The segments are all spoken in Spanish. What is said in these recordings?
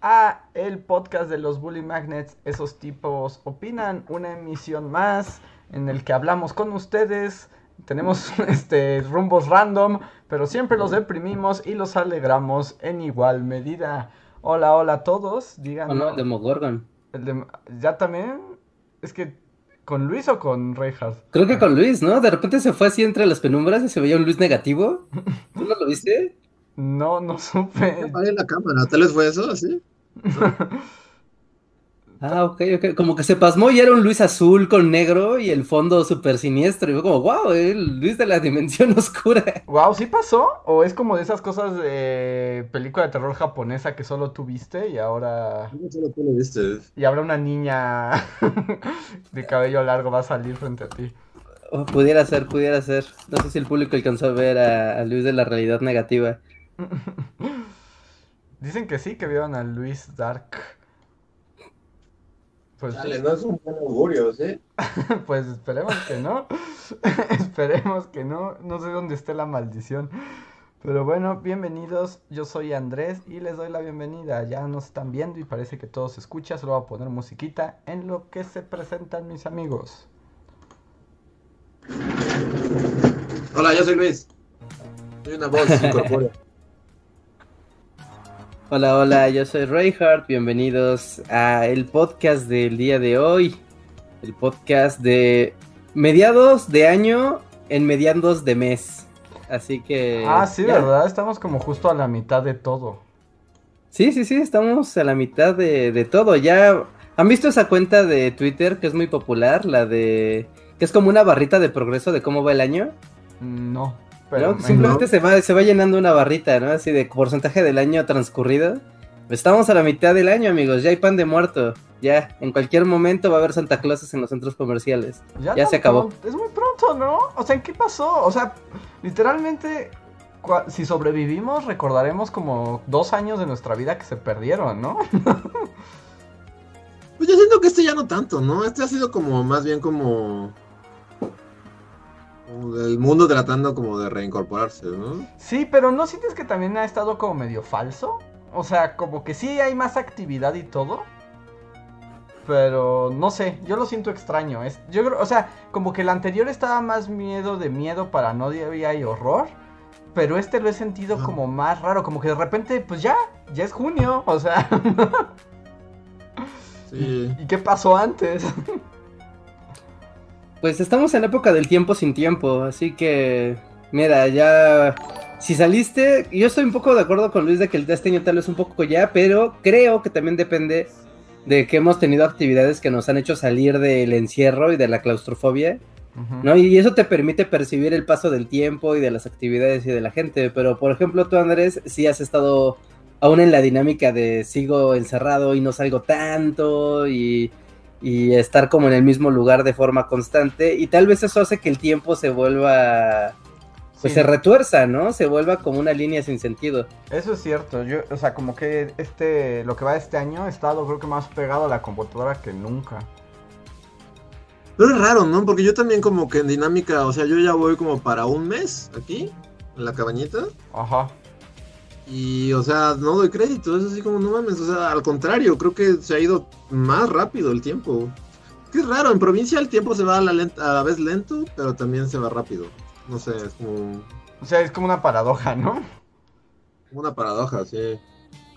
a el podcast de los Bully Magnets. Esos tipos opinan, una emisión más en el que hablamos con ustedes. Tenemos este rumbos random, pero siempre los deprimimos y los alegramos en igual medida. Hola, hola a todos, digan. Hola, el Demogorgon. El de, ya también es que ¿Con Luis o con Reinhardt? Creo que con Luis, ¿no? De repente se fue así entre las penumbras y se veía un Luis negativo. ¿Tú no lo viste? No, no supe. Apagué la cámara, ¿tal vez fue eso, así? ah, ok, ok. Como que se pasmó y era un Luis azul con negro y el fondo súper siniestro. Y fue como, wow, el Luis de la dimensión oscura. Wow, ¿sí pasó? ¿O es como de esas cosas de película de terror japonesa que solo tú viste y ahora. Solo tú lo viste. Y ahora una niña de cabello largo va a salir frente a ti. Oh, pudiera ser, pudiera ser. No sé si el público alcanzó a ver a, a Luis de la realidad negativa. Dicen que sí, que vieron a Luis Dark. Pues Dale, no es un buen augurio, ¿sí? pues esperemos que no. esperemos que no. No sé dónde esté la maldición. Pero bueno, bienvenidos. Yo soy Andrés y les doy la bienvenida. Ya nos están viendo y parece que todo se escucha. Solo voy a poner musiquita en lo que se presentan mis amigos. Hola, yo soy Luis. Soy una voz incorpórea. Hola, hola, yo soy Reinhardt, bienvenidos a el podcast del día de hoy, el podcast de mediados de año en mediados de mes, así que... Ah, sí, ¿verdad? Estamos como justo a la mitad de todo. Sí, sí, sí, estamos a la mitad de, de todo, ya... ¿Han visto esa cuenta de Twitter que es muy popular, la de... que es como una barrita de progreso de cómo va el año? No. Pero Simplemente se va, se va llenando una barrita, ¿no? Así de porcentaje del año transcurrido. Estamos a la mitad del año, amigos. Ya hay pan de muerto. Ya, en cualquier momento va a haber Santa Clauses en los centros comerciales. Ya, se acabó. Es muy pronto, ¿no? O sea, ¿en qué pasó? O sea, literalmente, si sobrevivimos, recordaremos como dos años de nuestra vida que se perdieron, ¿no? pues yo siento que este ya no tanto, ¿no? Este ha sido como más bien como el mundo tratando como de reincorporarse, ¿no? Sí, pero ¿no sientes que también ha estado como medio falso? O sea, como que sí hay más actividad y todo. Pero no sé, yo lo siento extraño. Es, yo creo, o sea, como que el anterior estaba más miedo de miedo, paranoia y horror. Pero este lo he sentido como más raro, como que de repente, pues ya, ya es junio, o sea. sí. ¿Y qué pasó antes? Pues estamos en época del tiempo sin tiempo, así que mira, ya si saliste, yo estoy un poco de acuerdo con Luis de que el de año tal vez un poco ya, pero creo que también depende de que hemos tenido actividades que nos han hecho salir del encierro y de la claustrofobia, ¿no? Y eso te permite percibir el paso del tiempo y de las actividades y de la gente, pero por ejemplo tú Andrés, sí has estado aún en la dinámica de sigo encerrado y no salgo tanto y y estar como en el mismo lugar de forma constante y tal vez eso hace que el tiempo se vuelva pues se retuerza, ¿no? Se vuelva como una línea sin sentido. Eso es cierto, yo, o sea, como que este, lo que va este año he estado creo que más pegado a la computadora que nunca. Pero es raro, ¿no? Porque yo también como que en dinámica, o sea, yo ya voy como para un mes aquí, en la cabañita. Ajá. Y, o sea, no doy crédito, es así como, no mames, o sea, al contrario, creo que se ha ido más rápido el tiempo. Qué raro, en provincia el tiempo se va a la, a la vez lento, pero también se va rápido. No sé, es como... O sea, es como una paradoja, ¿no? Una paradoja, sí.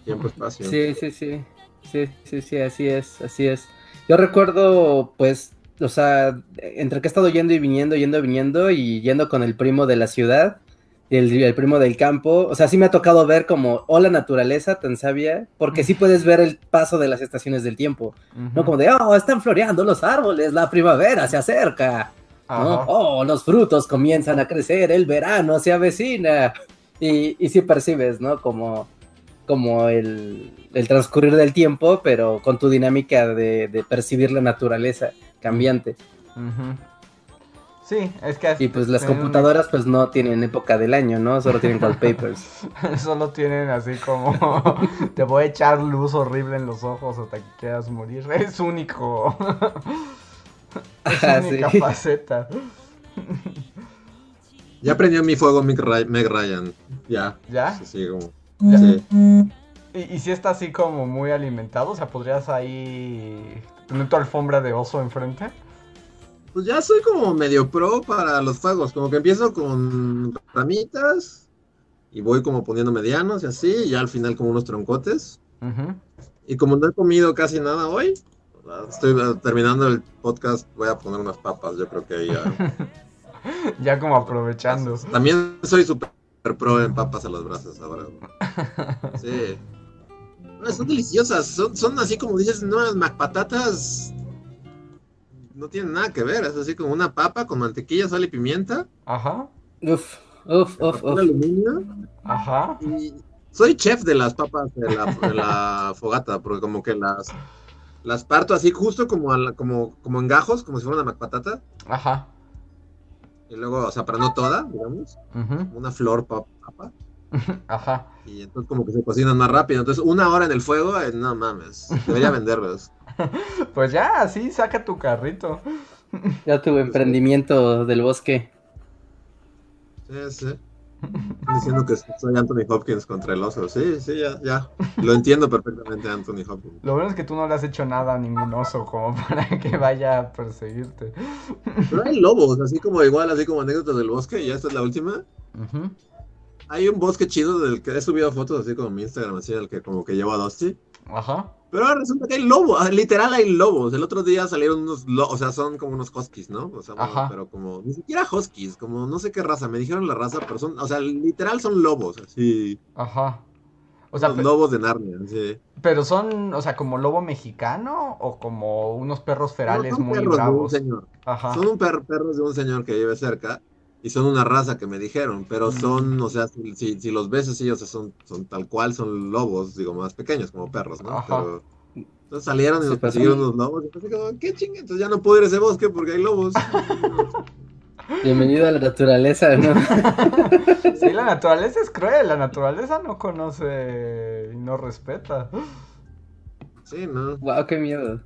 Tiempo-espacio. Sí, sí, sí. Sí, sí, sí, así es, así es. Yo recuerdo, pues, o sea, entre que he estado yendo y viniendo, yendo y viniendo, y yendo con el primo de la ciudad, el, primo del campo. O sea, sí me ha tocado ver como, oh, la naturaleza tan sabia, porque sí puedes ver el paso de las estaciones del tiempo. No como de, oh, están floreando los árboles, la primavera se acerca. Oh, los frutos comienzan a crecer, el verano se avecina. Y, y sí percibes, ¿no? Como, como el, el transcurrir del tiempo, pero con tu dinámica de, de percibir la naturaleza cambiante. Sí, es que... Y pues las computadoras pues no tienen época del año, ¿no? Solo tienen wallpapers. Solo tienen así como... te voy a echar luz horrible en los ojos hasta que quieras morir. Es único. es Ah, única sí. faceta. Ya prendió mi fuego Meg, Ry- Meg Ryan. Ya. ¿Ya? Sí, sí, como. Ya. Sí. Y, y si está así como muy alimentado, o sea, podrías ahí tener tu alfombra de oso enfrente. Pues ya soy como medio pro para los fuegos. Como que empiezo con ramitas y voy como poniendo medianos y así. Y ya al final como unos troncotes. Y como no he comido casi nada hoy, estoy eh, terminando el podcast. Voy a poner unas papas. Yo creo que ya. Ya como aprovechando. También soy súper pro en papas a los brazos ahora. Sí. Son deliciosas. Son, son así como dices, no, las macpatatas no tienen nada que ver. Es así como una papa con mantequilla, sal y pimienta. Aja, Uf, uf, uf, uf. aluminio. ajá. Y soy chef de las papas de la, de la fogata, porque como que las, las parto así justo como, a la- como, como en gajos, como si fuera una macpatata. Ajá. Y luego, o sea, para no toda, digamos, ujú, una flor pa- papa. Ajá. Y entonces como que se cocinan más rápido. Entonces una hora en el fuego, eh, no mames. Debería venderlos. Pues ya, así saca tu carrito. Ya tu emprendimiento del bosque. Sí, sí. Diciendo que soy Anthony Hopkins contra el oso. Sí, sí, ya, ya. Lo entiendo perfectamente, Anthony Hopkins. Lo bueno es que tú no le has hecho nada a ningún oso como para que vaya a perseguirte. Pero hay lobos, así como igual, así como anécdotas del bosque, y ya esta es la última. Ujú, Hay un bosque chido del que he subido fotos así como en mi Instagram, así del que como que llevo a Dusty. Ajá. Pero ahora resulta que hay lobos, ah, literal hay lobos. El otro día salieron unos lobos, o sea, son como unos huskies, ¿no? O sea, Ajá. pero como, ni siquiera huskies, como no sé qué raza, me dijeron la raza, pero son, o sea, literal son lobos, así. Ajá. O sea, lobos de Narnia, sí. pero son, o sea, como lobo mexicano o como unos perros ferales No, son muy perros de un bravos. señor. Ajá. Son un per- perros de un señor que vive cerca y son una raza que me dijeron, pero Mm. son, o sea, si, si, los ves así, o sea, son, son tal cual, son lobos, digo, más pequeños, como perros, ¿no? Ajá. Pero entonces salieron y Sí, nos pues, persiguieron los lobos, y pensé como, qué chingue, entonces ya no puedo ir a ese bosque porque hay lobos. Bienvenido a la naturaleza, ¿no? Sí, la naturaleza es cruel, la naturaleza no conoce y no respeta. sí, ¿no? wow, qué miedo.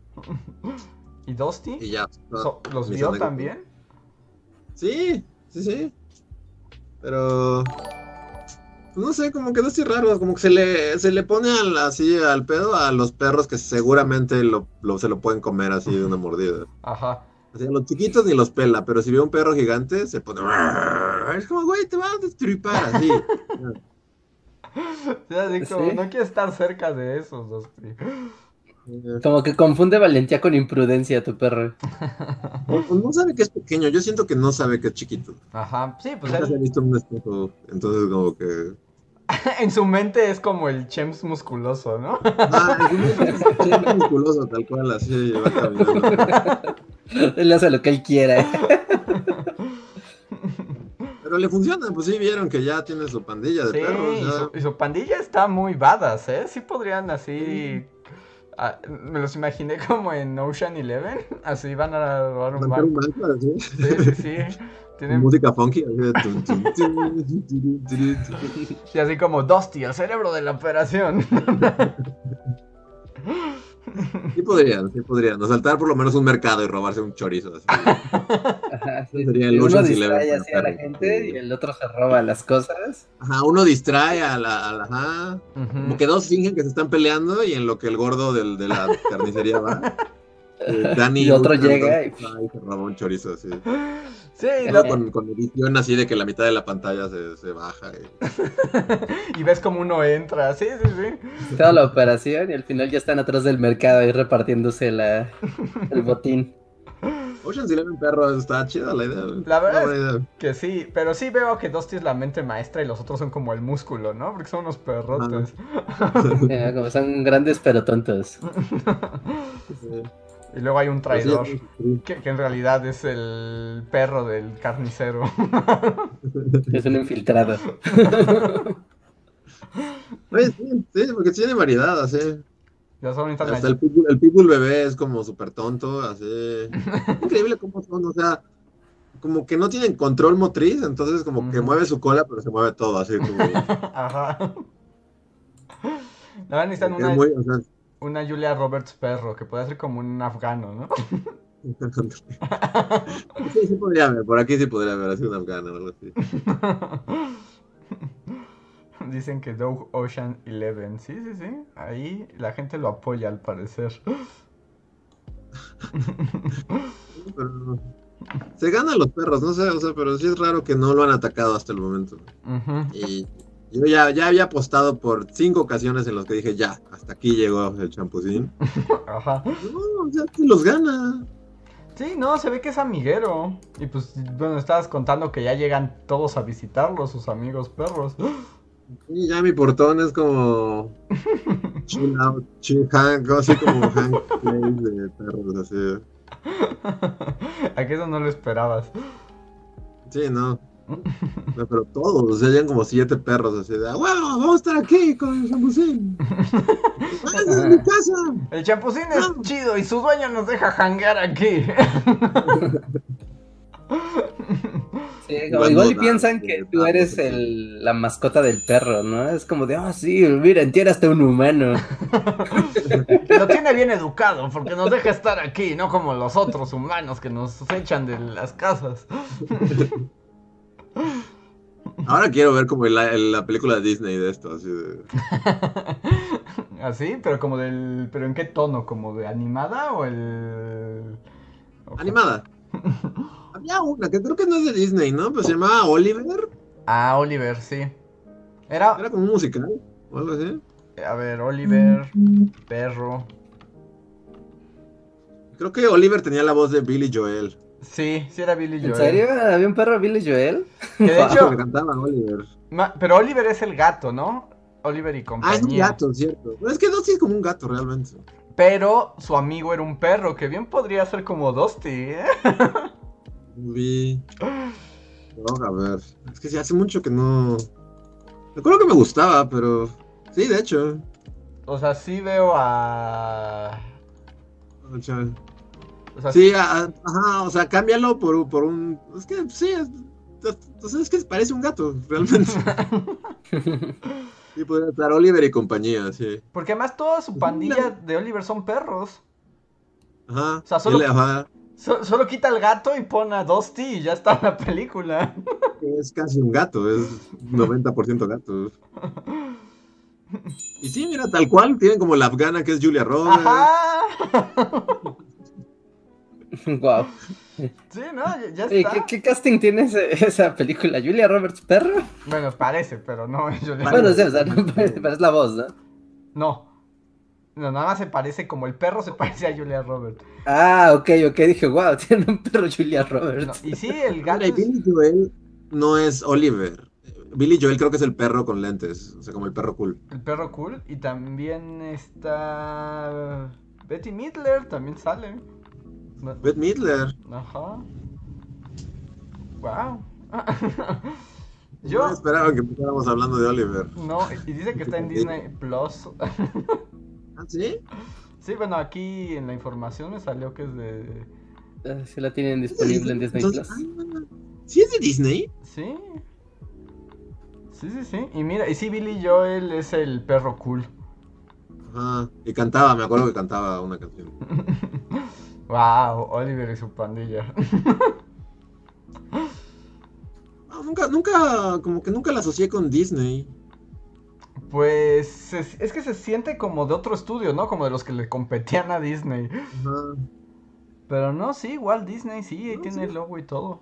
¿Y Dusty? Y ya. So- ¿Los vio también? Sí, sí, sí. Pero. pues, no sé, como que no estoy raro, como que se le, se le pone al, así al pedo a los perros que seguramente lo, lo- se lo pueden comer así de una mordida. Ajá. O sea, los chiquitos ni los pela, pero si ve un perro gigante, se pone. Es como, güey, te va a destripar así. Sí, así como, Sí. no quiero estar cerca de esos, Dusty. Como que confunde valentía con imprudencia tu perro. O no sabe que es pequeño, yo siento que no sabe que es chiquito. Ajá. Sí, pues Nunca se ha él, visto un espejo, entonces como que. en su mente es como el Chems musculoso, ¿no? Ah, es un musculoso, tal cual, así va caminando. Él hace lo que él quiera. Pero le funciona, pues sí vieron que ya tiene su pandilla de Sí, perros. y ya. su, y su pandilla está muy badass, ¿eh? Sí podrían así... ah, me los imaginé como en Ocean Eleven, así van a robar un banco. Sí, sí, sí. Tienen música funky, y así como Dusty, el cerebro de la operación. Sí podrían, sí podrían. O saltar por lo menos un mercado y robarse un chorizo. Así. Ajá, sí. Sería el Uno distrae así a la gente y el otro se roba las cosas. Ajá, uno distrae a la. A la ajá. Ujú. Como que dos fingen que se están peleando y en lo que el gordo del, de la carnicería va. eh, Danny Y otro llega y se roba un chorizo así. Sí, luego con, con edición así de que la mitad de la pantalla se, se baja. y- y ves como uno entra. Sí, sí, sí. Toda la operación y al final ya están atrás del mercado ahí repartiéndose la, el botín. Ocean's Eleven perro, está chida la idea. La verdad idea. Que sí, pero sí veo que Dusty es la mente maestra y los otros son como el músculo, ¿no? Porque son unos perrotes. Eh, como son grandes pero tontos. Sí. Y luego hay un traidor. Que, que en realidad es el perro del carnicero. Es un infiltrado. Oye, sí, sí, porque tiene variedad, así. Ya son ahorita Hasta la- el pitbull, el pitbull bebé es como súper tonto, así. Increíble cómo son, o sea, como que no tienen control motriz, entonces como que mueve su cola, pero se mueve todo, así como. Ajá. La verdad necesitan es una, muy, o sea, una Julia Roberts perro, que puede ser como un afgano, ¿no? sí, sí podría haber, por aquí sí podría haber, así un afgano o algo así. Dicen que Doug Ocean Eleven. Sí, sí, sí. Ahí la gente lo apoya al parecer. Pero se ganan los perros, no sé, o sea, pero sí es raro que no lo han atacado hasta el momento. Y yo ya, ya había apostado por cinco ocasiones en las que dije, ya, hasta aquí llegó el champusín. Ajá. No, sea, sí los gana. Sí, no, se ve que es amiguero. Y pues, bueno, estabas contando que ya llegan todos a visitarlo, sus amigos perros. Y ya mi portón es como chill out, chill hang, así como hang de perros, así. ¿A que eso no lo esperabas? Sí, no. No, pero todos, o sea, llegan como siete perros así de, "Ah, bueno, vamos a estar aquí con el champusín. ¡Ah, esa es mi casa! El champusín es chido y su dueño nos deja janguear aquí. Sí, como Igual y piensan que da, tú eres porque- el, la mascota del perro, ¿no? Es como de, ah, sí, mira, entiende hasta un humano. Lo tiene bien educado porque nos deja estar aquí, no como los otros humanos que nos echan de las casas. Ahora quiero ver como la, la película de Disney de esto, así de... Así, pero como del. ¿Pero en qué tono? ¿Como de animada o el.? Animada. Había una que creo que no es de Disney, ¿no? Pues se llamaba Oliver. Ah, Oliver, sí. Era. Era como un musical o algo así. A ver, Oliver, perro. Creo que Oliver tenía la voz de Billy Joel. Sí, sí era Billy ¿En Joel. serio? ¿Había un perro Billy Joel? Que de hecho. Me cantaba Oliver. ma- Pero Oliver es el gato, ¿no? Oliver y Ah, es un compañía. gato, cierto. No, es que Dusty es como un gato realmente. Pero su amigo era un perro, que bien podría ser como Dusty, ¿eh? Vi. Vamos a ver. Es que sí, hace mucho que no. Recuerdo que me gustaba, pero. Sí, de hecho. O sea, sí veo a. O sea, O sea, Sí, a- ajá, o sea, cámbialo por, por un. Es que sí, es, es que parece un gato, realmente. Sí, podría estar Oliver y compañía, sí. Porque además toda su pandilla de Oliver son perros. Ajá. O sea, solo- Él, ajá, So- solo quita el gato y pone a Dusty y ya está la película. es casi un gato, es 90% gato. Y sí, mira, tal cual, tienen como la afgana que es Julia Roberts. Ajá. wow. Sí, no, ya, está. ¿qué, qué casting tiene ese- esa película? ¿Julia Roberts perro? Bueno, parece, pero no. yo Bueno, sí, o sea, no parece, pero es la voz, ¿no? No. No, nada más se parece como el perro se parece a Julia Roberts. Ah, ok, ok, dije, wow, tiene un perro Julia Roberts. No, y sí, el gato Mira, Billy Joel no es Oliver. Billy Joel creo que es el perro con lentes, o sea, como el perro cool. el perro cool. Y también está. Betty Midler también sale. No- Beth Midler. Ajá. Wow. No Yo. esperaba que empezáramos hablando de Oliver. No, y dice que está en Disney Plus. ¿Ah, sí? Sí, bueno, aquí en la información me salió que es de. Ah, Sí la tienen disponible en Disney Entonces, Plus. ah, ¿Sí es de Disney? Sí. Sí, sí, sí. Y mira, y sí, Billy Joel es el perro cool. Ajá. Y cantaba, me acuerdo que cantaba una canción. Wow, Oliver y su pandilla. Ah, nunca, nunca, como que nunca la asocié con Disney. Pues es que se siente como de otro estudio, ¿no? Como de los que le competían a Disney. Ajá. Pero no, sí, igual Disney, sí, ahí No, tiene sí. el logo y todo.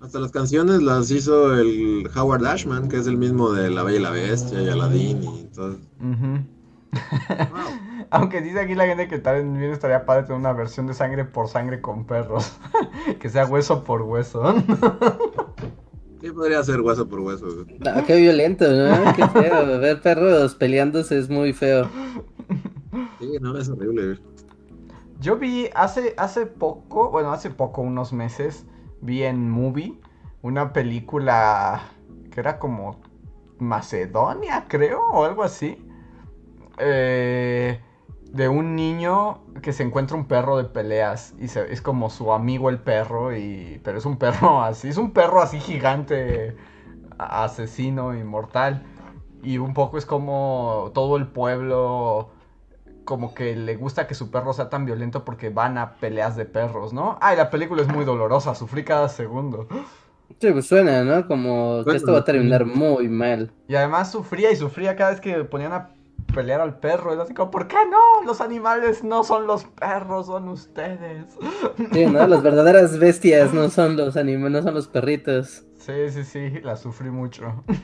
Hasta las canciones las hizo el Howard Ashman, que es el mismo de La Bella y la Bestia y Aladdin y todo. Ujú. Wow. Aunque dice aquí la gente que también estaría padre tener una versión de sangre por sangre con perros. que sea hueso por hueso. Sí, podría ser hueso por hueso. No, qué violento, ¿no? Qué feo. Ver perros peleándose es muy feo. Sí, no, es horrible. Yo vi hace, hace poco, bueno, hace poco, unos meses, vi en Movie una película que era como Macedonia, creo, o algo así. Eh, de un niño que se encuentra un perro de peleas y se- es como su amigo el perro y pero es un perro así, es un perro así gigante asesino inmortal y un poco es como todo el pueblo como que le gusta que su perro sea tan violento porque van a peleas de perros, ¿no? Ay, la película es muy dolorosa, sufrí cada segundo. Sí, pues suena, ¿no? Como que esto va a terminar muy mal. Y además sufría y sufría cada vez que ponían a pelear al perro. Era así como, ¿por qué no? Los animales no son los perros, son ustedes. Sí, ¿no? Las verdaderas bestias no son los animales, no son los perritos. Sí, sí, sí, la sufrí mucho.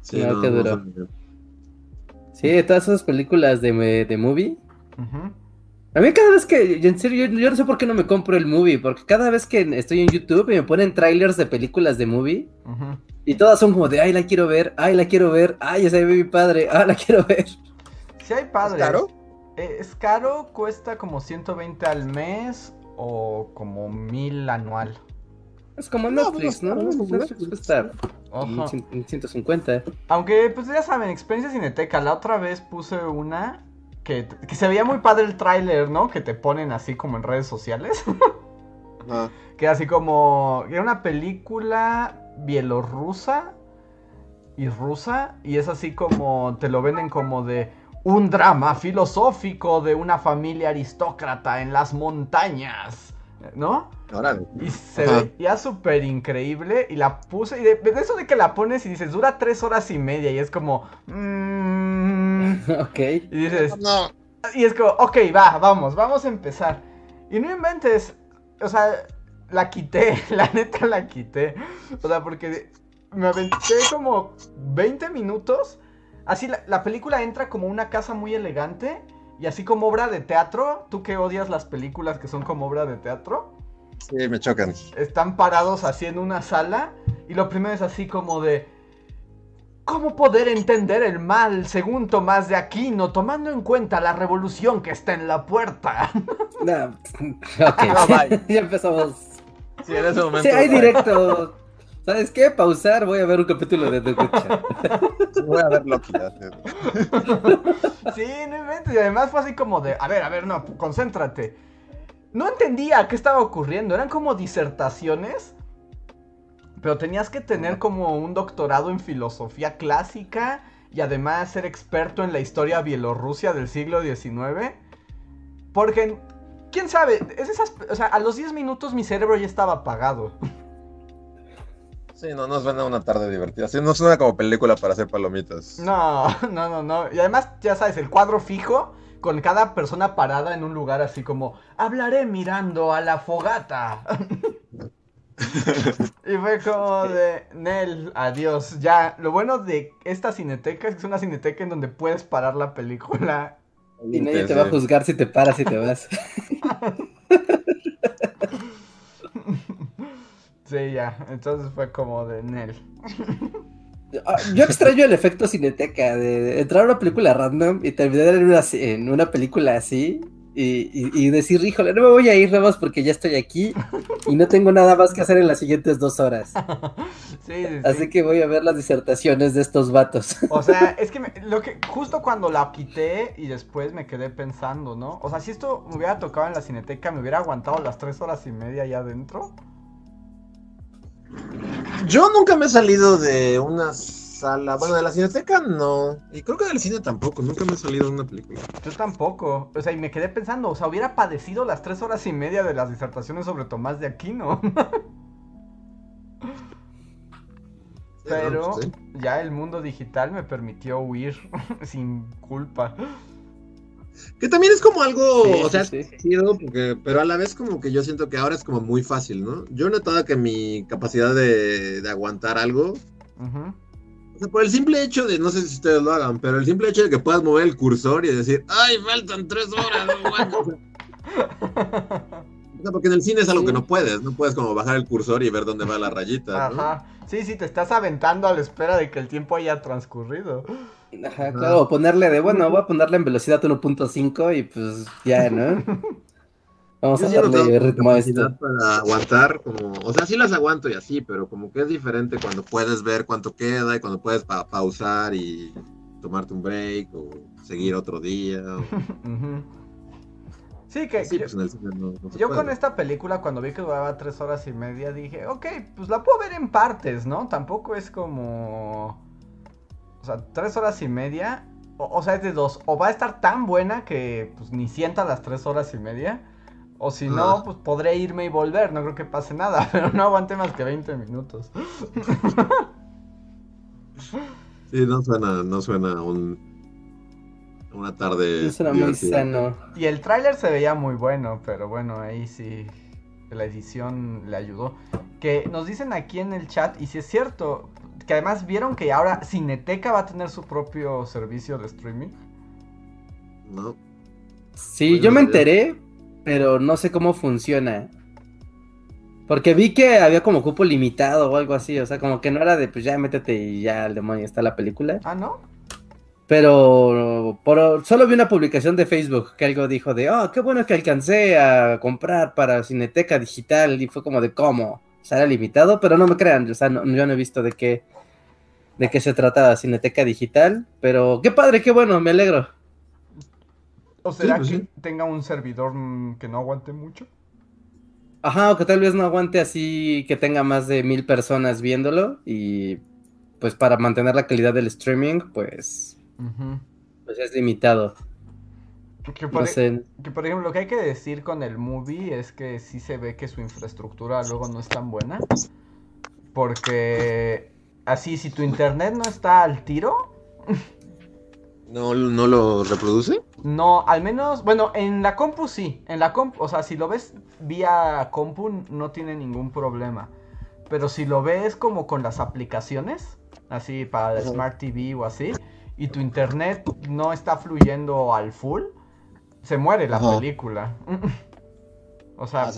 Sí, No, qué duro. Sí, todas esas películas de, de movie. Ujú. A mí cada vez que, en serio, yo, yo no sé por qué no me compro el movie, porque cada vez que estoy en YouTube y me ponen trailers de películas de movie, y todas son como de, ay, la quiero ver, ay, la quiero ver, ay, esa ve mi padre, ah, la quiero ver. Sí hay padres. ¿Es caro? Eh, es caro, cuesta como 120 al mes o como 1000 anual. Es como No, Netflix, pues, ¿no? no, no, Netflix cuesta Ojo. en cien- en 150. Aunque, pues ya saben, experiencia cineteca. La otra vez puse una que, que se veía muy padre el tráiler, ¿no? Que te ponen así como en redes sociales. Ajá. Que así como. Era una película bielorrusa y rusa. Y es así como. Te lo venden como de. Un drama filosófico de una familia aristócrata en las montañas. ¿No? Órale. Y se Ajá. veía súper increíble. Y la puse. Y de, de eso de que la pones y dices, dura tres horas y media. Y es como. mm, ok. y dices. No. Y es como, ok, va, vamos, vamos a empezar. Y no inventes, o sea, la quité, la neta la quité. O sea, porque me aventé como 20 minutos. Así la, la película entra como una casa muy elegante. Y así como obra de teatro, tú que odias las películas que son como obra de teatro, Sí, me chocan. están parados así en una sala. Y lo primero es así como de... ¿Cómo poder entender el mal según Tomás de Aquino, tomando en cuenta la revolución que está en la puerta? No, ok. No, bye. ya empezamos. Sí, en ese momento. Sí, hay directo. ¿Sabes qué? Pausar, voy a ver un capítulo de The Witcher. Voy a ver Loki. Sí, no inventes. Y además fue así como de, a ver, a ver, no, concéntrate. No entendía qué estaba ocurriendo. Eran como disertaciones. Pero tenías que tener como un doctorado en filosofía clásica. Y además ser experto en la historia bielorrusia del siglo XIX. Porque, quién sabe, es esas, o sea, a los 10 minutos mi cerebro ya estaba apagado. Sí, no, no suena una tarde divertida. Sí, no suena como película para hacer palomitas. No, no, no, no. Y además, ya sabes, el cuadro fijo con cada persona parada en un lugar así como, hablaré mirando a la fogata. y fue como de, Nel, adiós. Ya, lo bueno de esta cineteca es que es una cineteca en donde puedes parar la película. Y nadie te va a juzgar si te paras y te vas. Sí, ya. Entonces fue como de Nel. Ah, Yo extraño el efecto cineteca de entrar a una película random y terminar en una, en una película así y, y- y decir, híjole, no me voy a ir nada más porque ya estoy aquí y no tengo nada más que hacer en las siguientes dos horas. Sí, sí, sí. Así que voy a ver las disertaciones de estos vatos. O sea, es que, me- lo que justo cuando la quité y después me quedé pensando, ¿no? O sea, si esto me hubiera tocado en la cineteca, me hubiera aguantado las tres horas y media allá adentro. Yo nunca me he salido de una sala. Bueno, de la cineteca no. Y creo que del cine tampoco. Nunca me he salido una película. Yo tampoco. O sea, y me quedé pensando, o sea, hubiera padecido las tres horas y media de las disertaciones sobre Tomás de Aquino. Pero pues, sí. ya el mundo digital me permitió huir sin culpa. Que también es como algo, Sí, o sea, sí, porque, pero a la vez como que yo siento que ahora es como muy fácil, ¿no? Yo he notado que mi capacidad de, de aguantar algo, Ujú. O sea, por el simple hecho de, no sé si ustedes lo hagan, pero el simple hecho de que puedas mover el cursor y decir, ay, faltan tres horas, no aguanto". O sea, porque en el cine es algo Sí. que no puedes, no puedes como bajar el cursor y ver dónde va la rayita, ¿no? Ajá. Sí, sí, te estás aventando a la espera de que el tiempo haya transcurrido. Ajá, claro, ponerle de, bueno, voy a ponerle en velocidad 1.5 y pues ya, ¿no? Vamos Yo a sí no darle tengo ritmo a esto. para aguantar, como, o sea, sí las aguanto y así, pero como que es diferente cuando puedes ver cuánto queda y cuando puedes pa- pausar y tomarte un break o seguir otro día. o-. Sí, que Sí, yo, pues en el cine no, no yo con esta película, cuando vi que duraba tres horas y media, dije, ok, pues la puedo ver en partes, ¿no? Tampoco es como... O sea, tres horas y media, o, o sea, es de dos. O va a estar tan buena que pues ni sienta las tres horas y media. O si no, pues podré irme y volver, no creo que pase nada, pero no aguante más que 20 minutos. Sí, no suena, no suena un, una tarde. Eso era muy sano. Y el tráiler se veía muy bueno, pero bueno, ahí sí la edición le ayudó. Que nos dicen aquí en el chat, y si es cierto, que además vieron que ahora Cineteca va a tener su propio servicio de streaming. No. Sí, yo me enteré, pero no sé cómo funciona. Porque vi que había como cupo limitado o algo así, o sea, como que no era de pues ya métete y ya al demonio está la película. Ah, ¿no? Pero por, solo vi una publicación de Facebook que algo dijo de, oh, qué bueno que alcancé a comprar para Cineteca Digital. Y fue como de, ¿cómo? O sea, era limitado, pero no me crean, o sea, no- yo no he visto de qué, de qué se trata Cineteca Digital. Pero qué padre, qué bueno, me alegro. ¿O será pues que sí. tenga un servidor que no aguante mucho? Ajá, o que tal vez no aguante así que tenga más de mil personas viéndolo y pues para mantener la calidad del streaming, pues, pues es limitado. Que por, No sé. que por ejemplo, lo que hay que decir con el movie es que sí se ve que su infraestructura luego no es tan buena. Porque así, si tu internet no está al tiro, ¿No, ¿No lo reproduce? No, al menos, bueno, en la compu sí, en la compu, o sea, si lo ves vía compu no tiene ningún problema. Pero si lo ves como con las aplicaciones, así para el. Smart TV o así, y tu internet no está fluyendo al full, se muere la Ajá. película. o sea, Ah,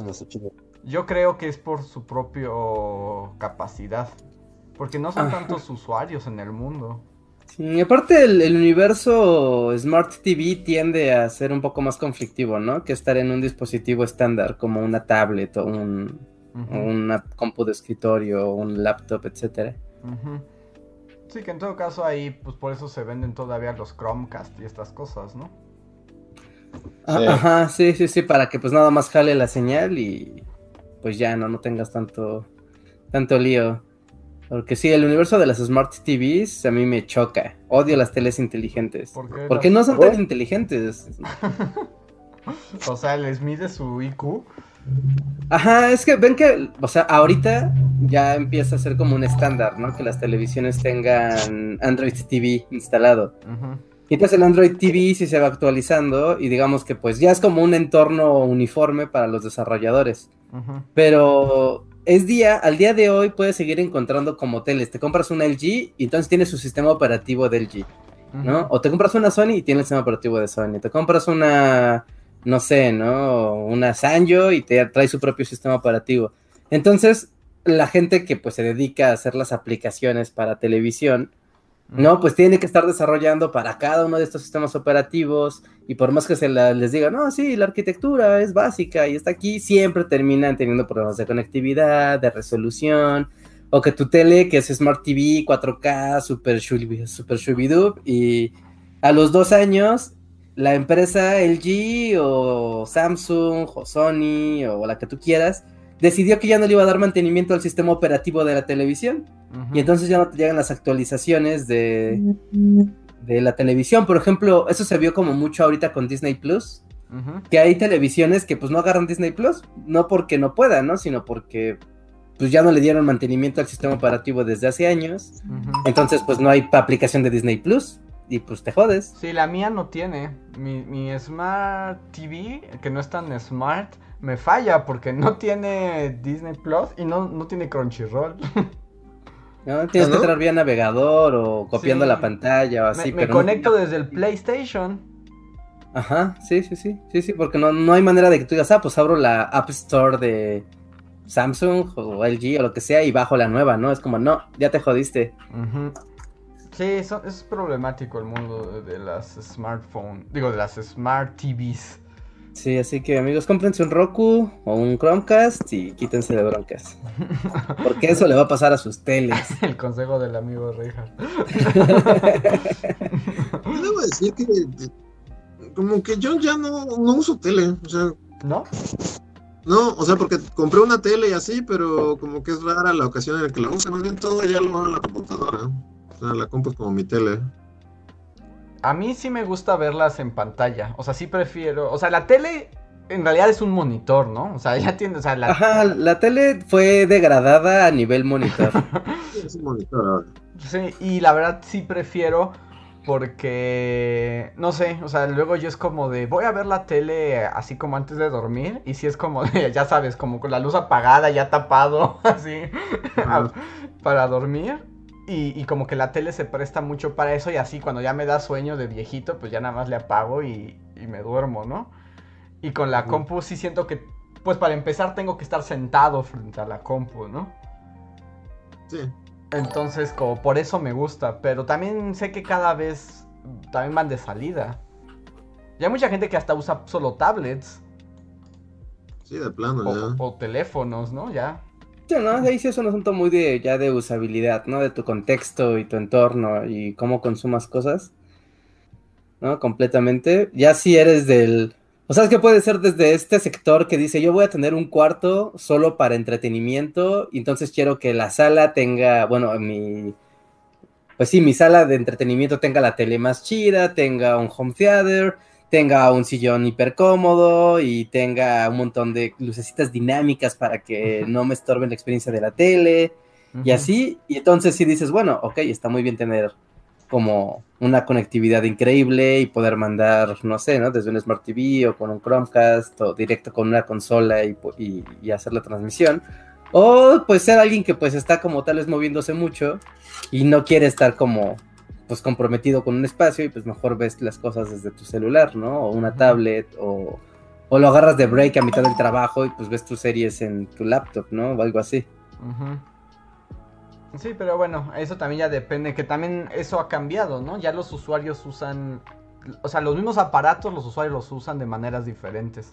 yo creo que es por su propio capacidad. Porque no son Ajá. tantos usuarios en el mundo. Sí, aparte el, el universo Smart TV tiende a ser un poco más conflictivo, ¿no? Que estar en un dispositivo estándar como una tablet o un, una compu de escritorio o un laptop, etcétera. Sí, que en todo caso ahí, pues por eso se venden todavía los Chromecast y estas cosas, ¿no? Ah, Sí. Ajá, sí, sí, sí, para que pues nada más jale la señal y pues ya no, no tengas tanto, tanto lío. Porque sí, el universo de las Smart TVs a mí me choca. Odio las teles inteligentes. ¿Por qué Porque las- no son tan inteligentes. O sea, les mide su IQ. Ajá, es que ven que, o sea, ahorita ya empieza a ser como un estándar, ¿no? Que las televisiones tengan Android TV instalado. Y entonces el Android TV sí se va actualizando y digamos que pues ya es como un entorno uniforme para los desarrolladores. Ujú. Pero es día, al día de hoy puedes seguir encontrando como teles. Te compras una LG y entonces tienes su sistema operativo de LG, ¿no? O te compras una Sony y tiene el sistema operativo de Sony. Te compras una, no sé, ¿no? Una Sanyo y te trae su propio sistema operativo. Entonces, la gente que pues se dedica a hacer las aplicaciones para televisión, ¿no? Pues tiene que estar desarrollando para cada uno de estos sistemas operativos y por más que se les diga, no, sí, la arquitectura es básica y está aquí, siempre terminan teniendo problemas de conectividad, de resolución, o que tu tele, que es Smart TV, 4K, super, super shubidub, y a los dos años la empresa LG o Samsung o Sony o la que tú quieras decidió que ya no le iba a dar mantenimiento al sistema operativo de la televisión. Y entonces ya no te llegan las actualizaciones de, de la televisión. Por ejemplo, eso se vio como mucho ahorita con Disney Plus. Que hay televisiones que pues no agarran Disney Plus. No porque no puedan, ¿no? Sino porque pues ya no le dieron mantenimiento al sistema operativo desde hace años. Entonces pues no hay aplicación de Disney Plus. Y pues te jodes. Sí, la mía no tiene. Mi, mi Smart TV, que no es tan smart, me falla porque no tiene Disney Plus y no, no tiene Crunchyroll. ¿no? Tienes ¿Ah, que entrar vía navegador o copiando Sí. la pantalla o Me, así. me pero no- conecto desde el PlayStation. Ajá, sí, sí, sí, sí, sí, porque no, no hay manera de que tú digas, ah, pues abro la App Store de Samsung o LG o lo que sea y bajo la nueva, ¿no? Es como, no, ya te jodiste. Ujú. Sí, eso- es problemático el mundo de, de las smartphones, digo, de las smart TVs. Sí, así que amigos, cómprense un Roku o un Chromecast y quítense de broncas. Porque eso le va a pasar a sus teles. El consejo del amigo Richard. Yo debo decir que como que yo ya no, no uso tele, o sea, ¿No? no, o sea, porque compré una tele y así, pero como que es rara la ocasión en la que la uso, más bien todo ya lo hago en la computadora. O sea, la compu es como mi tele. A mí sí me gusta verlas en pantalla. O sea, sí prefiero. O sea, la tele en realidad es un monitor, ¿no? O sea, ya tiene. O sea, la. Ajá, la tele fue degradada a nivel monitor. Es un monitor ahora. Sí, y la verdad sí prefiero. Porque. No sé, o sea, luego yo es como de. Voy a ver la tele así como antes de dormir. Y sí es como de. Ya sabes, como con la luz apagada, ya tapado, así. Para dormir. Y, y como que la tele se presta mucho para eso y así cuando ya me da sueño de viejito, pues ya nada más le apago y, y me duermo, ¿no? Y con la compu sí siento que, pues para empezar tengo que estar sentado frente a la compu, ¿no? Sí. Entonces como por eso me gusta, pero también sé que cada vez también van de salida. Y hay mucha gente que hasta usa solo tablets Sí, de plano o, ya. o teléfonos, ¿no? Ya. Sí, ¿no? Ahí sí es un asunto muy de ya de usabilidad, ¿no? De tu contexto y tu entorno y cómo consumas cosas. ¿No? Completamente. Ya si eres del... O sea, es que puede ser desde este sector que dice, yo voy a tener un cuarto solo para entretenimiento, entonces quiero que la sala tenga, bueno, mi... Pues sí, mi sala de entretenimiento tenga la tele más chida, tenga un home theater, tenga un sillón hiper cómodo y tenga un montón de lucecitas dinámicas para que no me estorben la experiencia de la tele y así. Y entonces sí dices, bueno, ok, está muy bien tener como una conectividad increíble y poder mandar, no sé, ¿no? Desde un Smart TV o con un Chromecast o directo con una consola y- y hacer la transmisión. O pues ser alguien que pues está como tal vez moviéndose mucho y no quiere estar como pues comprometido con un espacio y pues mejor ves las cosas desde tu celular, ¿no? O una tablet o, o lo agarras de break a mitad del trabajo y pues ves tus series en tu laptop, ¿no? O algo así. Sí, pero bueno, eso también ya depende, que también eso ha cambiado, ¿no? Ya los usuarios usan, o sea, los mismos aparatos los usuarios los usan de maneras diferentes.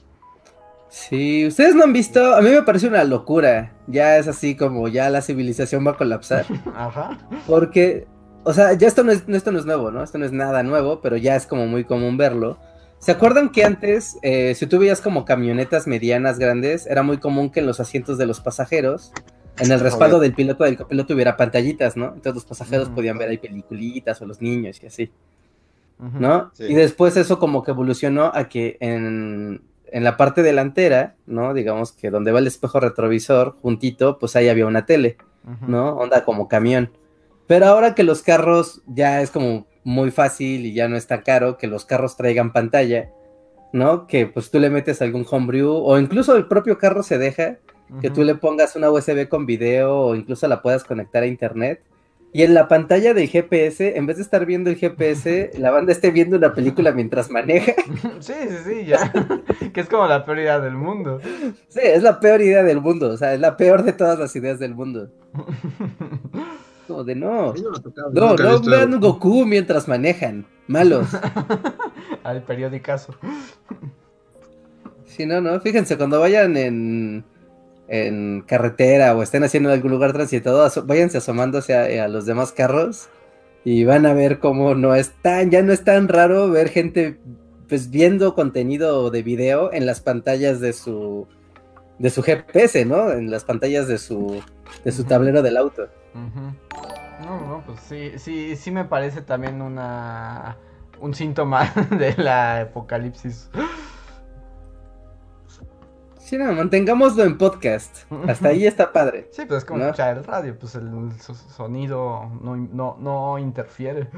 Sí, ustedes no han visto, a mí me parece una locura, ya es así como ya la civilización va a colapsar, Ajá. porque, o sea, ya esto no es, esto no es nuevo, ¿no? Esto no es nada nuevo, pero ya es como muy común verlo. ¿Se acuerdan que antes, eh, si tú veías como camionetas medianas grandes, era muy común que en los asientos de los pasajeros, en el respaldo del piloto del copiloto hubiera pantallitas, ¿no? Entonces los pasajeros podían ver ahí peliculitas o los niños y así. ¿no? Sí. Y después eso como que evolucionó a que en, en la parte delantera, ¿no? Digamos que donde va el espejo retrovisor, juntito, pues ahí había una tele. ¿no? Onda como camión. Pero ahora que los carros ya es como muy fácil y ya no es tan caro que los carros traigan pantalla, ¿no? Que pues tú le metes algún homebrew o incluso el propio carro se deja que tú le pongas una USB con video o incluso la puedas conectar a internet. Y en la pantalla del GPS, en vez de estar viendo el GPS, la banda esté viendo una película mientras maneja. Sí, sí, sí, ya. que es como la peor idea del mundo. Sí, es la peor idea del mundo, o sea, es la peor de todas las ideas del mundo. Como de no. No No, vean. Goku mientras manejan. Malos. Al periodicazo. Sí, no, no. Fíjense, cuando vayan en, en carretera o estén haciendo algún lugar transitado, aso- váyanse asomándose a, a los demás carros y van a ver cómo no es tan, ya no es tan raro ver gente pues viendo contenido de video en las pantallas de su de su GPS, ¿no? En las pantallas de su de su tablero del auto. No, no, pues sí, sí, sí me parece también una un síntoma de la apocalipsis. Sí, no, mantengámoslo en podcast. Hasta ahí está padre. Sí, pues es como ¿No? escuchar el radio, pues el so- sonido no, no, no interfiere.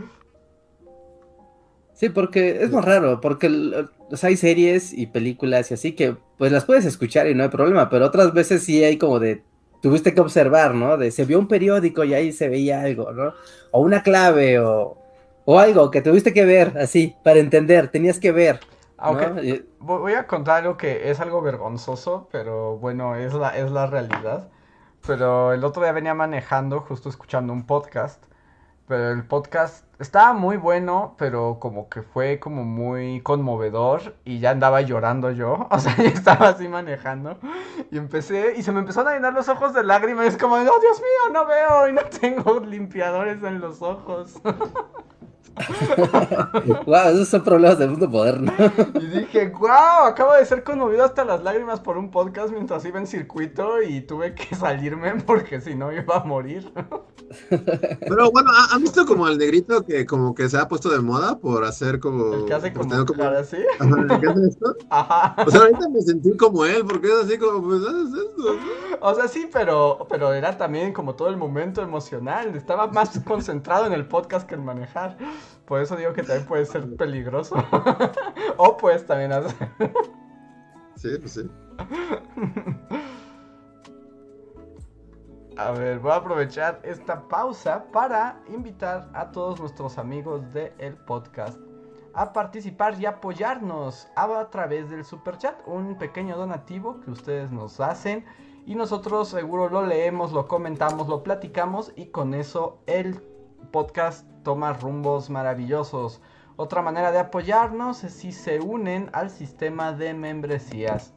Sí, porque es más raro, porque el- o sea, hay series y películas y así que pues las puedes escuchar y no hay problema, pero otras veces sí hay como de, tuviste que observar, ¿no? De se vio un periódico y ahí se veía algo, ¿no? O una clave o, o algo que tuviste que ver así, para entender, tenías que ver. vo- voy a contar algo que es algo vergonzoso, pero bueno, es la, es la realidad. Pero el otro día venía manejando, justo escuchando un podcast. Pero el podcast estaba muy bueno, pero como que fue como muy conmovedor y ya andaba llorando yo. O sea, ya estaba así manejando. Y empecé, y se me empezaron a llenar los ojos de lágrimas. Y es como, oh Dios mío, no veo y no tengo limpiadores en los ojos. wow, esos son problemas del mundo moderno. y dije, wow, acabo de ser conmovido hasta las lágrimas por un podcast mientras iba en circuito y tuve que salirme porque si no iba a morir. Pero bueno, ¿han visto como al negrito que como que se ha puesto de moda por hacer como... El que hace como, como... así. Ajá, ¿el que hace esto? Ajá. O sea, ahorita me sentí como él, porque es así como, pues, haces esto. O sea, sí, pero, pero era también como todo el momento emocional. Estaba más concentrado en el podcast que en manejar. Por eso digo que también puede ser peligroso. o pues también hacer. Sí, pues sí. A ver, voy a aprovechar esta pausa para invitar a todos nuestros amigos del podcast a participar y apoyarnos a través del super chat, un pequeño donativo que ustedes nos hacen y nosotros seguro lo leemos, lo comentamos, lo platicamos y con eso el podcast toma rumbos maravillosos. Otra manera de apoyarnos es si se unen al sistema de membresías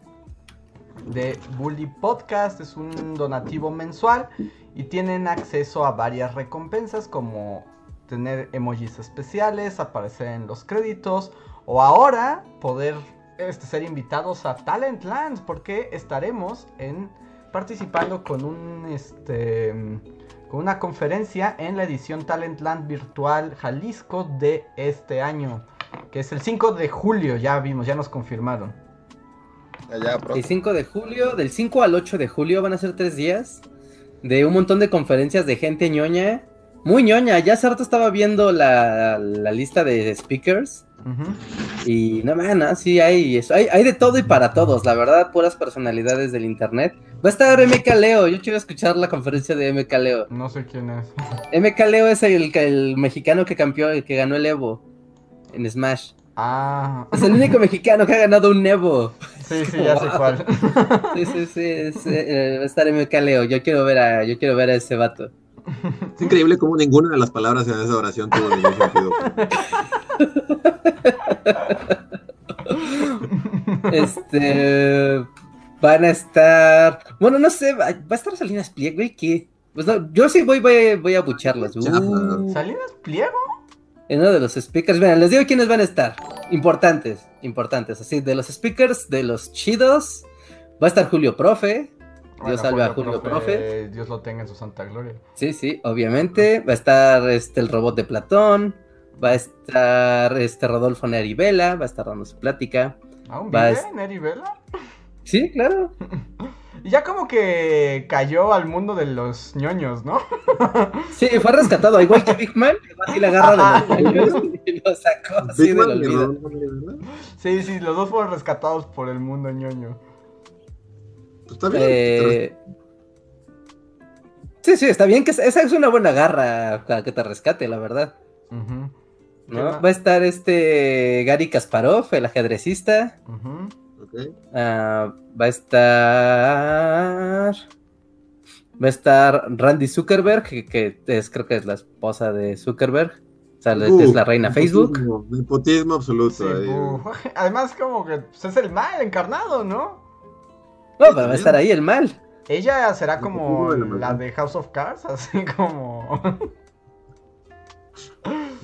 de Bully Podcast. Es un donativo mensual y tienen acceso a varias recompensas como tener emojis especiales, aparecer en los créditos o ahora poder este, ser invitados a Talentland porque estaremos en participando con un este con una conferencia en la edición Talentland Virtual Jalisco de este año, que es el 5 de julio, ya vimos, ya nos confirmaron. el 5 de julio, del 5 al 8 de julio van a ser tres días de un montón de conferencias de gente ñoña, muy ñoña, ya hace rato estaba viendo la, la lista de speakers y no, man, sí hay, eso. hay, hay de todo y para todos, la verdad, puras personalidades del internet. Va a estar MK Leo, yo quiero escuchar la conferencia de MK Leo. No sé quién es. MK Leo es el, el mexicano que campeó, el que ganó el Evo en Smash. Ah. Es el único mexicano que ha ganado un Evo. Sí, sí, ya sé cuál. Sí, sí, sí, eh, va a estar MK Leo, yo quiero ver a, yo quiero ver a ese vato. Es increíble cómo ninguna de las palabras en esa oración tuvo ningún sentido. este van a estar. Bueno, no sé, va a estar Salinas Pliego, güey, que. Pues no, yo sí voy, voy, voy a bucharlos. Uh, ¿Salinas Pliego? En uno de los speakers. Vean, les digo quiénes van a estar. Importantes, importantes. Así, de los speakers, de los chidos. Va a estar Julio Profe. Dios salve a Julio Profe, Dios lo tenga en su santa gloria. Sí, sí, obviamente. Va a estar este el robot de Platón. Va a estar este Rodolfo Nerivela. Va a estar dando su plática. ¿Aún vive Nerivela? Sí, claro. Y ya como que cayó al mundo de los ñoños, ¿no? Sí, fue rescatado, igual que Big Man, que la garra de los ñoños y lo sacó así del olvido. Sí, sí, los dos fueron rescatados por el mundo ñoño. Pues está bien. Eh... Sí, sí, está bien que esa es una buena garra para que te rescate, la verdad. ¿No? Va a estar este Gary Kasparov, el ajedrecista. Ah, va a estar. Va a estar Randy Zuckerberg, que, es, creo que es la esposa de Zuckerberg. O sea, es la reina Facebook. Nepotismo absoluto. Además, como que pues, es el mal encarnado, ¿no? No, pero va a estar ahí el mal. Ella será como la de House of Cards, así como.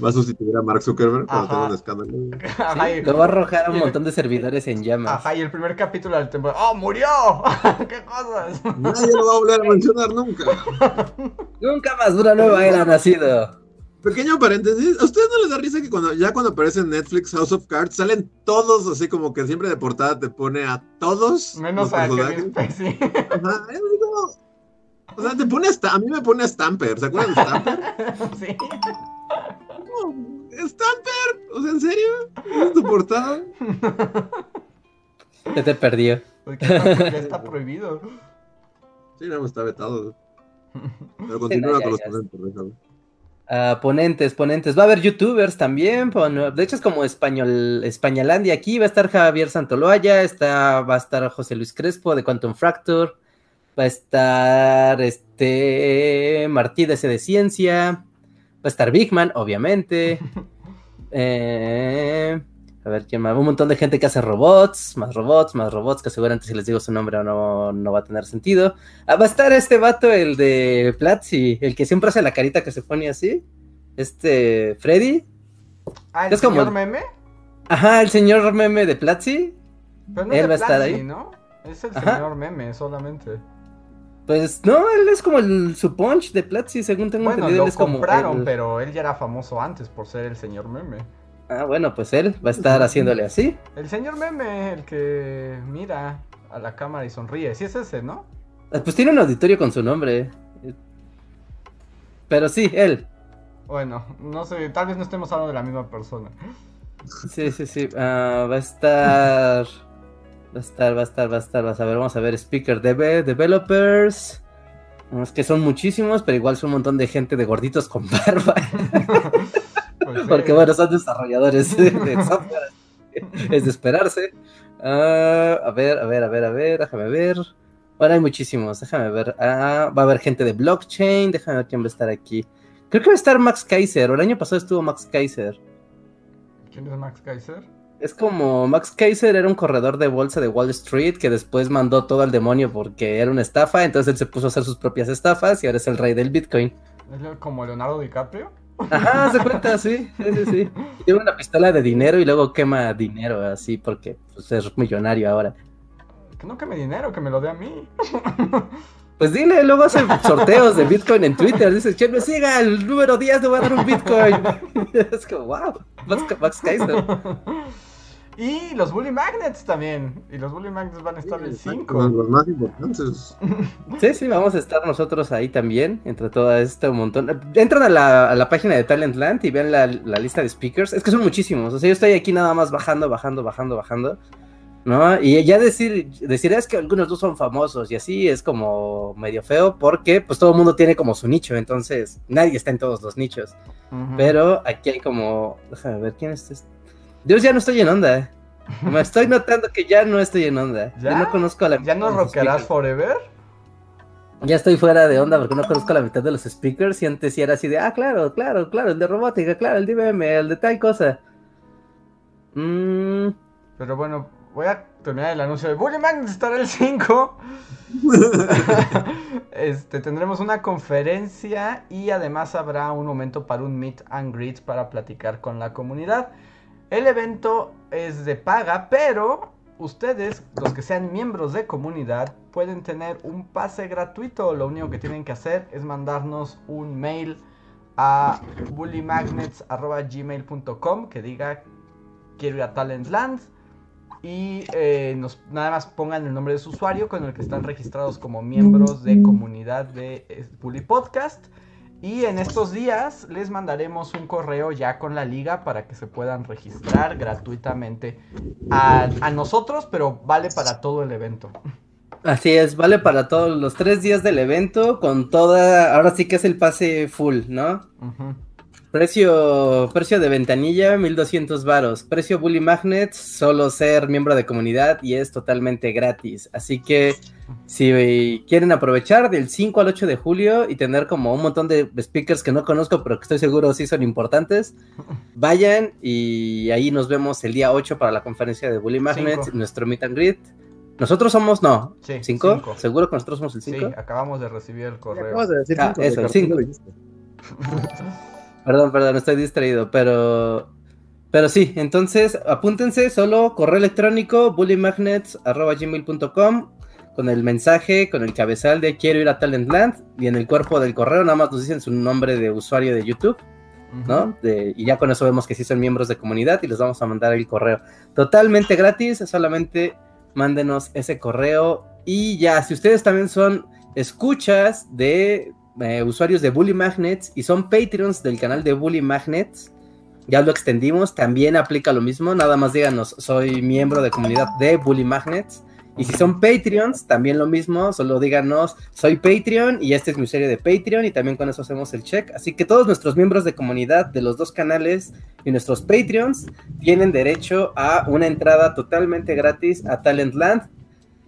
Va a sustituir a Mark Zuckerberg cuando tenga un escándalo. lo va a arrojar a un montón de servidores en llamas. Ajá, y el primer capítulo del tiempo. ¡Oh, murió! ¡Qué cosas! Nadie lo va a volver a mencionar nunca. nunca más una nueva era nacido. Pequeño paréntesis, ¿a ustedes no les da risa que cuando ya cuando aparece en Netflix House of Cards salen todos así como que siempre de portada te pone a todos menos a Kevin Spacey? Ajá, es como, o sea, te pone hasta a mí me pone a Stamper, ¿se acuerdan de Stamper? sí. Stamper, o sea, ¿en serio? ¿Es tu portada? Ya te perdió. Porque está, ya está prohibido. Sí, no, está vetado. Pero continúa con los ponentes, uh, ponentes, ponentes. Va a haber youtubers también. De hecho, es como español, Españolandia aquí. Va a estar Javier Santoloaya. Está, va a estar José Luis Crespo de Quantum Fracture. Va a estar este Martí de C de Ciencia. Va a estar Big Man, obviamente. Eh, a ver quién más. Un montón de gente que hace robots, más robots, más robots, que seguramente si les digo su nombre no, no va a tener sentido. Ah, va a estar este vato, el de Platzi, el que siempre hace la carita que se pone así. Este, Freddy. Ah, ¿el Es como- señor meme? Ajá, el señor meme de Platzi. Pero no es Él de va a estar Platzi, ahí. ¿no? Es el Ajá. señor meme solamente. Pues no, él es como el, su punch de Platzi, según tengo Bueno, entendido. lo él es como compraron, el- pero él ya era famoso antes por ser el señor meme. Ah, bueno, pues él va a estar haciéndole así. El señor meme, el que mira a la cámara y sonríe. Sí es ese, ¿no? Ah, Pues tiene un auditorio con su nombre. Pero sí, él. Bueno, no sé, tal vez no estemos hablando de la misma persona. Sí, sí, sí. Ah, va a estar. Va a estar, va a estar, va a estar. Vas a ver, vamos a ver. Speaker Deve- Developers. Es que son muchísimos, pero igual son un montón de gente de gorditos con barba. Pues, Porque bueno, son desarrolladores de, de software. Es de esperarse. Ah, a ver, a ver, a ver, a ver, déjame ver. Bueno, hay muchísimos, déjame ver. Ah, va a haber gente de blockchain, déjame ver quién va a estar aquí. Creo que va a estar Max Kaiser, o el año pasado estuvo Max Kaiser. ¿Quién es Max Kaiser? Es como Max Kaiser era un corredor de bolsa de Wall Street que después mandó todo al demonio porque era una estafa, entonces él se puso a hacer sus propias estafas y ahora es el rey del Bitcoin. ¿Es como Leonardo DiCaprio? Ajá, se cuenta, sí, sí, sí. Tiene una pistola de dinero y luego quema dinero así porque pues, es millonario ahora. Que no que me dinero, que me lo dé a mí. Pues dile, luego hace sorteos de Bitcoin en Twitter. Dice, che, me siga, el número 10 le voy a dar un Bitcoin. es como, wow, Max, Max Kaiser. Y los Bully Magnets también. Y los Bully Magnets van a estar el Exacto, 5. Los más importantes. Sí, sí, vamos a estar nosotros ahí también, entre toda este montón. Entran a la, a la página de Talentland y vean la, la lista de speakers. Es que son muchísimos. O sea, yo estoy aquí nada más bajando, bajando, bajando, bajando. ¿No? Y ya decir, decir es que algunos no son famosos y así es como medio feo porque pues todo el mundo tiene como su nicho, entonces nadie está en todos los nichos. Pero aquí hay como. Déjame ver quién es este. Dios, ya no estoy en onda. Me estoy notando que ya no estoy en onda. Ya, no conozco a la ¿Ya no speakers. forever? Ya estoy fuera de onda porque no conozco la mitad de los speakers y antes sí era así de, ah, claro, claro, claro, el de robótica, claro, el de IBM, el de tal cosa. Mm, Pero bueno, voy a terminar el anuncio de Bully Magnets estará el 5. este, tendremos una conferencia y además habrá un momento para un meet and greet para platicar con la comunidad. El evento es de paga, pero ustedes, los que sean miembros de comunidad, pueden tener un pase gratuito. Lo único que tienen que hacer es mandarnos un mail a bullymagnets.gmail.com que diga quiero ir a Talentland y eh, nos, nada más pongan el nombre de su usuario con el que están registrados como miembros de comunidad de eh, Bully Podcast. Y en estos días les mandaremos un correo ya con la liga para que se puedan registrar gratuitamente a, a nosotros, pero vale para todo el evento. así es, vale para todos los tres días del evento con toda, ahora sí que es el pase full, ¿no? Ujú. Precio, precio de ventanilla, 1200 varos. Precio Bully Magnets, solo ser miembro de comunidad y es totalmente gratis. Así que si quieren aprovechar del 5 al 8 de julio y tener como un montón de speakers que no conozco, pero que estoy seguro sí son importantes, vayan y ahí nos vemos el día 8 para la conferencia de Bully Magnets, Cinco. nuestro meet and greet. Nosotros somos, no, Sí, 5, cinco. seguro que nosotros somos el Sí, 5. acabamos de recibir el correo. Acabas de decir Ah, cinco, eso, el Ricardo, cinco. lo dijiste. Perdón, perdón, estoy distraído, pero pero sí, entonces apúntense solo correo electrónico bullymagnets@gmail.com con el mensaje, con el cabezal de quiero ir a Talentland y en el cuerpo del correo nada más nos dicen su nombre de usuario de YouTube, ¿no? De- y ya con eso vemos que sí son miembros de comunidad y les vamos a mandar el correo. Totalmente gratis, solamente mándenos ese correo y ya, si ustedes también son escuchas de eh, usuarios de Bully Magnets y son Patreons del canal de Bully Magnets, ya lo extendimos, también aplica lo mismo, nada más díganos, soy miembro de comunidad de Bully Magnets. Y si son Patreons, también lo mismo, solo díganos, soy Patreon y este es mi usuario de Patreon y también con eso hacemos el check. Así que todos nuestros miembros de comunidad de los dos canales y nuestros Patreons tienen derecho a una entrada totalmente gratis a Talentland.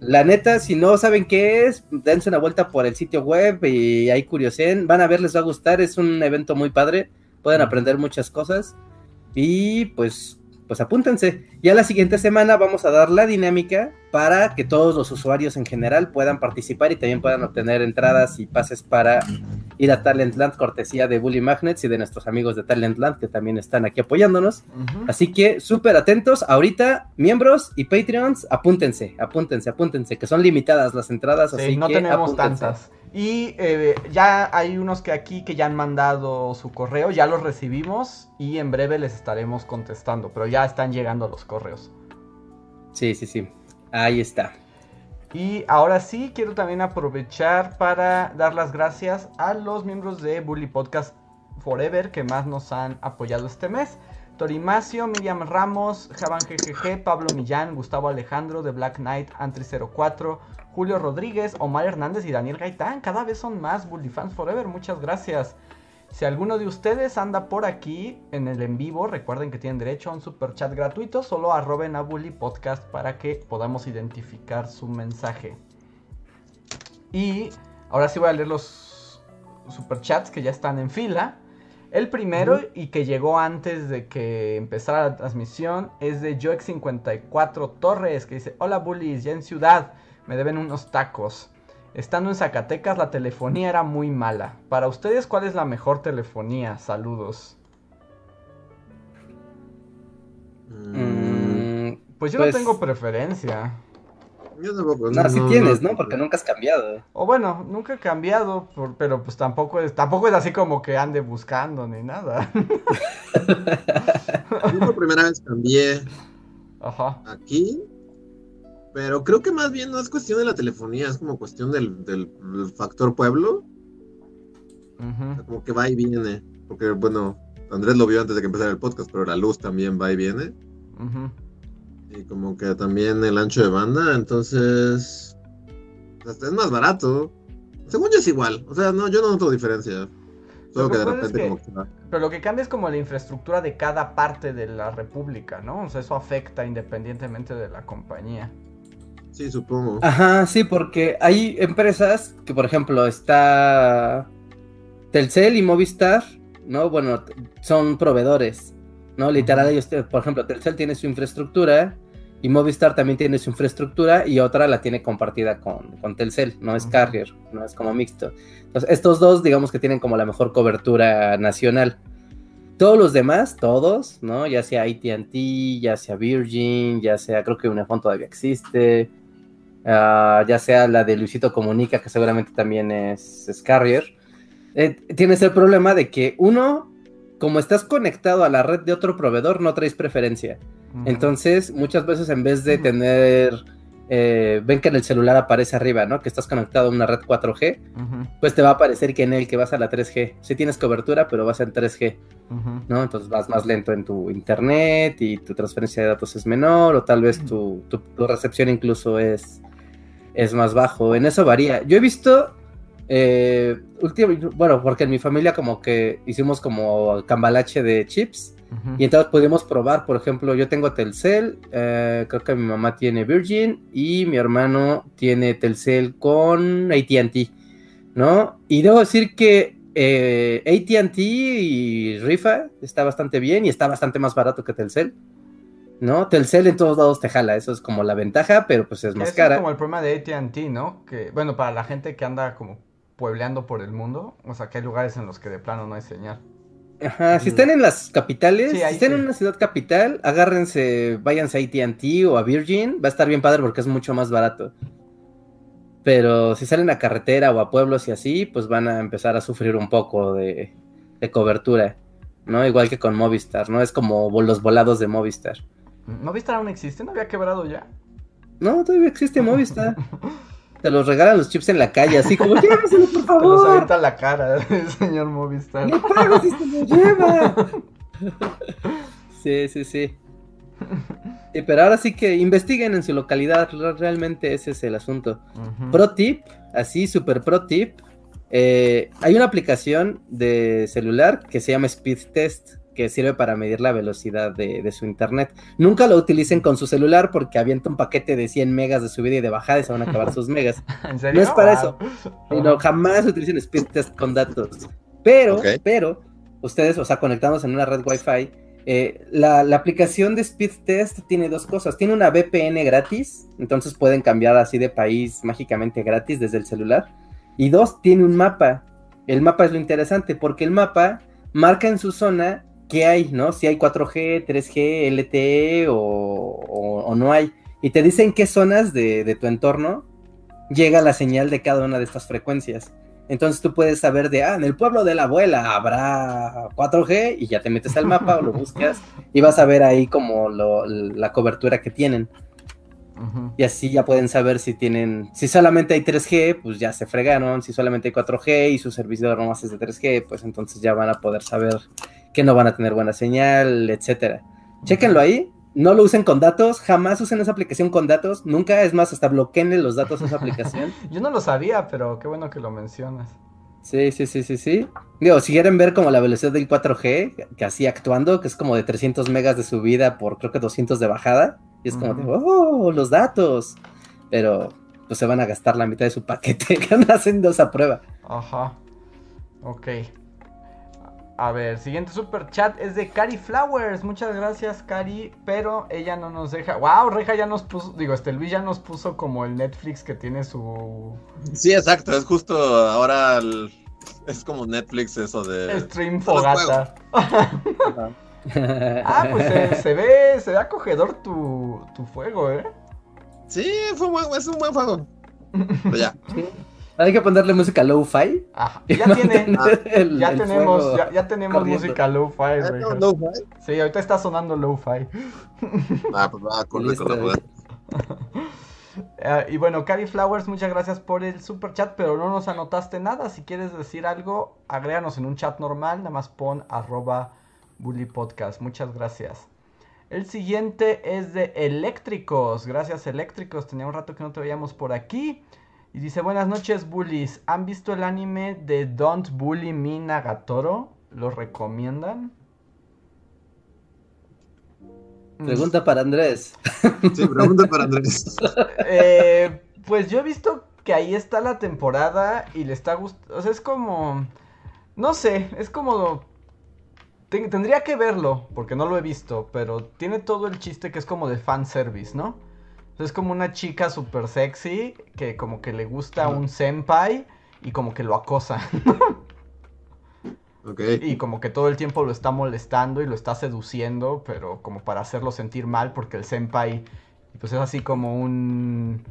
La neta, si no saben qué es, dense una vuelta por el sitio web y ahí curiosen. Van a ver, les va a gustar. Es un evento muy padre. pueden aprender muchas cosas y pues pues apúntense. Ya la siguiente semana vamos a dar la dinámica para que todos los usuarios en general puedan participar y también puedan obtener entradas y pases para ir a Talentland, cortesía de Bully Magnets y de nuestros amigos de Talentland que también están aquí apoyándonos. Así que súper atentos. Ahorita, miembros y Patreons, apúntense, apúntense, apúntense, que son limitadas las entradas. Sí, así no que tenemos apúntense. tantas. Y eh, ya hay unos que aquí que ya han mandado su correo, ya los recibimos y en breve les estaremos contestando, pero ya están llegando los correos. Sí, sí, sí. Ahí está. Y ahora sí, quiero también aprovechar para dar las gracias a los miembros de Bully Podcast Forever que más nos han apoyado este mes. Torimacio, Miriam Ramos, Javan GGG, Pablo Millán, Gustavo Alejandro, de Black Knight, Antri04, Julio Rodríguez, Omar Hernández y Daniel Gaitán. Cada vez son más Bully Fans Forever, muchas gracias. Si alguno de ustedes anda por aquí en el en vivo, recuerden que tienen derecho a un super chat gratuito. Solo arroben a Bully Podcast para que podamos identificar su mensaje. Y ahora sí voy a leer los super chats que ya están en fila. El primero y que llegó antes de que empezara la transmisión es de Joex54 Torres que dice: Hola Bullies, ya en ciudad, me deben unos tacos. Estando en Zacatecas la telefonía era muy mala. Para ustedes, ¿cuál es la mejor telefonía? Saludos. Mm, Pues yo Pues- no tengo preferencia. Yo tampoco. no, sí tienes, ¿no? Porque nunca has cambiado. O bueno, nunca he cambiado, por- pero pues tampoco es, tampoco es así como que ande buscando ni nada. Yo por primera vez cambié Ajá. aquí, pero creo que más bien no es cuestión de la telefonía, es como cuestión del, del- del factor pueblo, como que va y viene. Porque, bueno, Andrés lo vio antes de que empezara el podcast, pero la luz también va y viene. Y como que también el ancho de banda, entonces. hasta es más barato. Según yo es igual. O sea, no, yo no noto diferencia. Solo Lo que de pasa es repente que- como que va. Pero lo que cambia es como la infraestructura de cada parte de la república, ¿no? O sea, eso afecta independientemente de la compañía. Sí, supongo. Ajá, sí, porque hay empresas que, por ejemplo, está Telcel y Movistar, ¿no? Bueno, son proveedores, ¿no? Literal, ellos, por ejemplo, Telcel tiene su infraestructura y Movistar también tiene su infraestructura y otra la tiene compartida con, con Telcel, no es carrier, no es como mixto. Entonces, estos dos, digamos que tienen como la mejor cobertura nacional. Todos los demás, todos, ¿no? Ya sea ATT, ya sea Virgin, ya sea, creo que Unifón todavía existe, ah, ya sea la de Luisito Comunica, que seguramente también es, es Carrier, eh, tienes el problema de que uno, como estás conectado a la red de otro proveedor, no traes preferencia. Entonces, muchas veces en vez de tener, eh, ven que en el celular aparece arriba, ¿no? Que estás conectado a una red 4G, Ujú, pues te va a aparecer que en el que vas a la 3G. Sí tienes cobertura, pero vas en 3G, ¿no? Entonces vas más lento en tu internet y tu transferencia de datos es menor, o tal vez tu, tu- tu recepción incluso es, es más bajo. En eso varía. Yo he visto, eh, último- bueno, porque en mi familia como que hicimos como cambalache de chips. Y entonces pudimos probar, por ejemplo, yo tengo Telcel, eh, creo que mi mamá tiene Virgin y mi hermano tiene Telcel con ATT, ¿no? Y debo decir que eh, ATT y Rifa está bastante bien y está bastante más barato que Telcel, ¿no? Telcel en todos lados te jala, eso es como la ventaja, pero pues es más Ese cara. es como el problema de AT&T, ¿no? Que, bueno, para la gente que anda como puebleando por el mundo, o sea, que hay lugares en los que de plano no hay señal. Ajá, si están en las capitales, Sí, si están sí. en una ciudad capital, agárrense, váyanse a AT&T o a Virgin, va a estar bien padre porque es mucho más barato. Pero si salen a carretera o a pueblos y así, pues van a empezar a sufrir un poco de, de cobertura, ¿no? Igual que con Movistar, ¿no? Es como los volados de Movistar. ¿No viste aún existe? ¿No había quebrado ya? No, todavía existe Movistar. Te los regalan los chips en la calle, así como, lléveselo, por Te los favor. avienta la cara el señor Movistar. ¡Le pago si se lo lleva! Sí, sí, sí. Sí, pero ahora sí que investiguen en su localidad, re- realmente ese es el asunto. Pro tip, así, super pro tip. eh, hay una aplicación de celular que se llama Speed Test, que sirve para medir la velocidad de, de su internet. Nunca lo utilicen con su celular porque avienta un paquete de 100 megas de subida y de bajada y se van a acabar sus megas. ¿En serio? No es para Wow. eso. Y no, jamás utilicen speed test con datos. Pero, pero, ustedes, o sea, conectados en una red Wi-Fi, eh, la, aplicación de Speed Test tiene dos cosas. Tiene una VPN gratis, entonces pueden cambiar así de país mágicamente gratis desde el celular. Y dos, tiene un mapa. El mapa es lo interesante porque el mapa marca en su zona qué hay, ¿no? Si hay 4G, 3G, LTE o, no hay. Y te dicen qué zonas de tu entorno llega la señal de cada una de estas frecuencias. Entonces tú puedes saber de, ah, en el pueblo de la abuela habrá 4G y ya te metes al mapa o lo buscas y vas a ver ahí como lo, la cobertura que tienen. Y así ya pueden saber si tienen, si solamente hay 3G, pues ya se fregaron, si solamente hay 4G y su servidor nomás es de 3G, pues entonces ya van a poder saber que no van a tener buena señal, etcétera. Chéquenlo ahí, no lo usen con datos, jamás usen esa aplicación con datos, nunca, es más, hasta bloqueenle los datos a esa aplicación. Yo no lo sabía, pero qué bueno que lo mencionas. Sí, sí, sí, sí, sí. Digo, si quieren ver como la velocidad del 4G, que así actuando, que es como de 300 megas de subida por creo que 200 de bajada, y es como, oh, los datos. Pero pues se van a gastar la mitad de su paquete haciendo esa prueba. Ajá. Ok. A ver, siguiente super chat es de Cari Flowers. Muchas gracias, Cari. Pero ella no nos deja. ¡Wow! Reja ya nos puso. Digo, este Luis ya nos puso como el Netflix que tiene su. Sí, exacto. Es justo ahora. Es como Netflix eso de. Stream Fogata. ah, pues se, ve. Se ve acogedor tu, tu fuego, ¿eh? Sí, fue es un buen fuego. Pero ya. Hay que ponerle música low-fi. Ajá. Ya tiene. ya, tenemos, ya, tenemos música low-fi, güey. Sí, ahorita está sonando low-fi. Ah, pues va, con la uh, y bueno, Cari Flowers, muchas gracias por el super chat, pero no nos anotaste nada. Si quieres decir algo, agréganos en un chat normal, nada más pon arroba bully podcast. Muchas gracias. El siguiente es de Eléctricos. Gracias, Eléctricos. Tenía un rato que no te veíamos por aquí. Y dice, buenas noches, bullies. ¿Han visto el anime de Don't Bully Me Nagatoro? ¿Lo recomiendan? Pregunta para Andrés. Sí, pregunta para Andrés. Eh, pues yo he visto que ahí está la temporada y le está gustando. O sea, es como... No sé, es como... Tendría que verlo, porque no lo he visto, pero tiene todo el chiste que es como de fanservice, ¿no? Es como una chica súper sexy que como que le gusta a un senpai y como que lo acosa. Y como que todo el tiempo lo está molestando y lo está seduciendo, pero como para hacerlo sentir mal porque el senpai pues es así como un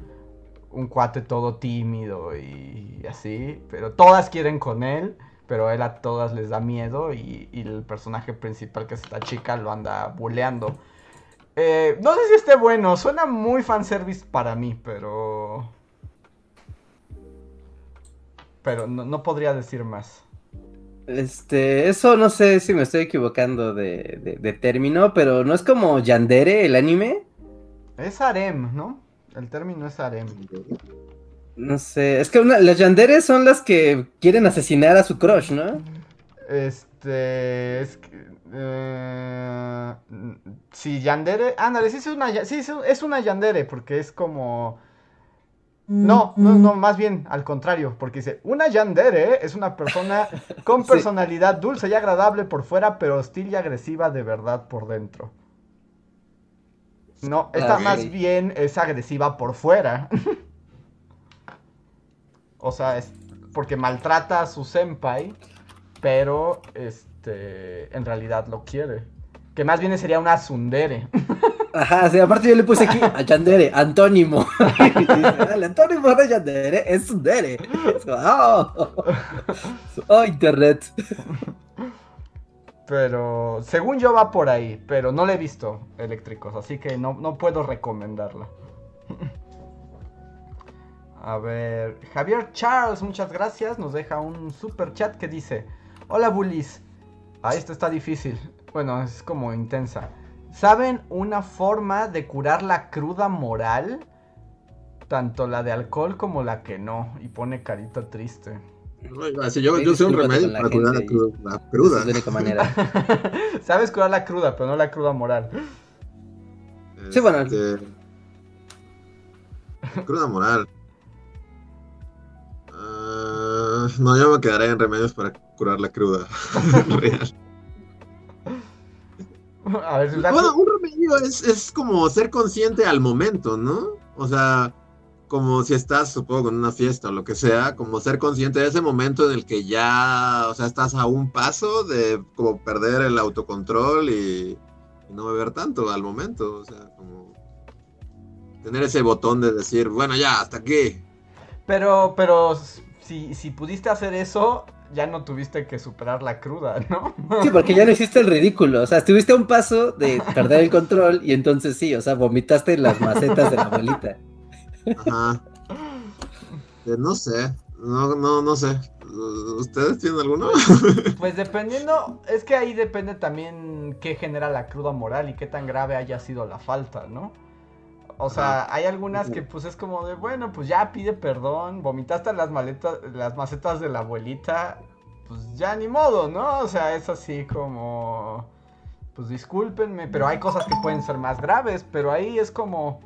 un cuate todo tímido y así, pero todas quieren con él, pero él a todas les da miedo y, y el personaje principal que es esta chica lo anda buleando. Eh, no sé si esté bueno, suena muy fanservice para mí, pero... Pero no, podría decir más. Este, eso no sé si me estoy equivocando de, término, pero no es como Yandere el anime. Es harem, ¿no? El término es harem. No sé, es que las Yandere son las que quieren asesinar a su crush, ¿no? Este, es que, eh, sí, Yandere. Ándale, sí es una, sí, es una Yandere, porque es como. No, no, no, más bien al contrario, porque dice, una Yandere es una persona con personalidad dulce y agradable por fuera, pero hostil y agresiva de verdad por dentro. No, esta más bien es agresiva por fuera. o sea, es porque maltrata a su senpai, pero es, este, en realidad lo quiere. Que más bien sería una Sundere. Ajá, sí, aparte yo le puse aquí a Yandere, antónimo. el antónimo de Yandere es Sundere. oh. oh, internet. Pero según yo va por ahí, pero no le he visto eléctricos, así que no, no puedo recomendarla. A ver, Javier Charles, muchas gracias. Nos deja un super chat que dice: Hola bullies, Ah, esto está difícil. Bueno, es como intensa. ¿Saben una forma de curar la cruda moral? Tanto la de alcohol como la que no. Y pone carita triste. yo, yo sé un remedio para curar la cruda. de única manera. Sabes curar la cruda, pero no la cruda moral. Sí, bueno. Este, cruda moral. No, yo me quedaré en remedios para curar la cruda. Real. A ver, la- Bueno, un remedio es, es como ser consciente al momento, ¿no? O sea, como si estás, supongo, en una fiesta o lo que sea, como ser consciente de ese momento en el que ya, o sea, estás a un paso de como perder el autocontrol y, y no beber tanto al momento, o sea, como tener ese botón de decir, bueno, ya, hasta aquí. Pero, pero si, si pudiste hacer eso, ya no tuviste que superar la cruda, ¿no? Sí, porque ya no hiciste el ridículo. O sea, estuviste a un paso de perder el control y entonces sí, o sea, vomitaste en las macetas de la abuelita. Ajá. Eh, no sé, no, no, no sé. ¿Ustedes tienen alguno? Pues dependiendo, es que ahí depende también qué genera la cruda moral y qué tan grave haya sido la falta, ¿no? O sea, hay algunas que pues es como de, bueno, pues ya pide perdón, vomitaste las maletas, las macetas de la abuelita, pues ya ni modo, ¿no? O sea, es así como, pues discúlpenme, pero hay cosas que pueden ser más graves, pero ahí es como,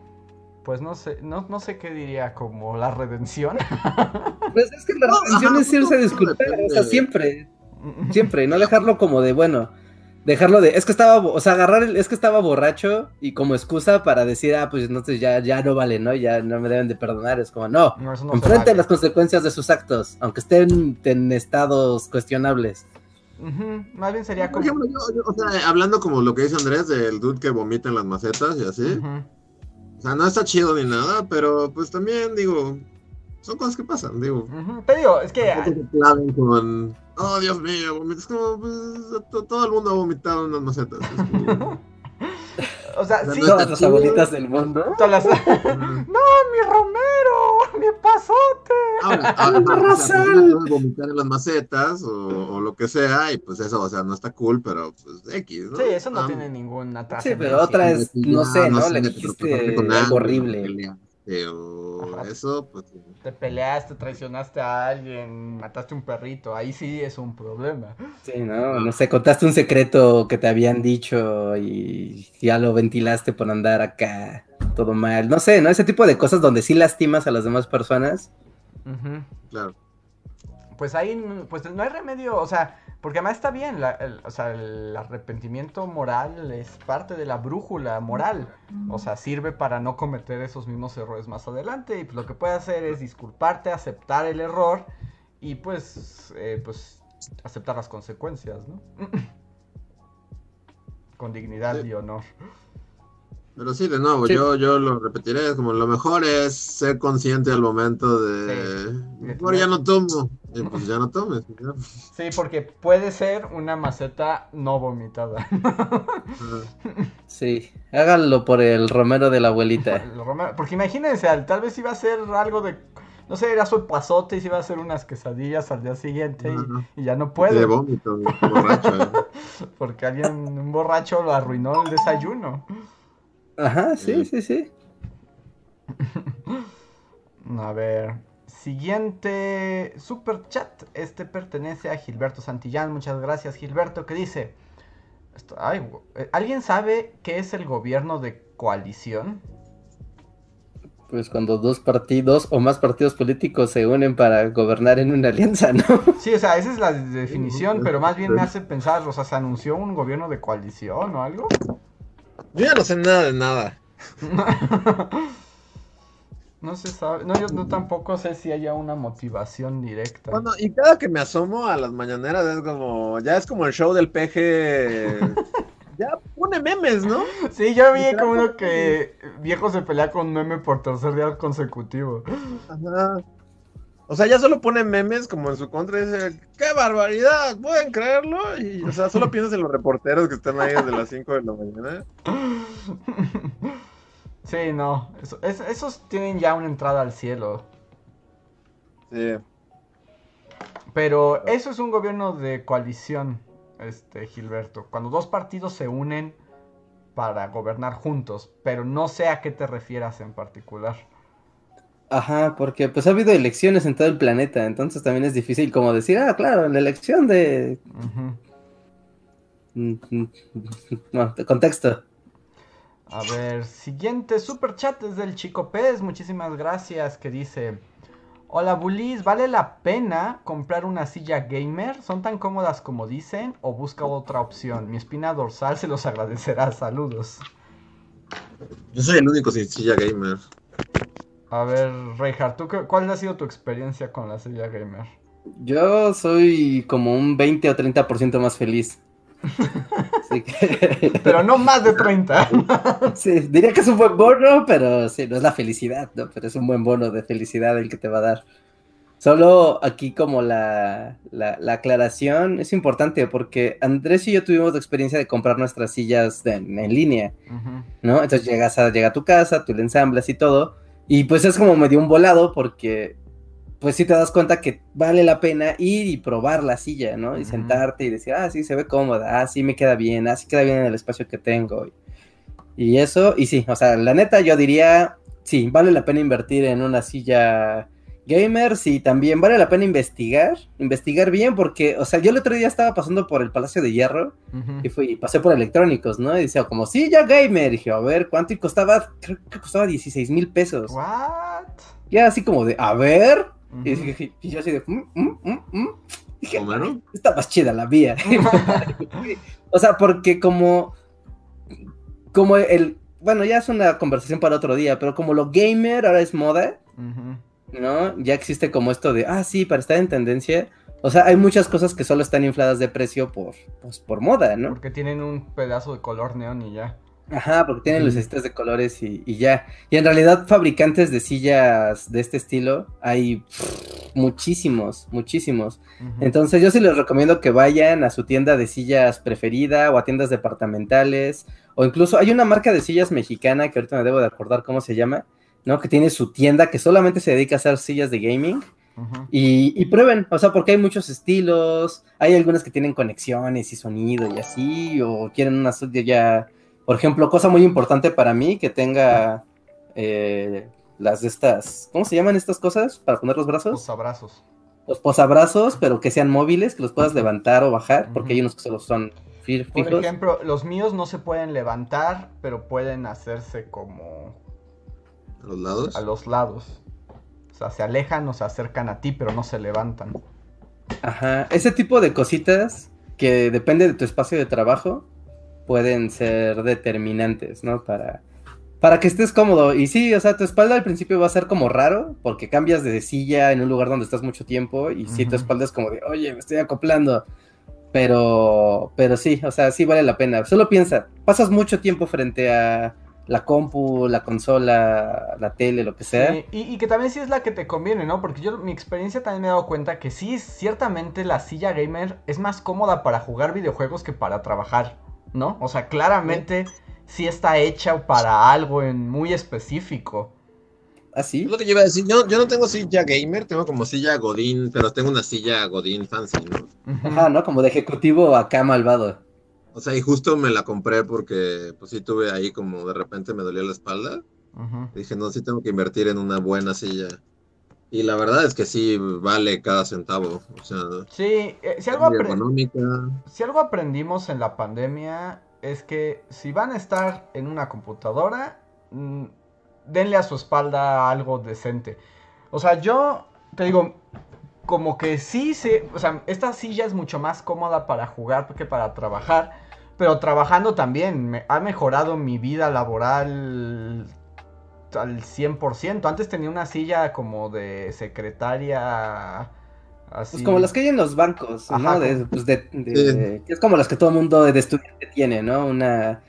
pues no sé, no, no sé qué diría, como la redención. Pues es que la redención es irse a no, disculpar, o sea, siempre, siempre, no dejarlo como de, bueno, dejarlo de, es que estaba, o sea, agarrar el, es que estaba borracho y como excusa para decir, ah, pues entonces ya, ya no vale, ¿no? Ya no me deben de perdonar, es como, no, No, no se enfrente vale. las consecuencias de sus actos, aunque estén en estados cuestionables. Más bien sería Por como... ejemplo, yo, yo, o sea, hablando como lo que dice Andrés del dude que vomita en las macetas y así. O sea, no está chido ni nada, pero pues también digo, son cosas que pasan, digo. Te digo, es que Tampoco se claven con, oh Dios mío, vomita. Es como, pues, to- todo el mundo ha vomitado en las macetas. Como, O sea, No, sí. no Todas las abuelitas del mundo. todas las-. ¡No, mi Romero! ¡Mi pasote! Ahora, ahora, también puedes vomitar en las macetas o, o lo que sea, y pues eso, o sea, no está cool, pero pues X, ¿no? Sí, eso no Ah, tiene ninguna Sí, trascendencia. pero otra es, no sé, ¿no? Le te dijiste tropezaste con algo horrible. Peleaste, o Ajá. eso, pues. Te peleaste, traicionaste a alguien, mataste un perrito. Ahí sí es un problema. Sí, no, no sé, contaste un secreto que te habían dicho y ya lo ventilaste por andar acá todo mal. No sé, ¿no? Ese tipo de cosas donde sí lastimas a las demás personas. Ujú. Claro. Pues ahí pues no hay remedio, o sea, porque además está bien, la- el, o sea, el arrepentimiento moral es parte de la brújula moral, o sea, sirve para no cometer esos mismos errores más adelante y pues lo que puedes hacer es disculparte, aceptar el error y pues, eh, pues aceptar las consecuencias, ¿no? Con dignidad Sí. y honor. Pero sí, de nuevo, Sí. yo, yo lo repetiré, como lo mejor es ser consciente al momento de, Sí. mejor ya no tomo, y pues ya no tomes. ya. Sí, porque puede ser una maceta no vomitada. Sí, háganlo por el romero de la abuelita. Romero- Porque imagínense, al- tal vez iba a ser algo de. No sé, era su pasote y se iba a hacer unas quesadillas al día siguiente y, ya no De puede. vómito, borracho. ¿eh? Porque alguien, un borracho, lo arruinó el desayuno. Ajá, sí, sí, sí. A ver. Siguiente super chat. Este pertenece a Gilberto Santillán. Muchas gracias, Gilberto. Que dice: esto- ay, gu- eh, ¿Alguien sabe qué es el gobierno de coalición? Pues cuando dos partidos o más partidos políticos se unen para gobernar en una alianza, ¿no? Sí, o sea, esa es la definición, pero más bien me hace pensar, o sea, ¿se anunció un gobierno de coalición o algo? Yo ya no sé nada de nada. No se sabe, no, yo no tampoco sé si haya una motivación directa. Bueno, y cada que me asomo a las mañaneras es como, ya es como el show del peje. ya pone memes, ¿no? Sí, yo vi como uno que viejo se pelea con meme por tercer día consecutivo. Ajá. O sea, ya solo pone memes como en su contra y dice, ¡qué barbaridad! ¿Pueden creerlo? Y, o sea, solo piensas en los reporteros que están ahí desde las 5 de la mañana. Sí, no, eso- es- esos tienen ya una entrada al cielo. Sí. Pero eso es un gobierno de coalición, este Gilberto. Cuando dos partidos se unen para gobernar juntos, pero no sé a qué te refieras en particular. Ajá, porque pues ha habido elecciones en todo el planeta, entonces también es difícil como decir, ah, claro, la elección de... Ujú. Mm, mm, No, de contexto. A ver, siguiente super chat es del Chico Pez, muchísimas gracias, que dice, Hola Bulis, ¿vale la pena comprar una silla gamer? ¿Son tan cómodas como dicen o busca otra opción? Mi espina dorsal se los agradecerá. Saludos. Yo soy el único sin silla gamer. A ver, Reinhardt, ¿tú qué- ¿cuál ha sido tu experiencia con la silla gamer? Yo soy como un 20 o 30% más feliz. Que- Pero no más de 30. sí, diría que es un buen bono, pero sí, no es la felicidad, ¿no? Pero es un buen bono de felicidad el que te va a dar. Solo aquí como la, la, la aclaración es importante porque Andrés y yo tuvimos la experiencia de comprar nuestras sillas de- en línea. ¿no? Entonces llegas a, llega a tu casa, tú le ensamblas y todo, y pues es como medio un volado porque pues sí te das cuenta que vale la pena ir y probar la silla, ¿no? Y sentarte y decir, ah, sí, se ve cómoda, ah, sí, me queda bien, ah, sí queda bien en el espacio que tengo. Y eso, y sí, o sea, la neta yo diría, sí, vale la pena invertir en una silla gamer, sí, también vale la pena investigar, investigar bien porque, o sea, yo el otro día estaba pasando por el Palacio de Hierro y fui, y pasé por electrónicos, ¿no? Y decía, como, ya gamer. Y dije, a ver, ¿cuánto? Y costaba, creo que costaba 16 mil pesos. What? Y era así como de, a ver. Y, dije- y yo así de, mm, mm, mm, mm. Dije, Homero. está más chida la mía. o sea, porque como, como el, bueno, ya es una conversación para otro día, pero como lo gamer ahora es moda. ¿no? Ya existe como esto de, ah, sí, para estar en tendencia. O sea, hay muchas cosas que solo están infladas de precio por, pues, por moda, ¿no? Porque tienen un pedazo de color neón y ya. Ajá, porque tienen lucecitas de colores y, y ya. Y en realidad fabricantes de sillas de este estilo hay pff, muchísimos, muchísimos. Entonces yo sí les recomiendo que vayan a su tienda de sillas preferida o a tiendas departamentales. O incluso hay una marca de sillas mexicana que ahorita me debo de acordar cómo se llama, ¿no? Que tiene su tienda que solamente se dedica a hacer sillas de gaming. Y, y prueben, o sea, porque hay muchos estilos, hay algunas que tienen conexiones y sonido y así, o quieren una silla ya, por ejemplo, cosa muy importante para mí, que tenga eh, las de estas, ¿cómo se llaman estas cosas para poner los brazos? Los abrazos. Los posabrazos, pero que sean móviles, que los puedas levantar o bajar, porque hay unos que solo son fi- Por fijos. ejemplo, los míos no se pueden levantar, pero pueden hacerse como A los lados. a los lados. O sea, se alejan o se acercan a ti, pero no se levantan. Ajá, ese tipo de cositas que depende de tu espacio de trabajo pueden ser determinantes, ¿no? Para, para que estés cómodo. Y sí, o sea, tu espalda al principio va a ser como raro porque cambias de silla en un lugar donde estás mucho tiempo y sí, tu espalda es como de, oye, me estoy acoplando. Pero, pero sí, o sea, sí vale la pena. Solo piensa, pasas mucho tiempo frente a la compu, la consola, la tele, lo que sea. Sí, y, y que también sí es la que te conviene, ¿no? Porque yo, mi experiencia también me he dado cuenta que sí, ciertamente la silla gamer es más cómoda para jugar videojuegos que para trabajar, ¿no? O sea, claramente sí está hecha para algo en muy específico. Así. Es lo que yo iba a decir. Yo, yo no tengo silla gamer, tengo como silla Godín, pero tengo una silla Godín fancy, ¿no? Ajá, ¿no? Como de ejecutivo acá malvado. O sea, y justo me la compré porque, pues sí, tuve ahí como de repente me dolía la espalda. Ujú. Dije, no, sí tengo que invertir en una buena silla. Y la verdad es que sí vale cada centavo. O sea, Sí, eh, si algo, económica. si algo aprendimos en la pandemia es que si van a estar en una computadora, mm, denle a su espalda algo decente. O sea, yo te digo, como que sí, se, o sea, esta silla es mucho más cómoda para jugar que para trabajar, pero trabajando también me ha mejorado mi vida laboral al 100%. Antes tenía una silla como de secretaria así. Pues como las que hay en los bancos, ¿no? Ajá, De, como- pues de- de- que es como las que todo mundo de estudiante tiene, ¿no? Una,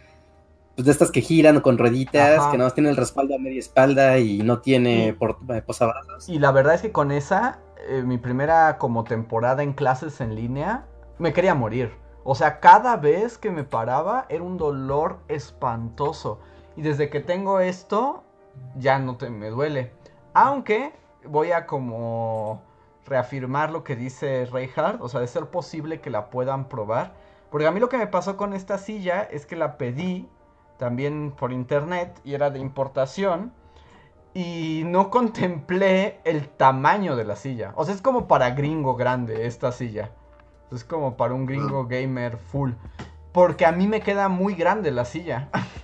pues de estas que giran con rueditas, Ajá. que no tiene el respaldo a media espalda y no tiene Sí. por, eh, posabrazos. Y la verdad es que con esa, eh, mi primera como temporada en clases en línea, me quería morir. O sea, cada vez que me paraba era un dolor espantoso. Y desde que tengo esto, ya no te, me duele. Aunque voy a como reafirmar lo que dice Reinhardt. O sea, de ser posible que la puedan probar. Porque a mí lo que me pasó con esta silla es que la pedí también por internet y era de importación y no contemplé el tamaño de la silla. O sea, es como para gringo grande esta silla. Es como para un gringo gamer full. Porque a mí me queda muy grande la silla.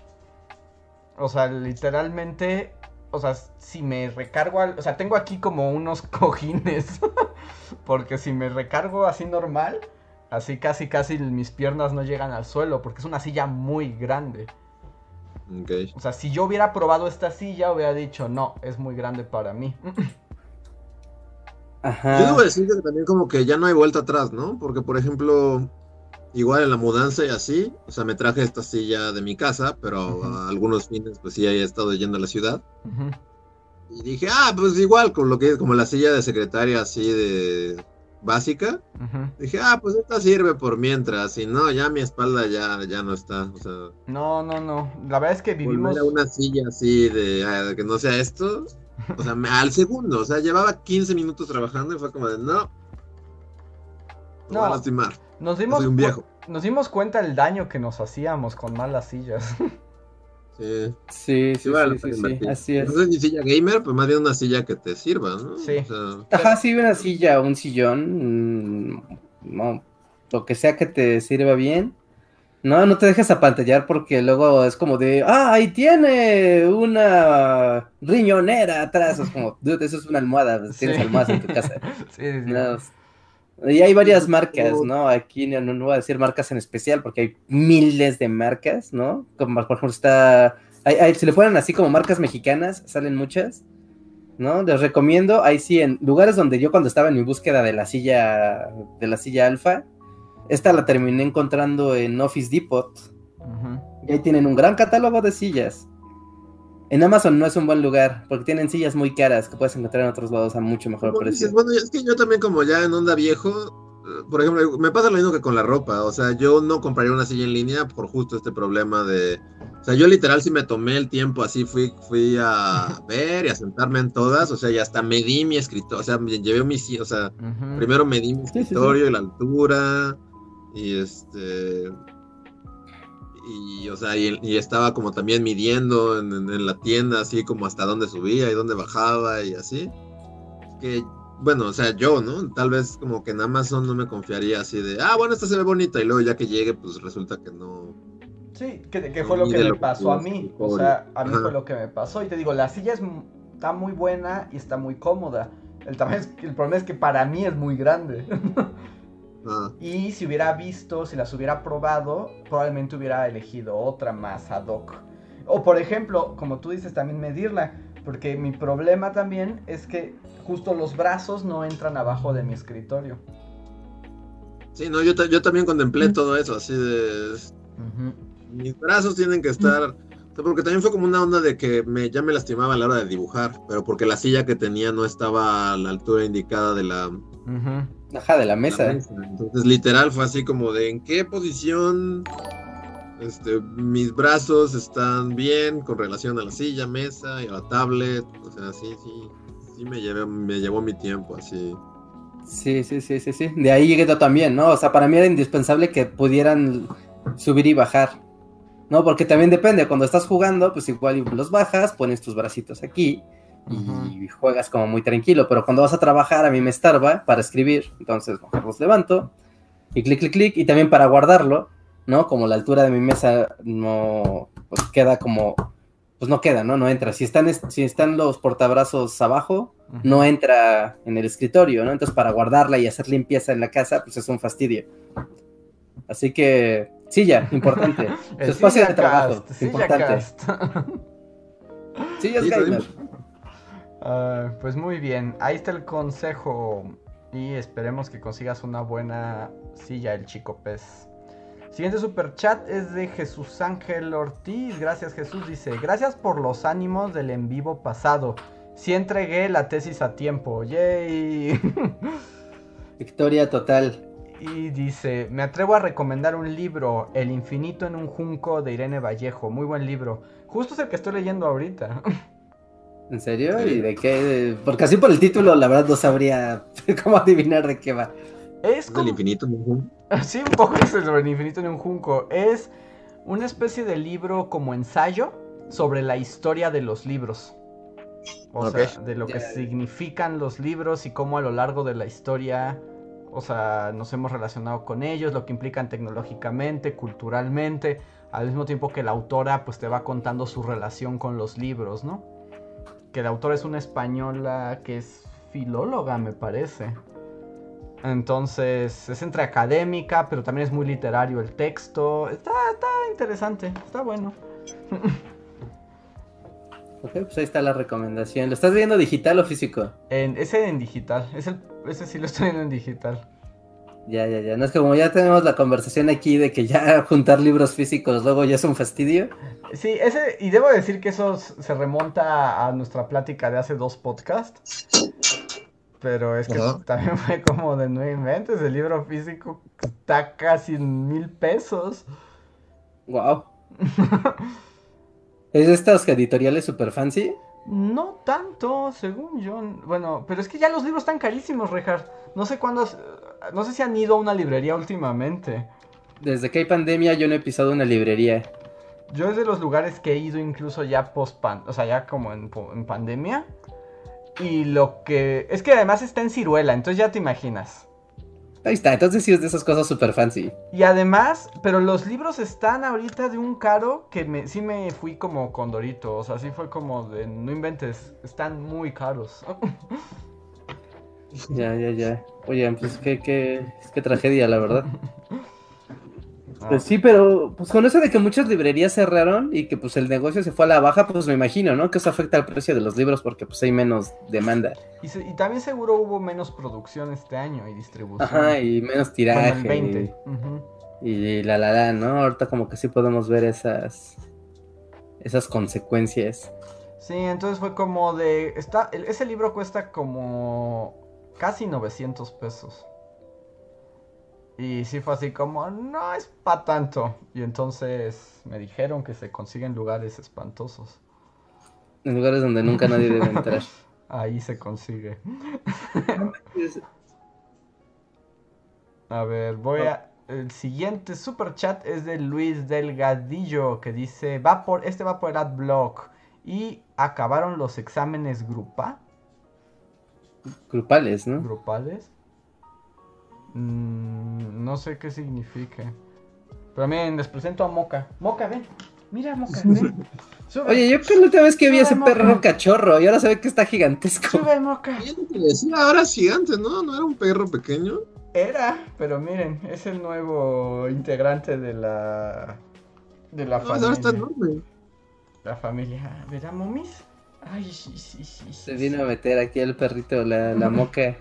o sea, literalmente o sea, si me recargo al, o sea, tengo aquí como unos cojines, porque si me recargo así normal, así casi casi mis piernas no llegan al suelo, porque es una silla muy grande. Ok. O sea, si yo hubiera probado esta silla, hubiera dicho, no, es muy grande para mí. Ajá. Yo debo decir que también como que ya no hay vuelta atrás, ¿no? Porque, por ejemplo, igual en la mudanza y así, o sea, me traje esta silla de mi casa, pero a algunos fines, pues sí, he estado yendo a la ciudad. Ujú. Y dije, ah, pues igual, con lo que es como la silla de secretaria así de básica. Dije, ah, pues esta sirve por mientras. Y no, ya mi espalda ya, ya no está. O sea, No, no, no. La verdad es que vivimos. a una silla así de, ah, de que no sea esto. O sea, al segundo, o sea, llevaba 15 minutos trabajando y fue como de, no. No. va a lastimar. Nos Soy dimos, un viejo. nos dimos cuenta el daño que nos hacíamos con malas sillas. Sí. Sí, sí, vale la sí, sí, así es. No es ni silla gamer, pues más bien una silla que te sirva, ¿no? Sí. O sea, Ajá, sí, una silla, un sillón, mm, no, lo que sea que te sirva bien. No, no te dejes apantallar porque luego es como de, ah, ahí tiene una riñonera atrás. Es como, dude, eso es una almohada, tienes Sí. almohadas en tu casa. Sí, sí, sí. No, y hay varias marcas, ¿no? Aquí no, no voy a decir marcas en especial porque hay miles de marcas, ¿no? Como por ejemplo está, hay, hay- si le ponen así como marcas mexicanas, salen muchas, ¿no? Les recomiendo, ahí sí, en lugares donde yo cuando estaba en mi búsqueda de la silla, de la silla alfa, esta la terminé encontrando en Office Depot, y ahí tienen un gran catálogo de sillas. En Amazon no es un buen lugar porque tienen sillas muy caras que puedes encontrar en otros lados a mucho mejor precio. dices, bueno, es que yo también como ya en onda viejo, eh, por ejemplo, me pasa lo mismo que con la ropa, o sea, yo no compraría una silla en línea por justo este problema de, o sea, yo literal sí me tomé el tiempo así, fui, fui a ver y a sentarme en todas, o sea, y hasta medí mi escritorio, o sea, llevé mi silla, o sea, Ujú. primero medí mi Sí, sí, sí. escritorio y la altura, y este... Y, o sea, y, y estaba como también midiendo en, en- en la tienda, así como hasta dónde subía y dónde bajaba y así. Que, bueno, o sea, yo, ¿no? Tal vez como que en Amazon no me confiaría así de, ah, bueno, esta se ve bonita, y luego ya que llegue, pues resulta que no. Sí, que, que fue lo que me lo que pasó a mí. O sea, a mí Ajá. fue lo que me pasó. Y te digo, la silla es, está muy buena y está muy cómoda. El, el problema es que para mí es muy grande. Ah, y si hubiera visto, si las hubiera probado, probablemente hubiera elegido otra más ad hoc. O por ejemplo, como tú dices, también medirla. Porque mi problema también es que justo los brazos no entran abajo de mi escritorio. sí, no, yo, yo también contemplé todo eso, así de. Mis brazos tienen que estar. sea, porque también fue como una onda de que me, ya me lastimaba a la hora de dibujar, pero porque la silla que tenía no estaba a la altura indicada de la, Ujú. Ajá, de la la mesa. Entonces, literal, fue así como de en qué posición este, mis brazos están bien con relación a la silla, mesa y a la tablet. O sea, sí, sí, sí me, llevé, me llevó mi tiempo así. Sí, sí, sí, sí, sí. De ahí llegué yo también, ¿no? O sea, para mí era indispensable que pudieran subir y bajar. ¿No? Porque también depende, cuando estás jugando, pues igual los bajas, pones tus bracitos aquí y juegas como muy tranquilo, pero cuando vas a trabajar a mí me estorba para escribir, entonces mejor los levanto y clic, clic, clic, y también para guardarlo, ¿no? Como la altura de mi mesa no, pues queda como, pues no queda, ¿no? No entra. Si están, es- si están los portabrazos abajo, no entra en el escritorio, ¿no? Entonces para guardarla y hacer limpieza en la casa, pues es un fastidio. Así que, silla, importante. Su espacio de trabajo, importante. Sillas Ah, pues muy bien, ahí está el consejo y esperemos que consigas una buena silla, el chico pez. Siguiente super chat es de Jesús Ángel Ortiz. Gracias Jesús, dice, gracias por los ánimos del en vivo pasado. Sí entregué la tesis a tiempo, yay. Victoria total. y dice, me atrevo a recomendar un libro, El infinito en un junco de Irene Vallejo, muy buen libro. Justo es el que estoy leyendo ahorita. ¿En serio? ¿Y de qué? Porque así por el título, la verdad no sabría cómo adivinar de qué va. Es como... infinito, ¿no? Sí, un poco es sobre el infinito en un junco. Es una especie de libro como ensayo sobre la historia de los libros. O Ok. sea, de lo que significan los libros y cómo a lo largo de la historia, o sea, nos hemos relacionado con ellos, lo que implican tecnológicamente, culturalmente, al mismo tiempo que la autora pues te va contando su relación con los libros, ¿no? Que la autora es una española que es filóloga, me parece. Entonces es entre académica, pero también es muy literario el texto. Está, está interesante, está bueno. Ok, pues ahí está la recomendación. ¿Lo estás viendo digital o físico? En, ese en digital, ese, ese sí lo estoy viendo en digital. Ya, ya, ya. No es que como ya tenemos la conversación aquí de que ya juntar libros físicos luego ya es un fastidio. Sí, ese, y debo decir que eso se remonta a nuestra plática de hace dos podcasts. Pero es que también fue como de no inventes, el libro físico está casi en mil pesos. Wow. ¿Es de estas editoriales super fancy? No tanto, según yo. Bueno, pero es que ya los libros están carísimos, Richard. No sé cuándo. No sé si han ido a una librería últimamente. Desde que hay pandemia yo no he pisado una librería. Yo es de los lugares que he ido incluso ya post pan, o sea, ya como en, pandemia. Y lo que. Es que además está en ciruela, entonces ya te imaginas. Ahí está, entonces sí es de esas cosas super fancy. Y además, pero los libros están ahorita de un caro que me, sí me fui como condorito. O sea, sí fue como de no inventes, están muy caros. Ya, ya, ya. Oye, pues qué, qué, qué tragedia, la verdad. Ah. Pues sí, pero pues con eso de que muchas librerías cerraron y que pues el negocio se fue a la baja, pues me imagino, ¿no? Que eso afecta al precio de los libros porque pues hay menos demanda. Y, se- y también seguro hubo menos producción este año y distribución. Ajá, y menos tiraje. el 20. Ujú. Y, y la la la, ¿no? Ahorita como que sí podemos ver esas esas consecuencias. Sí, entonces fue como de. Está, ese libro cuesta como casi 900 pesos. Y sí fue así como, no es pa' tanto. Y entonces me dijeron que se consiguen lugares espantosos. En lugares donde nunca nadie debe entrar. Ahí se consigue. A ver, voy a. El siguiente super chat es de Luis Delgadillo que dice: va por, Este va por el Adblock. Y acabaron los exámenes grupa, Grupales, ¿no? grupales. Mm, no sé qué signifique. Pero miren, les presento a Moca. Moca, ven. Mira, Moca, ven. Sube, Oye, yo creo que la última vez que vi ese moca. perro cachorro y ahora se ve que está gigantesco. sube, Moca. Decía, ahora es gigante, ¿no? ¿No era un perro pequeño? Era, pero miren, es el nuevo integrante de la. De la No, ahora está familia. enorme. La familia. ¿Verá, momis? Ay, sí, sí, sí. sí, Se vino a meter aquí el perrito, la, la moca.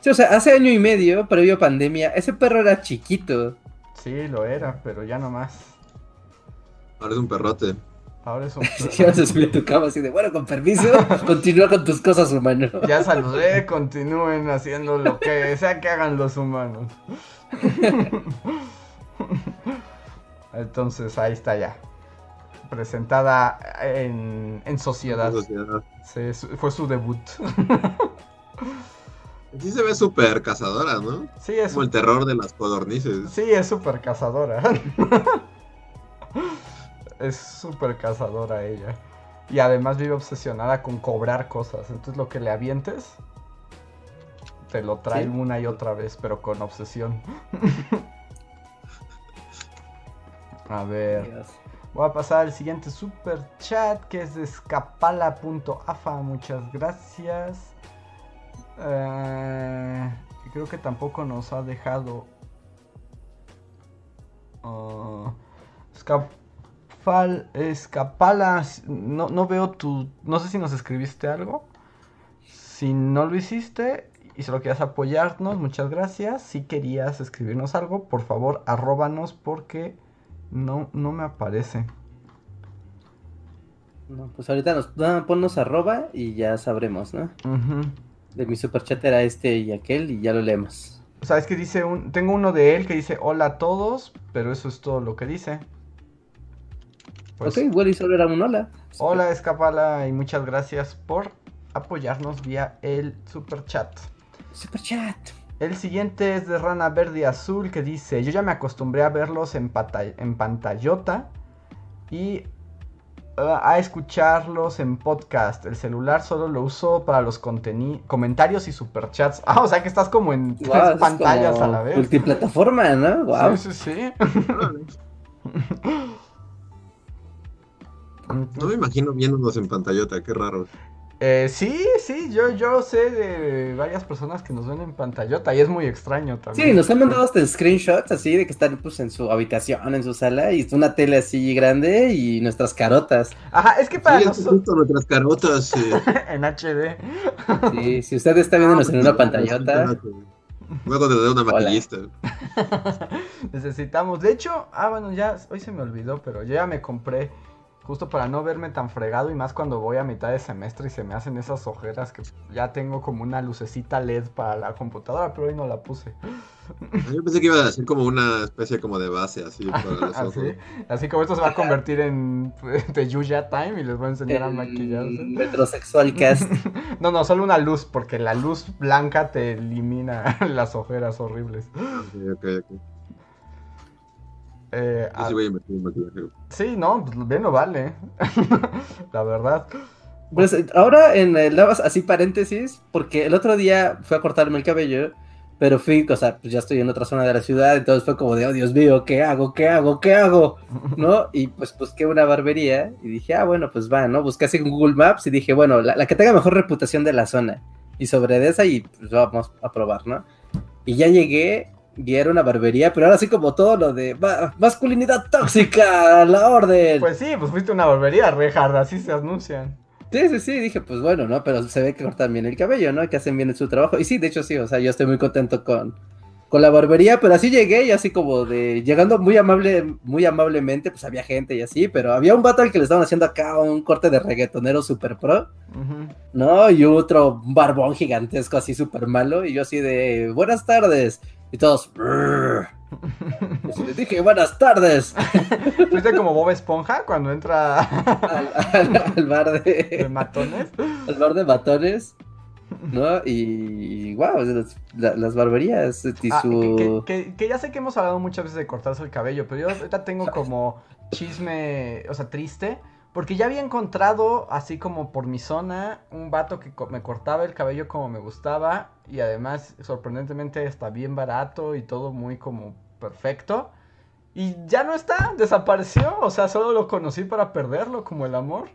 Sí, o sea, hace año y medio, previo a pandemia, ese perro era chiquito. Sí, lo era, pero ya no más. Ahora es un perrote. Ahora es un. Y vas a subir a tu cama así de, bueno, con permiso, continúa con tus cosas, humano. Ya saludé, continúen haciendo lo que sea que hagan los humanos. Entonces ahí está ya. Presentada en, en sociedad. Sociedad. Sí, su- fue su debut. Sí se ve súper cazadora, ¿no? Sí, es Como el terror de las codornices. Sí, es súper cazadora. es súper cazadora ella. Y además vive obsesionada con cobrar cosas. Entonces lo que le avientes, te lo trae Sí. una y otra vez, pero con obsesión. A ver, voy a pasar al siguiente super chat que es de escapala.afa. Muchas gracias. Eh, creo que tampoco nos ha dejado. Ah, Escapal, escapala. No, no veo tu. No sé si nos escribiste algo. Si no lo hiciste y solo quieres apoyarnos, muchas gracias. Si querías escribirnos algo, por favor, arróbanos porque no, no me aparece. No, pues ahorita nos no, ponnos arroba y ya sabremos, ¿no? De mi superchat era este y aquel y ya lo leemos. O sea, es que dice un. Tengo uno de él que dice hola a todos, pero eso es todo lo que dice. Pues, ok, igual y solo era un hola. Hola Escapala y muchas gracias por apoyarnos vía el super chat. Superchat. El siguiente es de Rana Verde y Azul que dice, yo ya me acostumbré a verlos en, en pantallota y uh, a escucharlos en podcast. El celular solo lo uso para los comentarios y superchats. Ah, o sea que estás como en tres pantallas como a la vez. Multiplataforma, ¿no? Wow. Sí, sí, sí. No me imagino viéndonos en pantallota, qué raro. Eh, sí, sí, yo, yo sé de varias personas que nos ven en pantallota y es muy extraño también. Sí, nos han mandado hasta screenshots así de que están pues en su habitación, en su sala, y una tele así grande y nuestras carotas. Ajá, es que para Sí, nosotros... justo nuestras carotas. en HD. Sí, si usted está viéndonos en una pantallota, Luego te doy una maquillista. Necesitamos. De hecho, ah, bueno, ya hoy se me olvidó, pero yo ya me compré justo para no verme tan fregado y más cuando voy a mitad de semestre y se me hacen esas ojeras que ya tengo como una lucecita LED para la computadora, pero hoy no la puse. Yo pensé que iba a ser como una especie como de base así para los ojos. Así, así como esto se va a convertir en de Yuya Time y les voy a enseñar a el maquillarse. metrosexual cast. No, no, solo una luz, porque la luz blanca te elimina las ojeras horribles. Ok, ok, ok. Eh, Yo sí voy a invertir en. Sí, no, pues bien no vale. La verdad. Pues ahora en el más así paréntesis, porque el otro día fui a cortarme el cabello, pero fui, o sea, pues ya estoy en otra zona de la ciudad, entonces fue como de, oh Dios mío, ¿qué hago? ¿Qué hago? ¿Qué hago? ¿No? Y pues busqué una barbería y dije, ah, bueno, pues va, ¿no? Busqué así en Google Maps y dije, bueno, la, la que tenga mejor reputación de la zona. Y sobre de esa y pues vamos a probar, ¿no? Y ya llegué y era una barbería, pero ahora sí como todo lo de "Ma- masculinidad tóxica, a la orden. Pues sí, pues fuiste una barbería, Rehard, así se anuncian. Sí, sí, sí, dije, pues bueno, ¿no? Pero se ve que cortan bien el cabello, ¿no? Que hacen bien su trabajo. Y sí, de hecho sí, o sea, yo estoy muy contento con, con la barbería, pero así llegué y así como de, llegando muy amable, muy amablemente, pues había gente y así, pero había un vato al que le estaban haciendo acá un corte de reggaetonero super pro. ¿no? Y otro barbón gigantesco así súper malo, y yo así de, buenas tardes. Y todos, les dije, buenas tardes. Fuiste como Bob Esponja cuando entra al, al- al bar de de, matones. al bar de batones, ¿no? Y, wow, las, la- las barberías y Ah, su... que, que- que ya sé que hemos hablado muchas veces de cortarse el cabello, pero yo ahorita tengo como chisme, o sea, triste, porque ya había encontrado, así como por mi zona, un vato que co- me cortaba el cabello como me gustaba y además, sorprendentemente, está bien barato y todo muy como perfecto. Y ya no está, desapareció, o sea, solo lo conocí para perderlo, como el amor.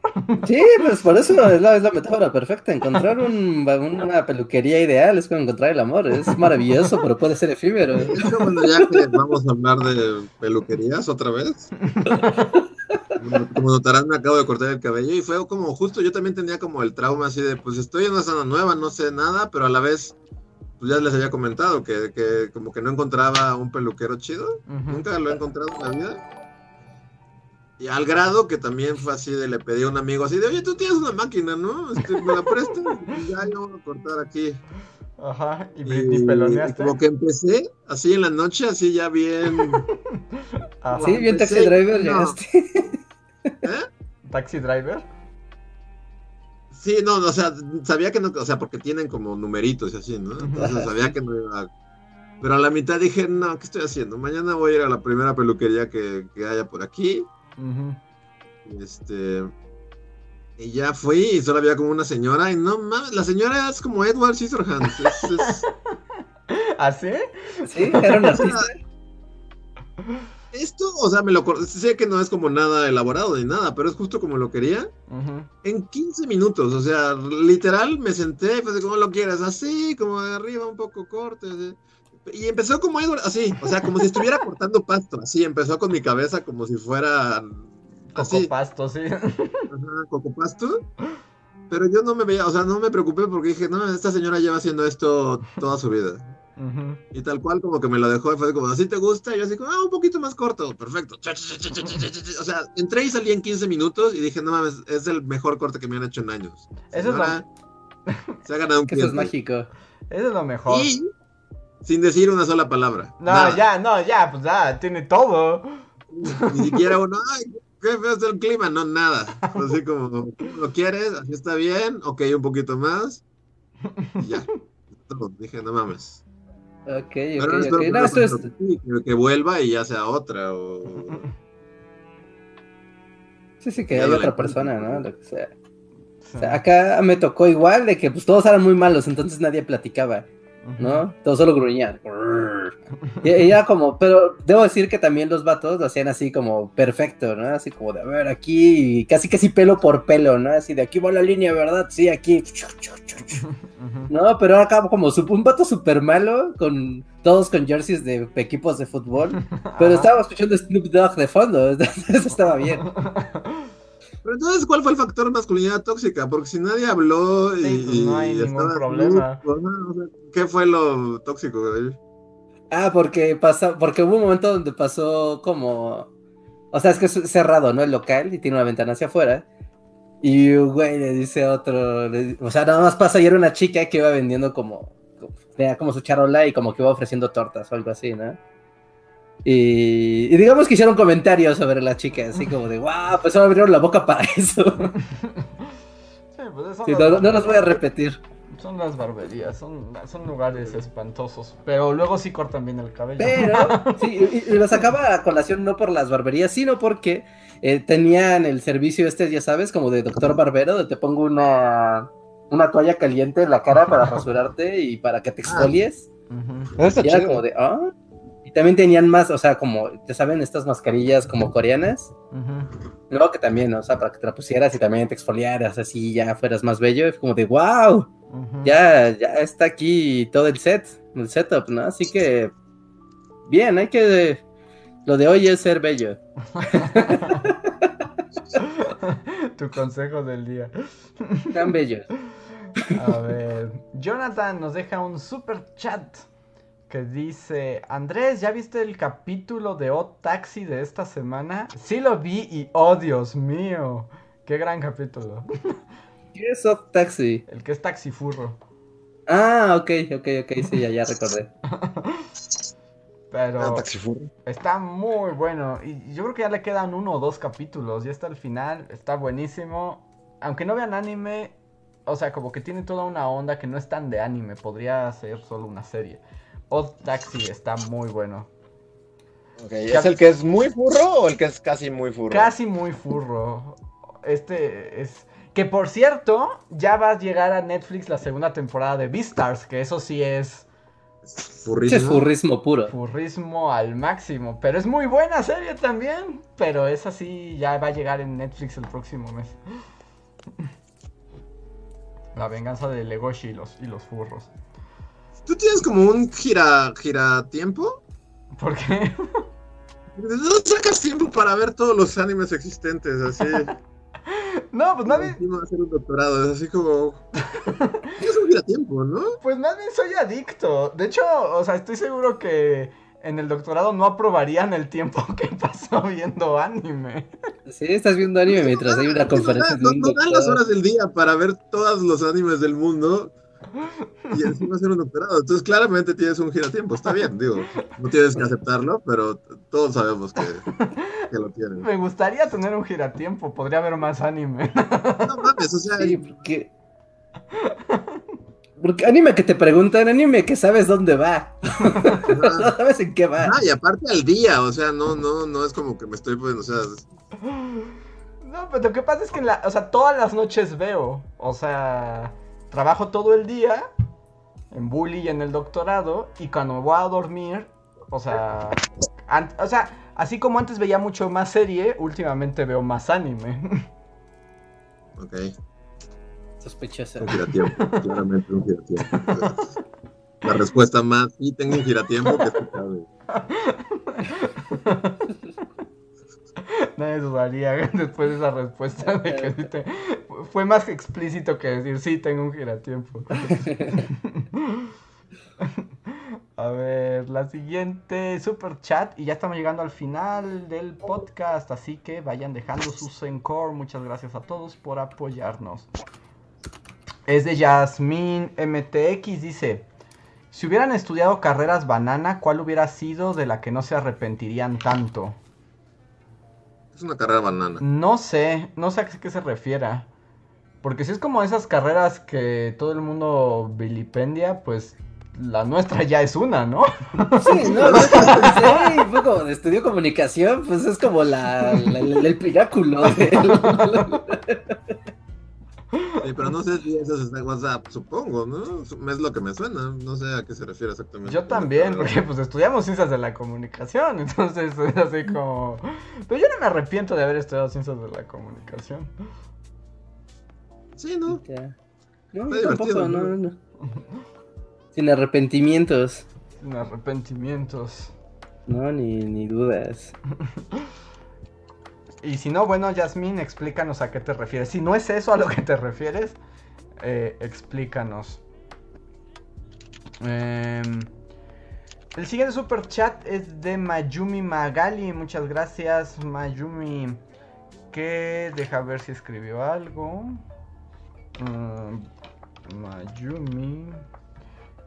Sí, pues por eso es la, es la metáfora perfecta. Encontrar un- una peluquería ideal es como encontrar el amor. Es maravilloso, pero puede ser efímero. Bueno, ya que vamos a hablar de peluquerías otra vez. Como- Como notarán, me acabo de cortar el cabello y fue como justo yo también tenía como el trauma así de, pues estoy en una zona nueva, no sé nada, pero a la vez, pues ya les había comentado que, que como que no encontraba un peluquero chido. Nunca lo he encontrado en la vida. Y al grado que también fue así de le pedí a un amigo así de, oye, tú tienes una máquina, ¿no? Este, me la prestas y ya yo voy a cortar aquí. Ajá, y, Y, peloneaste. y como que empecé así en la noche, así ya bien. Ajá. Sí, bien taxi driver, no. llegaste. Taxi driver. Sí, no, o sea, sabía que no, o sea, porque tienen como numeritos y así, ¿no? Entonces sabía que no iba. Pero a la mitad dije, no, ¿qué estoy haciendo? Mañana voy a ir a la primera peluquería que, que haya por aquí. Este. Y ya fui y solo había como una señora. Y no mames, la señora es como Edward Scissorhands. Es, es- ¿Así? Sí, era un artista. esto, o sea, me lo sé que no es como nada elaborado ni nada, pero es justo como lo quería. Ujú. En 15 minutos, o sea, literal me senté, pues como lo quieras, así, como de arriba un poco corte. así. Y empezó como Edward, así, o sea, como si estuviera cortando pasto, así, empezó con mi cabeza como si fuera así, Cocopasto, sí. ajá, coco pasto. Pero yo no me veía, o sea, no me preocupé porque dije, no, esta señora lleva haciendo esto toda su vida. Y tal cual como que me lo dejó y fue como, ¿así te gusta? Y yo así como, ah, un poquito más corto, perfecto. O sea, entré y salí en 15 minutos y dije, no mames, es el mejor corte que me han hecho en años. Eso es Señora, Se ha ganado un Que eso es mágico. Eso es lo mejor. Y sin decir una sola palabra. No, Nada. ya, no, ya, pues ya, tiene todo. Ni siquiera uno, ay, qué feo está el clima. No, nada. Así como, ¿cómo lo quieres? Así está bien. Ok, un poquito más. Y ya. Todo. Dije, no mames. Ok, ok, Pero ok. que, No, esto es... que- que vuelva y ya sea otra. O... Sí, sí, que Ya hay otra le- persona, ¿no? Lo que sea. Sí. O sea, acá me tocó igual de que pues todos eran muy malos, entonces nadie platicaba. ¿No? Todos solo gruñían. Y y era como, pero debo decir que también los vatos lo hacían así como perfecto, ¿no? Así como de, a ver, aquí, casi casi pelo por pelo, ¿no? Así de aquí va la línea, ¿verdad? Sí, aquí. No, pero era como un vato súper malo, con todos con jerseys de equipos de fútbol. Pero estaba escuchando Snoop Dogg de fondo, eso estaba bien. Pero entonces, ¿cuál fue el factor masculinidad tóxica? Porque si nadie habló y, Sí, pues, no hay y ningún problema. O sea, ¿Qué fue lo tóxico de él? Ah, porque pasa, porque hubo un momento donde pasó como, o sea, es que es cerrado, ¿no? El local y tiene una ventana hacia afuera. Y un güey le dice a otro, le- o sea, nada más pasa y era una chica que iba vendiendo como, como- tenía como su charola y como que iba ofreciendo tortas o algo así, ¿no? Y, y digamos que hicieron comentarios sobre la chica, así como de, wow, pues solo abrieron la boca para eso. Sí, pues Sí, las no, no los voy a repetir. Son las barberías, son, son lugares espantosos. Pero luego sí cortan bien el cabello. Pero, sí, y, y lo sacaba a colación no por las barberías, sino porque eh, tenían el servicio este, ya sabes, como de doctor barbero, donde te pongo una, una toalla caliente en la cara para rasurarte y para que te exfolies. Ujú. Está Y era chido. como de, ah. También tenían más, o sea, como, ¿te saben estas mascarillas como coreanas? Ujú. Luego que también, o sea, para que te la pusieras y también te exfoliaras así, ya fueras más bello. Es como de, wow, ya, ya está aquí todo el set, el setup, ¿no? Así que, bien, hay que, lo de hoy es ser bello. tu consejo del día. Tan bello. A ver, Jonathan nos deja un super chat que dice, Andrés, ¿ya viste el capítulo de O Taxi de esta semana? Sí lo vi y oh Dios mío, qué gran capítulo. ¿Qué es Off Taxi? El que es taxifurro. Ah, ok, ok, ok, sí, ya, ya recordé. Pero Ah, taxifurro. está muy bueno. Y yo creo que ya le quedan uno o dos capítulos. Ya está al final. Está buenísimo. Aunque no vean anime. O sea, como que tiene toda una onda que no es tan de anime. Podría ser solo una serie. Odd Taxi está muy bueno. ¿Es el que es muy furro o el que es casi muy furro? Casi muy furro. Este es. Que por cierto, ya va a llegar a Netflix la segunda temporada de Beastars. Que eso sí es. Furrismo. es furrismo puro. Furrismo al máximo. Pero es muy buena serie también. Pero esa sí ya va a llegar en Netflix el próximo mes. La venganza de Legoshi y los, y los furros. ¿Tú tienes como un gira, gira tiempo? ¿Por qué? ¿De dónde sacas tiempo para ver todos los animes existentes? Así. No, pues más bien, Encima hacer un doctorado, es así como. Es un gira tiempo, ¿no? pues más bien soy adicto. De hecho, o sea, estoy seguro que en el doctorado no aprobarían el tiempo que pasó viendo anime. Sí, estás viendo anime mientras hay una No, conferencia no, no dan las horas del día para ver todos los animes del mundo y encima hacer un doctorado. Entonces, claramente tienes un giratiempo. Está bien, digo. No tienes que aceptarlo, pero todos sabemos que, que lo tienes. Me gustaría tener un giratiempo, podría haber más anime. No mames, o sea, Sí, porque... Porque anime que te preguntan, anime que sabes dónde va. No sabes en qué va. Ah, y aparte al día, o sea, no, no, no es como que me estoy, pues, o sea, No, pero lo que pasa es que, en la, o sea, todas las noches veo. O sea, trabajo todo el día en bully y en el doctorado. Y cuando me voy a dormir, o sea, o sea, así como antes veía mucho más serie, últimamente veo más anime. ok, Sospechosa. un giratiempo, claramente un giratiempo. La respuesta más, sí, tengo un giratiempo que se cabe. Nadie dudaría después de esa respuesta de que fue más explícito que decir sí tengo un giratiempo. A ver, la siguiente super chat y ya estamos llegando al final del podcast, así que vayan dejando sus encore. Muchas gracias a todos por apoyarnos. Es de Yasmin MTX, dice, si hubieran estudiado carreras banana, ¿cuál hubiera sido de la que no se arrepentirían tanto? Es una carrera banana. No sé, no sé a qué se refiera. Porque si es como esas carreras que todo el mundo vilipendia, pues la nuestra ya es una, ¿no? Sí, no, no, sí, fue como de estudio comunicación, pues es como la, la- la- el pináculo. del- Sí, pero no sé si eso es de WhatsApp, supongo, ¿no? Es lo que me suena, no sé a qué se refiere exactamente. Yo también, porque pues estudiamos ciencias de la comunicación, entonces es así como... Pero yo no me arrepiento de haber estudiado ciencias de la comunicación. Sí, ¿no? Ya. No, Está tampoco, no, ¿no? no. Sin arrepentimientos. Sin arrepentimientos. No, ni, ni dudas. Y si no, bueno, Yasmín, explícanos a qué te refieres. Si no es eso a lo que te refieres, eh, explícanos. Em, el siguiente super chat es de Mayumi Magali. Muchas gracias, Mayumi. Que deja ver si escribió algo. Mm, Mayumi.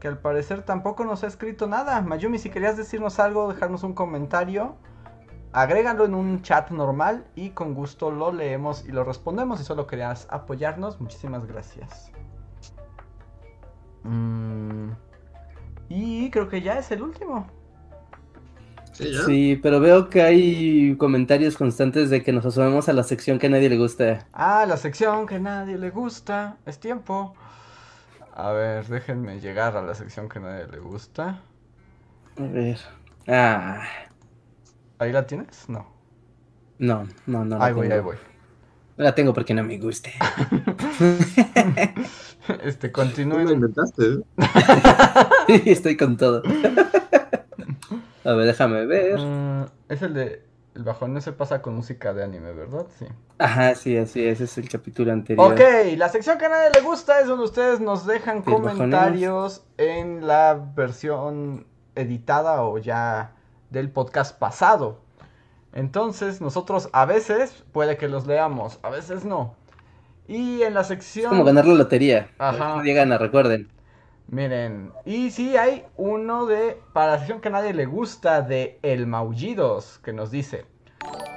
Que al parecer tampoco nos ha escrito nada. Mayumi, si querías decirnos algo, dejarnos un comentario. Agrégalo en un chat normal y con gusto lo leemos y lo respondemos. Si solo querías apoyarnos, muchísimas gracias. Mm, y creo que ya es el último. Sí, ya. Sí, pero veo que hay comentarios constantes de que nos asomemos a la sección que a nadie le gusta. Ah, la sección que a nadie le gusta. Es tiempo. A ver, déjenme llegar a la sección que a nadie le gusta. A ver. Ah, ¿Ahí la tienes? No. no, no, no. la ahí voy, tengo. ahí voy. No la tengo porque no me gusta. Este, Tú lo continúen. inventaste, ¿eh? Estoy con todo. A ver, déjame ver. Mm, es el de. El bajón no se pasa con música de anime, ¿verdad? Sí. Ajá, sí, así es. Ese es el capítulo anterior. Ok, la sección que a nadie le gusta es donde ustedes nos dejan comentarios en la versión editada o ya del podcast pasado. Entonces, nosotros a veces puede que los leamos, a veces no. Y en la Es sección. como ganar la lotería. Ajá. Nadie gana, recuerden. Miren, y sí hay uno de, para la sección que a nadie le gusta, de El Maullidos, que nos dice,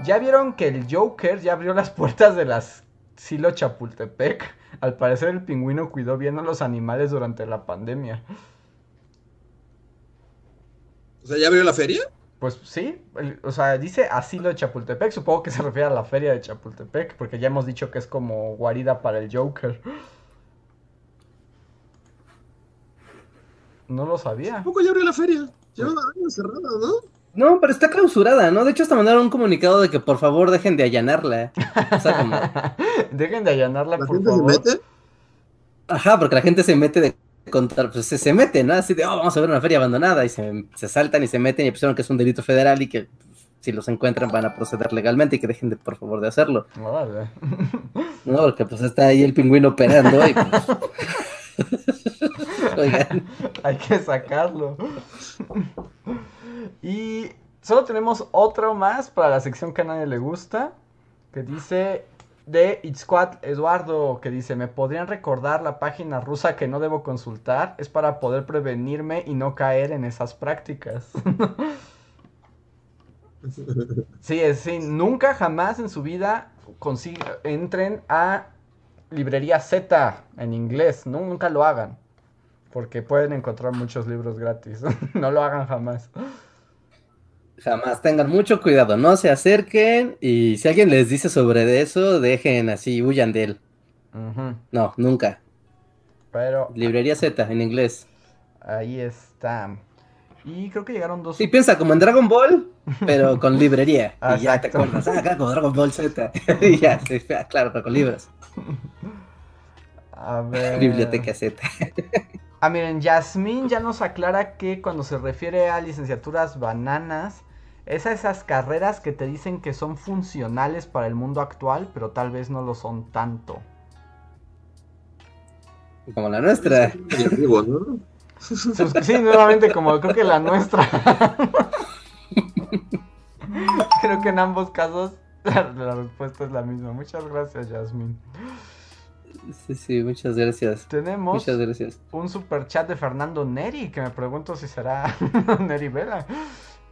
¿ya vieron que el Joker ya abrió las puertas de las Silo Chapultepec? Al parecer el pingüino cuidó bien a los animales durante la pandemia. O sea, ¿ya abrió la feria? Pues sí, el- o sea, dice asilo de Chapultepec, supongo que se refiere a la feria de Chapultepec, porque ya hemos dicho que es como guarida para el Joker. No lo sabía. Tampoco ya abrió la feria. Lleva años cerrada, ¿no? No, pero está clausurada, ¿no? De hecho, hasta mandaron un comunicado de que por favor dejen de allanarla. O sea, como. Dejen de allanarla, La por gente favor. se mete. Ajá, porque la gente se mete de contar, pues se, se mete, ¿no? Así de, oh, vamos a ver una feria abandonada y se, se saltan y se meten y pensaron que es un delito federal y que si los encuentran van a proceder legalmente y que dejen de, por favor, de hacerlo. Órale. No, porque pues está ahí el pingüino operando y pues... Oigan, Hay que sacarlo. Y solo tenemos otro más para la sección que a nadie le gusta. Que dice de Itzcuat Eduardo. Que dice: ¿Me podrían recordar la página rusa que no debo consultar? Es para poder prevenirme y no caer en esas prácticas. sí, es sí. Nunca jamás en su vida consiga- entren a librería Z en inglés. No, nunca lo hagan. Porque pueden encontrar muchos libros gratis. no lo hagan jamás. Jamás tengan mucho cuidado, no se acerquen y si alguien les dice sobre eso, dejen así, huyan de él. No, nunca. Pero Librería Z en inglés. ahí está. Y creo que llegaron dos. Sí, piensa como en Dragon Ball, pero con librería. Y ya te exacto. acuerdas, ah, acá como Dragon Ball Z. y ya, sí, ah, claro, pero con libros. A ver. Biblioteca Z. Ah, miren, Yasmín ya nos aclara que cuando se refiere a licenciaturas bananas, es a esas carreras que te dicen que son funcionales para el mundo actual, pero tal vez no lo son tanto. Como la nuestra. Sí, nuevamente como creo que la nuestra. creo que en ambos casos la, la respuesta es la misma. Muchas gracias, Yasmín. Sí, sí, muchas gracias. Tenemos Muchas gracias. un super chat de Fernando Neri, que me pregunto si será Neri Vela,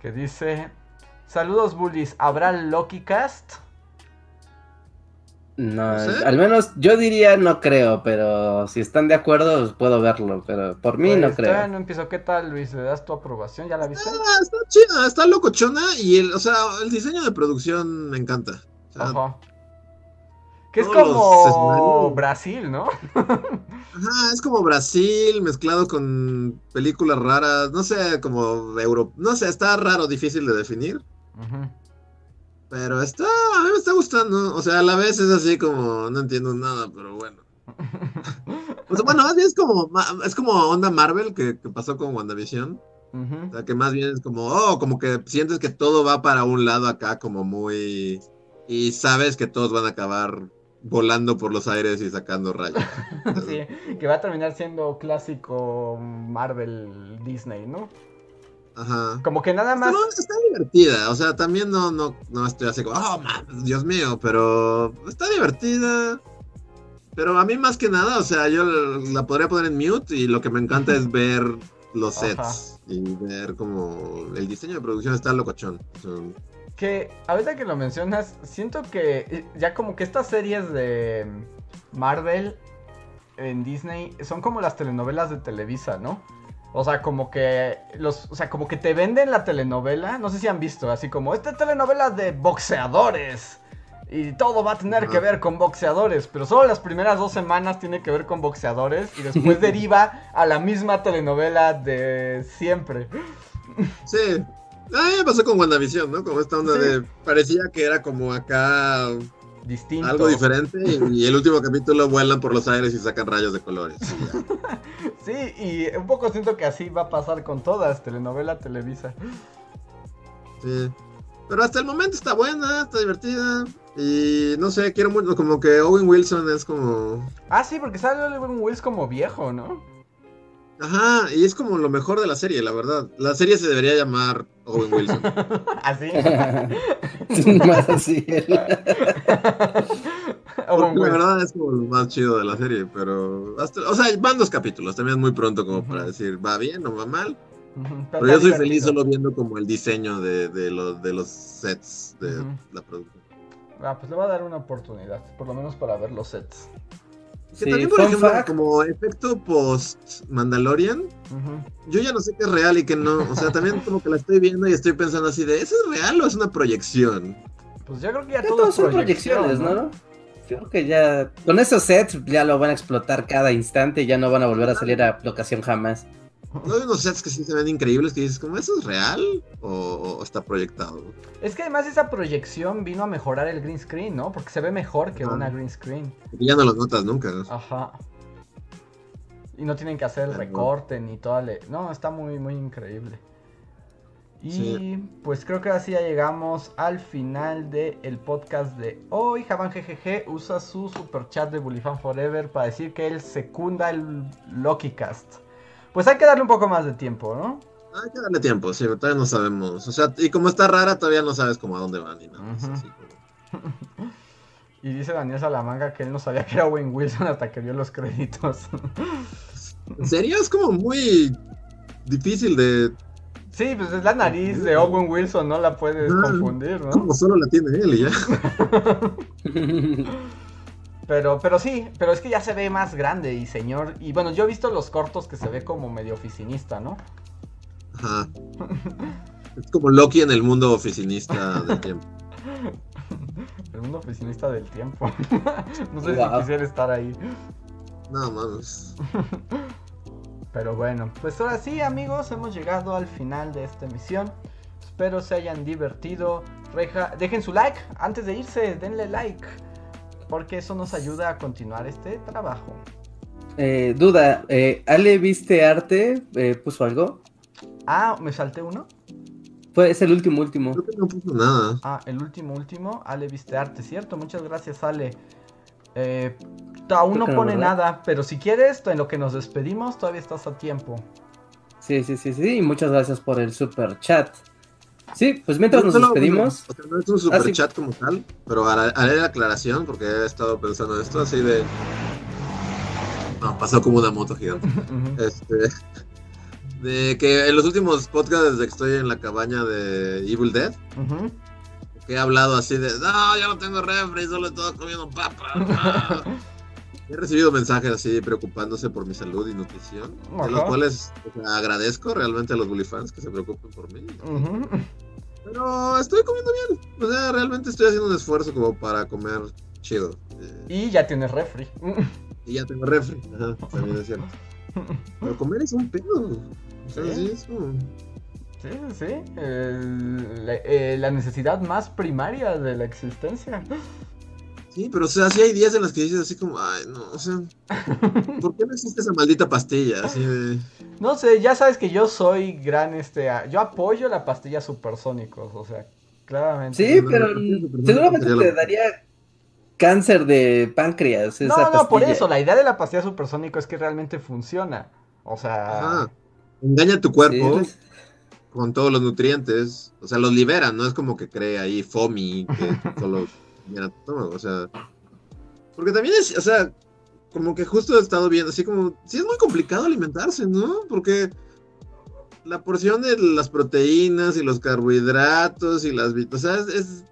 que dice, saludos bullies, ¿habrá Loki Cast? No, al menos yo diría no creo, pero si están de acuerdo puedo verlo, pero por mí no Pues, creo. todavía no empiezo, ¿qué tal Luis? ¿Le das tu aprobación? ¿Ya la viste? Ah, está chida, está locochona y el, o sea, el diseño de producción me encanta. O sea, Ojo. Que es como. Brasil, ¿no? Ajá, es como Brasil mezclado con películas raras, no sé, como Euro, no sé, está raro, difícil de definir, Pero está, a mí me está gustando, o sea, a la vez es así como, no entiendo nada, pero bueno. O sea, bueno, más bien es como, es como onda Marvel que, que pasó con WandaVision, Ujú. o sea, que más bien es como, oh, como que sientes que todo va para un lado acá como muy, y sabes que todos van a acabar volando por los aires y sacando rayos. Sí, que va a terminar siendo clásico Marvel Disney, ¿no? Ajá. Como que nada más. No, está divertida, o sea, también no, no, no estoy así como, oh, man, Dios mío, pero está divertida. Pero a mí más que nada, o sea, yo la podría poner en mute y lo que me encanta es ver los sets Ajá. y ver como el diseño de producción está locochón. O sea, Que ahorita que lo mencionas, siento que eh, ya como que estas series de Marvel en Disney son como las telenovelas de Televisa, ¿no? O sea, como que los, o sea, como que te venden la telenovela, no sé si han visto, así como esta telenovela de boxeadores y todo va a tener que ver con boxeadores, pero solo las primeras dos semanas tiene que ver con boxeadores y después deriva a la misma telenovela de siempre. sí. Ah, pasó con WandaVision, ¿no? Como esta onda Sí. de. Parecía que era como acá Distinto. algo diferente y, y el último capítulo vuelan por los aires y sacan rayos de colores. y. Sí, y un poco siento que así va a pasar con todas, telenovela, Televisa. Sí. Pero hasta el momento está buena, está divertida. Y no sé, quiero mucho, como que Owen Wilson es como. Ah, sí, porque sale Owen Wills como viejo, ¿no? Ajá, y es como lo mejor de la serie, la verdad. La serie se debería llamar Owen Wilson. Así. Más así. Owen la verdad es como lo más chido de la serie, pero. Hasta, o sea, van dos capítulos, también es muy pronto como Ujú. para decir, va bien o va mal. Ujú, Pero está yo soy feliz solo viendo como el diseño de, de, los, de los sets de Ujú. la producción. Ah, pues le va a dar una oportunidad, por lo menos para ver los sets. Que Sí, también, por ejemplo, fact, como efecto post Mandalorian, Ujú. yo ya no sé qué es real y qué no. O sea, también como que la estoy viendo y estoy pensando así de, ¿eso es real o es una proyección? Pues yo creo que ya ya todo todos son proyecciones, ¿no? Creo que ya con esos sets ya lo van a explotar cada instante y ya no van a volver a salir a locación jamás. ¿No hay unos sets que sí se ven increíbles que dices, como, ¿eso es real o, o está proyectado? Es que además esa proyección vino a mejorar el green screen, ¿no? Porque se ve mejor que Ah. una green screen. Porque ya no lo notas nunca. Ajá. Y no tienen que hacer el Ah, no. recorte ni toda le... No, está muy, muy increíble. Y Sí. pues creo que así ya llegamos al final del podcast de hoy. Javan GGG usa su super chat de Bullyfan Forever para decir que él secunda el Loki Cast. Pues hay que darle un poco más de tiempo, ¿no? Hay que darle tiempo, sí, todavía no sabemos. O sea, y como está rara, todavía no sabes cómo a dónde van ni nada. Así como- Y dice Daniel Salamanca que él no sabía que era Wayne Wilson hasta que vio los créditos. En serio, es como muy difícil de... sí, pues es la nariz de Owen Wilson, no la puedes Ah, confundir, ¿no? Como solo la tiene él y ya. Pero, pero sí, pero es que ya se ve más grande y señor. Y bueno, yo he visto los cortos que se ve como medio oficinista, ¿no? Ajá. Es como Loki en el mundo oficinista del tiempo. El mundo oficinista del tiempo. no sé Wow. si quisiera estar ahí. No, mames. Pero bueno, pues ahora sí, amigos, hemos llegado al final de esta emisión. Espero se hayan divertido. Reja, dejen su like antes de irse, denle like. Porque eso nos ayuda a continuar este trabajo. Eh, duda, eh, ¿Ale viste arte? Eh, ¿Puso algo? Ah, me salté uno. Fue, es el último, último. Creo que no puso nada. Ah, el último, último. Ale viste arte, ¿cierto? Muchas gracias, Ale. Eh, aún no pone nada, pero si quieres, en lo que nos despedimos, todavía estás a tiempo. Sí, sí, sí, sí. Y muchas gracias por el super chat. Sí, pues mientras nos solo- despedimos. O sea, no es un super Ah, sí. chat como tal, pero haré, la aclaración porque he estado pensando en esto así de. No, pasó como una moto gigante. Este. De que en los últimos podcasts desde que estoy en la cabaña de Evil Dead, que he hablado así de. No, ya no tengo refri, solo estoy comiendo papa. He recibido mensajes así preocupándose por mi salud y nutrición, de los Ajá. cuales o sea, agradezco realmente a los bully fans que se preocupen por mí. Ujú. Pero estoy comiendo bien. O sea, realmente estoy haciendo un esfuerzo como para comer chido. Eh, Y ya tienes refri. y ya tengo refri, ajá, también es cierto. Pero comer es un pedo. Sí. sí, es. Sí, sí. El- la, eh, la necesidad más primaria de la existencia. Sí, pero o sea, sí hay días en los que dices así como, ay, no, o sea, ¿por qué no existe esa maldita pastilla? Así de... No sé, ya sabes que yo soy gran, este, yo apoyo la pastilla supersónicos, o sea, claramente. Sí, no, pero no, no, no, seguramente te daría cáncer de páncreas. No, esa no, por pastilla. eso, la idea de la pastilla supersónico es que realmente funciona. O sea, Ajá. Engaña tu cuerpo Sí, con todos los nutrientes. O sea, los libera, no es como que cree ahí FOMI que solo o sea. Porque también es, o sea, como que justo he estado viendo, así como, sí es muy complicado alimentarse, ¿no? Porque la porción de las proteínas y los carbohidratos y las vit- o sea, es, es-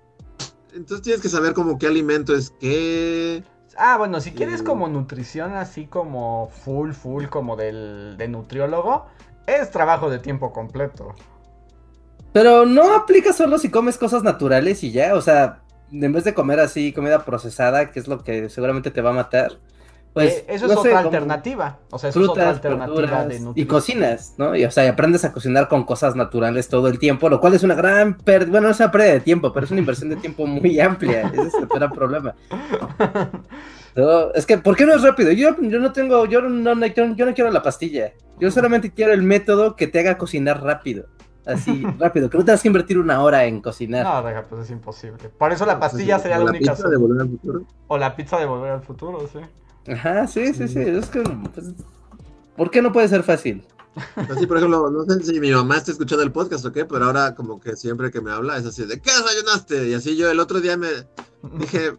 entonces tienes que saber como qué alimento es qué. Ah, bueno, si quieres Sí. como nutrición así como full, full, como del de nutriólogo, es trabajo de tiempo completo. Pero no aplica solo si comes cosas naturales y ya, o sea, en vez de comer así comida procesada, que es lo que seguramente te va a matar, pues Eh, eso no es sé, otra alternativa. O sea, eso es otra frutas, alternativa de y cocinas, ¿no? Y o sea, y aprendes a cocinar con cosas naturales todo el tiempo, lo cual es una gran pérdida, bueno, no es una pérdida de tiempo, pero es una inversión de tiempo muy amplia, ese es el gran problema. No, es que, ¿por qué no es rápido? Yo, yo no tengo, yo no, no- yo, yo no quiero la pastilla, yo solamente quiero el método que te haga cocinar rápido, así, rápido, que no tengas que invertir una hora en cocinar. No, deja, pues es imposible. Por eso la pastilla Pues, sería la única pizza de solución. volver al futuro. O la pizza de volver al futuro, sí. Ajá, sí, sí, sí, es que, pues, ¿por qué no puede ser fácil? Así, por ejemplo, no sé si mi mamá está escuchando el podcast o qué, pero ahora como que siempre que me habla es así de ¿qué desayunaste? Y así yo el otro día me dije,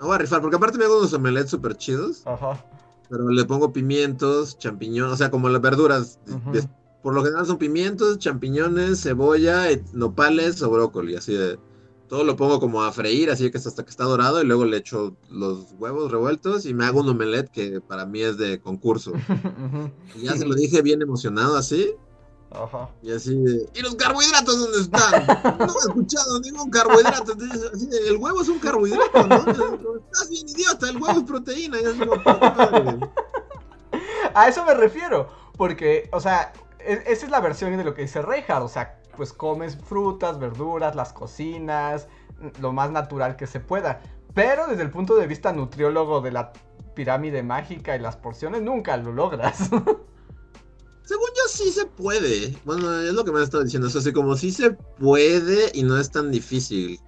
me voy a rifar, porque aparte me hago unos omelets súper chidos, Ajá. pero le pongo pimientos, champiñones, o sea, como las verduras. Por lo general son pimientos, champiñones, cebolla, nopales o brócoli, así de... Todo lo pongo como a freír, así que hasta que está dorado, y luego le echo los huevos revueltos y me hago un omelet que para mí es de concurso. Y ya se lo dije bien emocionado así, Ajá. y así de, ¿y los carbohidratos dónde están? No he escuchado ningún carbohidrato. Entonces, así de, el huevo es un carbohidrato, ¿no? Estás bien idiota, el huevo es proteína. Y es como. A eso me refiero. Porque, o sea, esa es la versión de lo que dice Reinhardt. O sea, pues comes frutas, verduras, las cocinas, lo más natural que se pueda. Pero desde el punto de vista nutriólogo de la pirámide mágica y las porciones, nunca lo logras. Según yo sí se puede. Bueno, es lo que me han estado diciendo. O sea, así como sí se puede y no es tan difícil.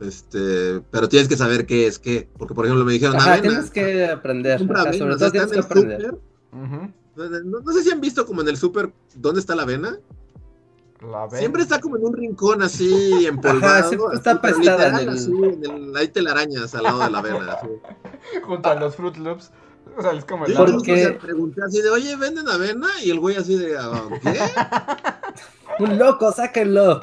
Este, pero tienes que saber qué es qué. Porque, por ejemplo, me dijeron Ajá, avena. tienes que aprender, sobre todo tienes que aprender. No, no sé si han visto como en el súper dónde está la avena. La ven. Siempre está como en un rincón así empolvado. siempre así, está pero apestada literal, en el- así, en el- hay telarañas al lado de la avena. así. junto a los Fruit Loops. O sea, es como el Yo ¿Por lado- incluso, qué? o sea, pregunté así de, oye, ¿venden avena? Y el güey así de, "Ah, ¿qué? Un loco, sáquenlo.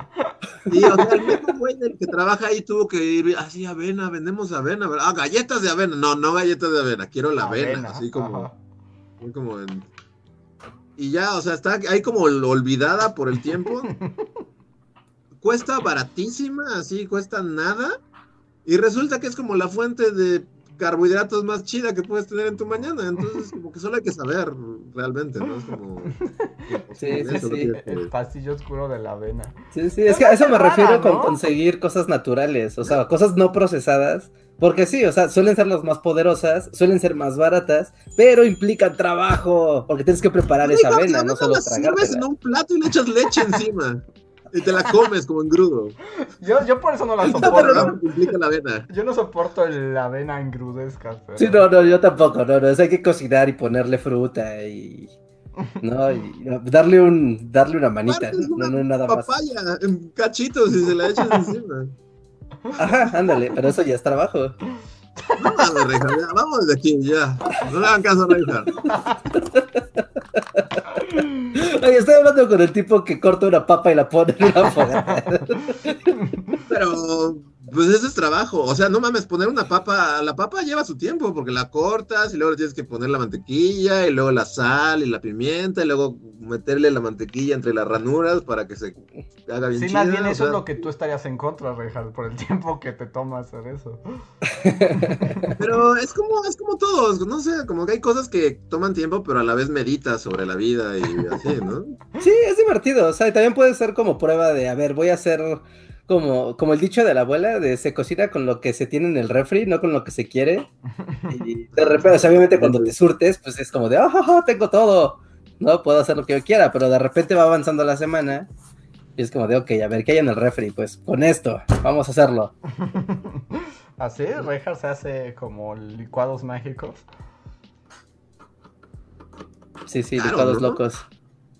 Y o sea, el mismo güey del que trabaja ahí tuvo que ir así, avena, vendemos avena. ¿verdad? Ah, galletas de avena. No, no galletas de avena, quiero la avena. así como, ajá. así como en- Y ya, o sea, está ahí como olvidada por el tiempo. Cuesta baratísima, así, cuesta nada. Y resulta que es como la fuente de carbohidratos más chida que puedes tener en tu mañana. Entonces, como que solo hay que saber realmente, ¿no? Es como... Sí, sí, sí. El pastillo oscuro de la avena. Sí, sí, es que a eso me rara, refiero con conseguir cosas naturales, o sea, cosas no procesadas. Porque sí, o sea, suelen ser las más poderosas, suelen ser más baratas, pero implican trabajo, porque tienes que preparar esa avena, no avena solo sirves en un plato y le echas leche encima. Y te la comes como engrudo. Yo, yo por eso no la soporto. no- implica la avena. Yo no soporto la avena engrudezca. pero- Sí, no, no, yo tampoco, no, no, es hay que cocinar y ponerle fruta y... No, y darle un, darle una manita, no, no, nada más. Papaya en cachitos y se la echas encima. Ajá, ándale, pero eso ya es trabajo. No mames, Reinhardt, ya, vamos de aquí, ya. No le hagan caso a Reinhardt. Oye, estoy hablando con el tipo que corta una papa y la pone en una fogata. Pero, pues ese es trabajo. O sea, no mames, poner una papa, la papa lleva su tiempo porque la cortas y luego le tienes que poner la mantequilla y luego la sal y la pimienta y luego meterle la mantequilla entre las ranuras para que se haga bien Sí, chida, más bien o eso es lo que tú estarías en contra, Reinhardt, por el tiempo que te toma hacer eso. Pero es como, es como todos, no sé, como que hay cosas que toman tiempo, pero a la vez meditas sobre la vida y así, ¿no? Sí, es divertido. O sea, y también puede ser como prueba de, a ver, voy a hacer como, como el dicho de la abuela, de se cocina con lo que se tiene en el refri, no con lo que se quiere. Y de repente, o sea, obviamente cuando te surtes, pues es como de, oh, oh, oh, tengo todo. No puedo hacer lo que yo quiera, pero de repente va avanzando la semana. Y es como de, ok, a ver, ¿qué hay en el refri? Pues con esto, vamos a hacerlo. Así, Reinhardt se hace como licuados mágicos. Sí, sí, licuados locos.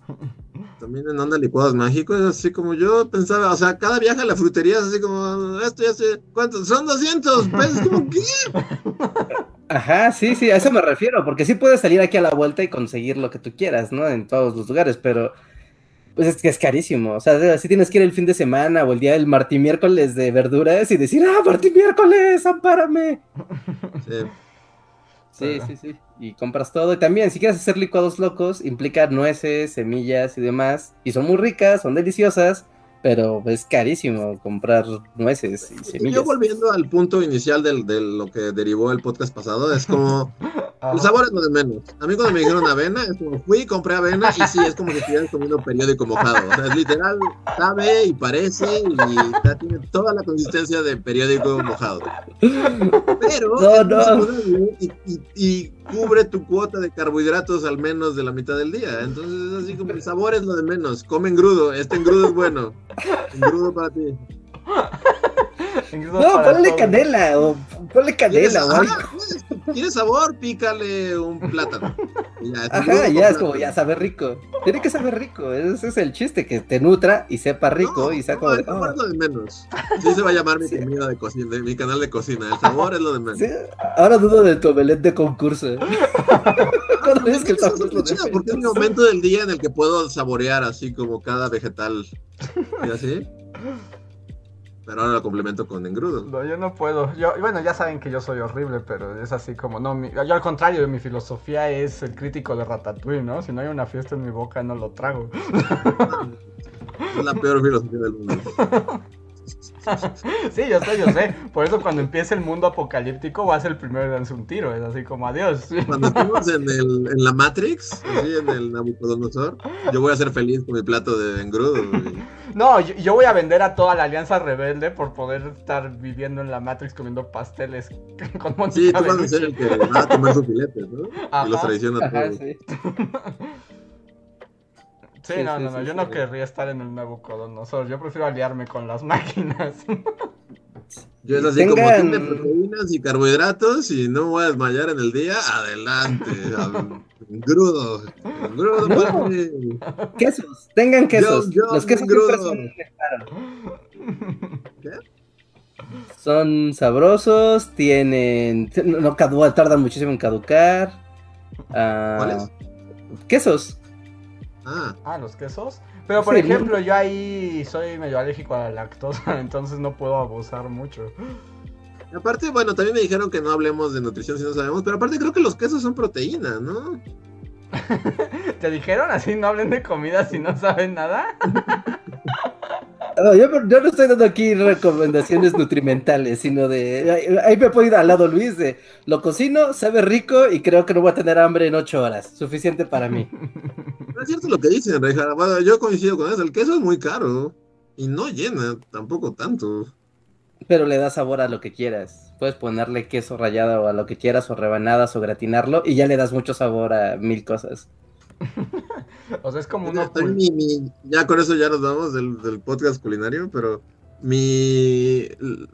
También en onda licuados mágicos, así como yo pensaba, o sea, cada viaje a la frutería es así como, esto ya sé, ¿cuántos? Son 200 pesos, como, ¿qué? Ajá, sí, sí, a eso me refiero, porque sí puedes salir aquí a la vuelta y conseguir lo que tú quieras, ¿no? En todos los lugares, pero pues es que es carísimo. O sea, si tienes que ir el fin de semana o el día del martí miércoles de verduras y decir, ah, martí miércoles, ampárame. Sí. Sí, sí, sí. Y compras todo. Y también, si quieres hacer licuados locos, implica nueces, semillas y demás. Y son muy ricas, son deliciosas, pero es carísimo comprar nueces y Y semillas. yo volviendo al punto inicial del- de lo que derivó el podcast pasado, es como, Ajá. el sabor es lo de menos. A mí cuando me dijeron avena, es como, fui, compré avena y sí, es como si estuvieras comiendo periódico mojado. O sea, es literal, sabe y parece y ya tiene toda la consistencia de periódico mojado. Pero No, no. y, y- y cubre tu cuota de carbohidratos al menos de la mitad del día. Entonces es así como el sabor es lo de menos. Come engrudo, este engrudo es bueno. Engrudo para ti. No, ponle todo. canela, o ponle ¿Quieres, canela, o algo. ah, ¿Quieres sabor? Pícale un plátano. Ya, Ajá, ya es como, ya sabe rico. Tiene que saber rico, ese es el chiste, que te nutra y sepa rico No, y sea no, como de, el "Ah". es lo de menos. Sí se va a llamar mi Sí. comida de cocina, de mi canal de cocina. El sabor es lo de menos. Sí, ahora dudo de tu omelette de concurso. Cuando Porque ves que el sabor es lo de chido, porque es mi menos. momento del día en el que puedo saborear así como cada vegetal. ¿Y así? Pero ahora lo complemento con engrudo. No, yo no puedo. Yo, bueno, ya saben que yo soy horrible, pero es así como, no, mi- yo al contrario, mi filosofía es el crítico de Ratatouille, ¿no? Si no hay una fiesta en mi boca, no lo trago. Es la peor filosofía del mundo. sí, yo sé, yo sé. Por eso cuando empiece el mundo apocalíptico, ser el primero en darse un tiro. Es así como, adiós. Cuando estemos en, el, en la Matrix, así en el Nabucodonosor, yo voy a ser feliz con mi plato de engrudo. y- No, yo, yo voy a vender a toda la Alianza Rebelde por poder estar viviendo en la Matrix comiendo pasteles con Mónica Sí, tú vas a ser el que va a tomar sus filetes, ¿no? Ajá. Y los traiciona a todos. sí. Sí, Sí, no, sí, no, no, sí, yo sí. no querría estar en el Nabucodonosor. Yo prefiero aliarme con las máquinas. Yo es así como Tengan- tiene proteínas y carbohidratos y no voy a desmayar en el día, adelante. Engrudo para No. mí. Quesos, tengan quesos. yo, Los quesos siempre son. ¿Qué? Son sabrosos, tienen. No, no cadu- tardan muchísimo en caducar. Ah, ¿Cuáles? Quesos. Ah, Ah, los quesos. Pero por Sí, ejemplo, yo ahí soy medio alérgico a la lactosa, entonces no puedo abusar mucho. aparte, bueno, también me dijeron que no hablemos de nutrición si no sabemos, pero aparte creo que los quesos son proteína, ¿no? ¿Te dijeron así no hablen de comida si no saben nada? No, yo, yo no estoy dando aquí recomendaciones nutrimentales, sino de. Ahí, ahí me puedo ir al lado Luis de. Lo cocino, sabe rico y creo que no voy a tener hambre en ocho horas. Suficiente para mí. No es cierto lo que dicen, Reja. Bueno, yo coincido con eso. El queso es muy caro y no llena tampoco tanto. Pero le da sabor a lo que quieras. Puedes ponerle queso rallado a lo que quieras, o rebanadas, o gratinarlo, y ya le das mucho sabor a mil cosas. O sea, es como uno También mi- mi- ya con eso ya nos vamos del, del podcast culinario, pero mi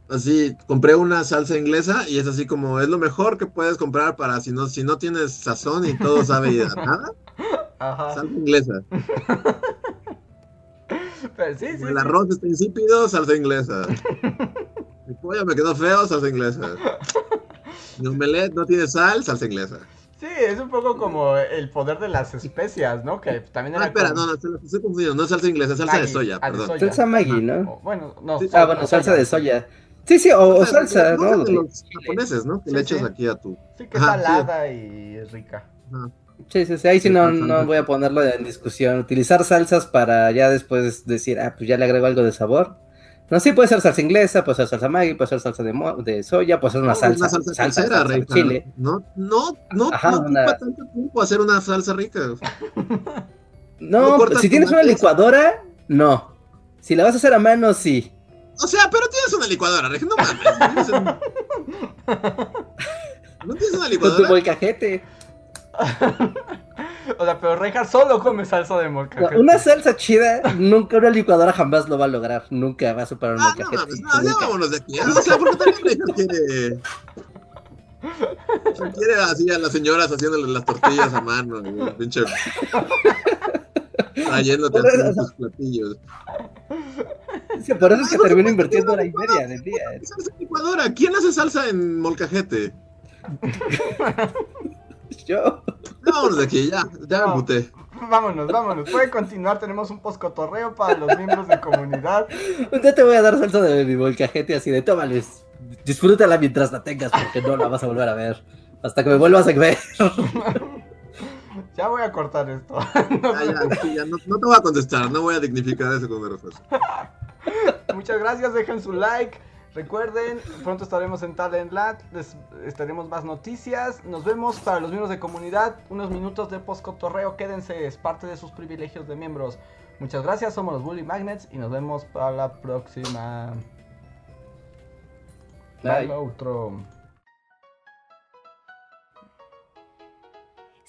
así compré una salsa inglesa y es así como es lo mejor que puedes comprar para si no si no tienes sazón y todo sabe a nada, Ajá. salsa inglesa. Pero sí, sí, el sí. arroz está insípido, salsa inglesa. Mi pollo me quedó feo, salsa inglesa. Mi omelette no tiene sal, salsa inglesa. Sí, es un poco como el poder de las especias, ¿no? Que también No, era Ah, espera, como- no, no, se lo estoy confundiendo, no es salsa inglesa, es salsa de soya, Ah, de perdón. soya. Salsa Maggi. ¿no? O- Bueno, no. Sí. Ah, bueno, salsa de soya. Sí, sí, o, o salsa, no ¿no? de los japoneses, ¿no? Que Sí, le echas sí. aquí a tu. Sí, que es salada y es rica. Ajá. Sí, sí, sí, ahí sí no, Sí, no voy a ponerlo en discusión. Utilizar salsas para ya después decir, ah, pues ya le agrego algo de sabor. No, sí, puede ser salsa inglesa, puede ser salsa Maggi, puede ser salsa de, mo- de soya, puede ser una No, salsa, Una salsa, salsa, salsa rica. chile. No, no, no, Ajá, no una- ocupa tanto tiempo hacer una salsa rica. No, ¿No si tienes una licuadora, no. Si la vas a hacer a mano, sí. O sea, pero tienes una licuadora, Reg, no mames. tienes un- ¿No tienes una Con tu licuadora? molcajete. O sea, pero Rejar solo come salsa de No, molcajete. una salsa chida, nunca una licuadora jamás lo va a lograr. Nunca va a superar un Ah, no molcajete. mames, no, ya vámonos de aquí. ¿eh? O sea, porque también Reg quiere. Quiere así a las señoras haciéndole las tortillas a mano, y pinche. Trayéndote sea- tus platillos. Sí, por eso es que Ah, no, termino no, invirtiendo no, hora y no, media del día. Salsa licuadora. ¿Quién hace salsa en molcajete? Yo. Ya, vámonos de aquí, ya, ya me No. emputé. Vámonos, vámonos. Puede continuar. Tenemos un postcotorreo para los miembros de comunidad. Un día te voy a dar salsa de mi molcajete así de tómales. Disfrútala mientras la tengas porque no la vas a volver a ver. Hasta que me vuelvas a ver. Ya voy a cortar esto. Ya, ya, ya, no, no te voy a contestar, no voy a dignificar eso con una respuesta. Muchas gracias, dejen su like. Recuerden, pronto estaremos en Talentland, les estaremos más noticias. Nos vemos para los miembros de comunidad. Unos minutos de postcotorreo, quédense, es parte de sus privilegios de miembros. Muchas gracias, somos los Bully Magnets y nos vemos para la próxima. Bye.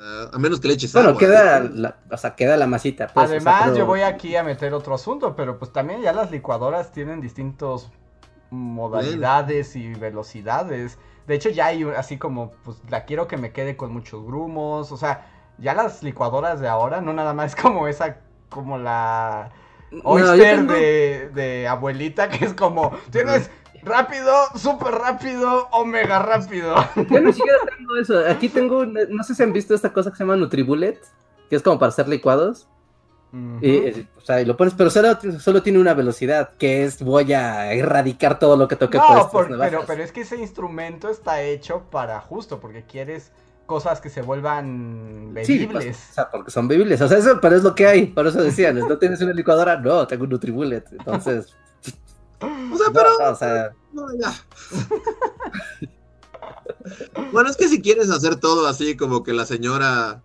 Ah, a menos que le eches Bueno, agua. queda la, o sea, queda la masita. pues, o sea, Además, pero- yo voy aquí a meter otro asunto, pero pues también ya las licuadoras tienen distintos modalidades y velocidades. De hecho, ya hay así como, pues la quiero que me quede con muchos grumos. O sea, ya las licuadoras de ahora no nada más como esa, como la No, Oyster tengo- de, de abuelita, que es como, tienes rápido, súper rápido, omega rápido. Yo ni siquiera tengo eso. Aquí tengo, no sé si han visto esta cosa que se llama Nutribullet, que es como para hacer licuados. Ujú. Y, eh, o sea, y lo pones, pero solo, solo tiene una velocidad, que es voy a erradicar todo lo que toque por No, por- navajas. pero, pero es que ese instrumento está hecho para justo, porque quieres cosas que se vuelvan Sí, bebibles. pues, o sea, porque son bebibles. O sea, eso, pero es lo que hay. Por eso decían, ¿no tienes una licuadora? No, tengo un Nutribullet. Entonces, O sea, no, pero. no, o sea, No, ya. bueno, es que si quieres hacer todo así, como que la señora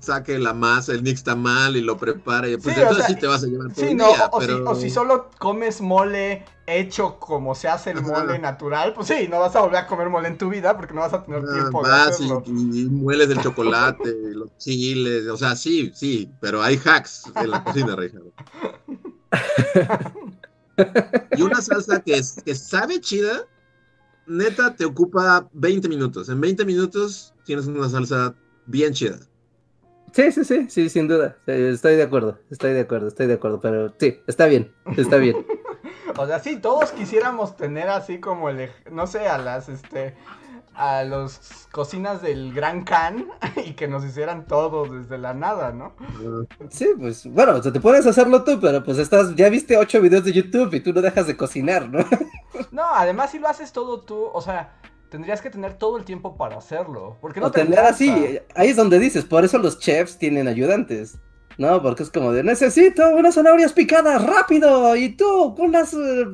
saque la masa, el nixtamal y lo prepare, pues Sí, o entonces sea, sí te vas a llevar todo Sí, no, día, o, pero... si, o si solo comes mole hecho como se hace el Ajá. mole natural, pues sí, no vas a volver a comer mole en tu vida porque no vas a tener Ah, tiempo de y, hacerlo. y mueles el chocolate, los chiles, o sea, sí, sí, pero hay hacks en la cocina, Richard. Y una salsa que, es, que sabe chida, neta, te ocupa 20 minutos. En 20 minutos tienes una salsa bien chida. sí, sí, sí, sí, sin duda. Estoy de acuerdo, estoy de acuerdo, estoy de acuerdo. Pero sí, está bien, está bien. O sea, sí, todos quisiéramos tener así como el, no sé, a las, este, a los cocinas del Gran Can y que nos hicieran todo desde la nada, ¿no? Sí, pues bueno, o sea, te puedes hacerlo tú, pero pues estás, ya viste ocho videos de YouTube y tú no dejas de cocinar, ¿no? No, además si lo haces todo tú, o sea, tendrías que tener todo el tiempo para hacerlo, porque no o te tener así, ahí es donde dices, por eso los chefs tienen ayudantes, ¿no? Porque es como de, necesito unas zanahorias picadas rápido, y tú con las, eh,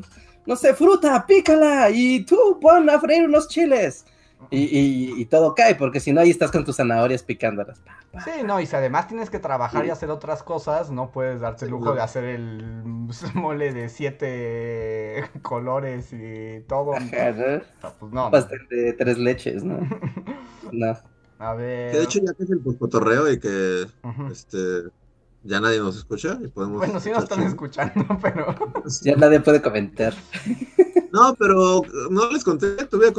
no sé, fruta, pícala, y tú pon a freír unos chiles. Y, y- y todo cae, porque si no, ahí estás con tus zanahorias picándolas. Pa, pa. Sí, no, y si además tienes que trabajar y hacer otras cosas, no puedes darte el lujo de hacer el mole de siete colores y todo. Ajá, ¿no? Pues no. no. Pastel de tres leches, ¿no? No. A ver. Que de hecho ya que es el cotorreo y que este ya nadie nos escucha y podemos Bueno, sí nos están escuchando, pero. Ya nadie puede comentar. No, pero no les conté, tuve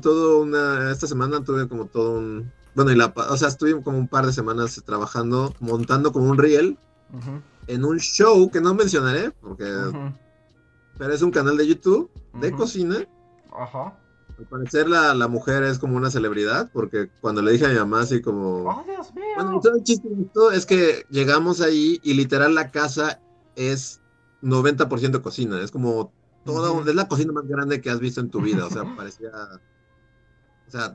todo una, esta semana tuve como todo un, bueno, y la, o sea, estuve como un par de semanas trabajando, montando como un reel Ujú, en un show que no mencionaré, porque, pero es un canal de YouTube de cocina. Ajá. Al parecer la, la mujer es como una celebridad, porque cuando le dije a mi mamá así como... ¡Oh, Dios mío! Bueno, todo el chiste de esto es que llegamos ahí y literal la casa es 90% cocina, es como toda, es la cocina más grande que has visto en tu vida, o sea, parecía, o sea,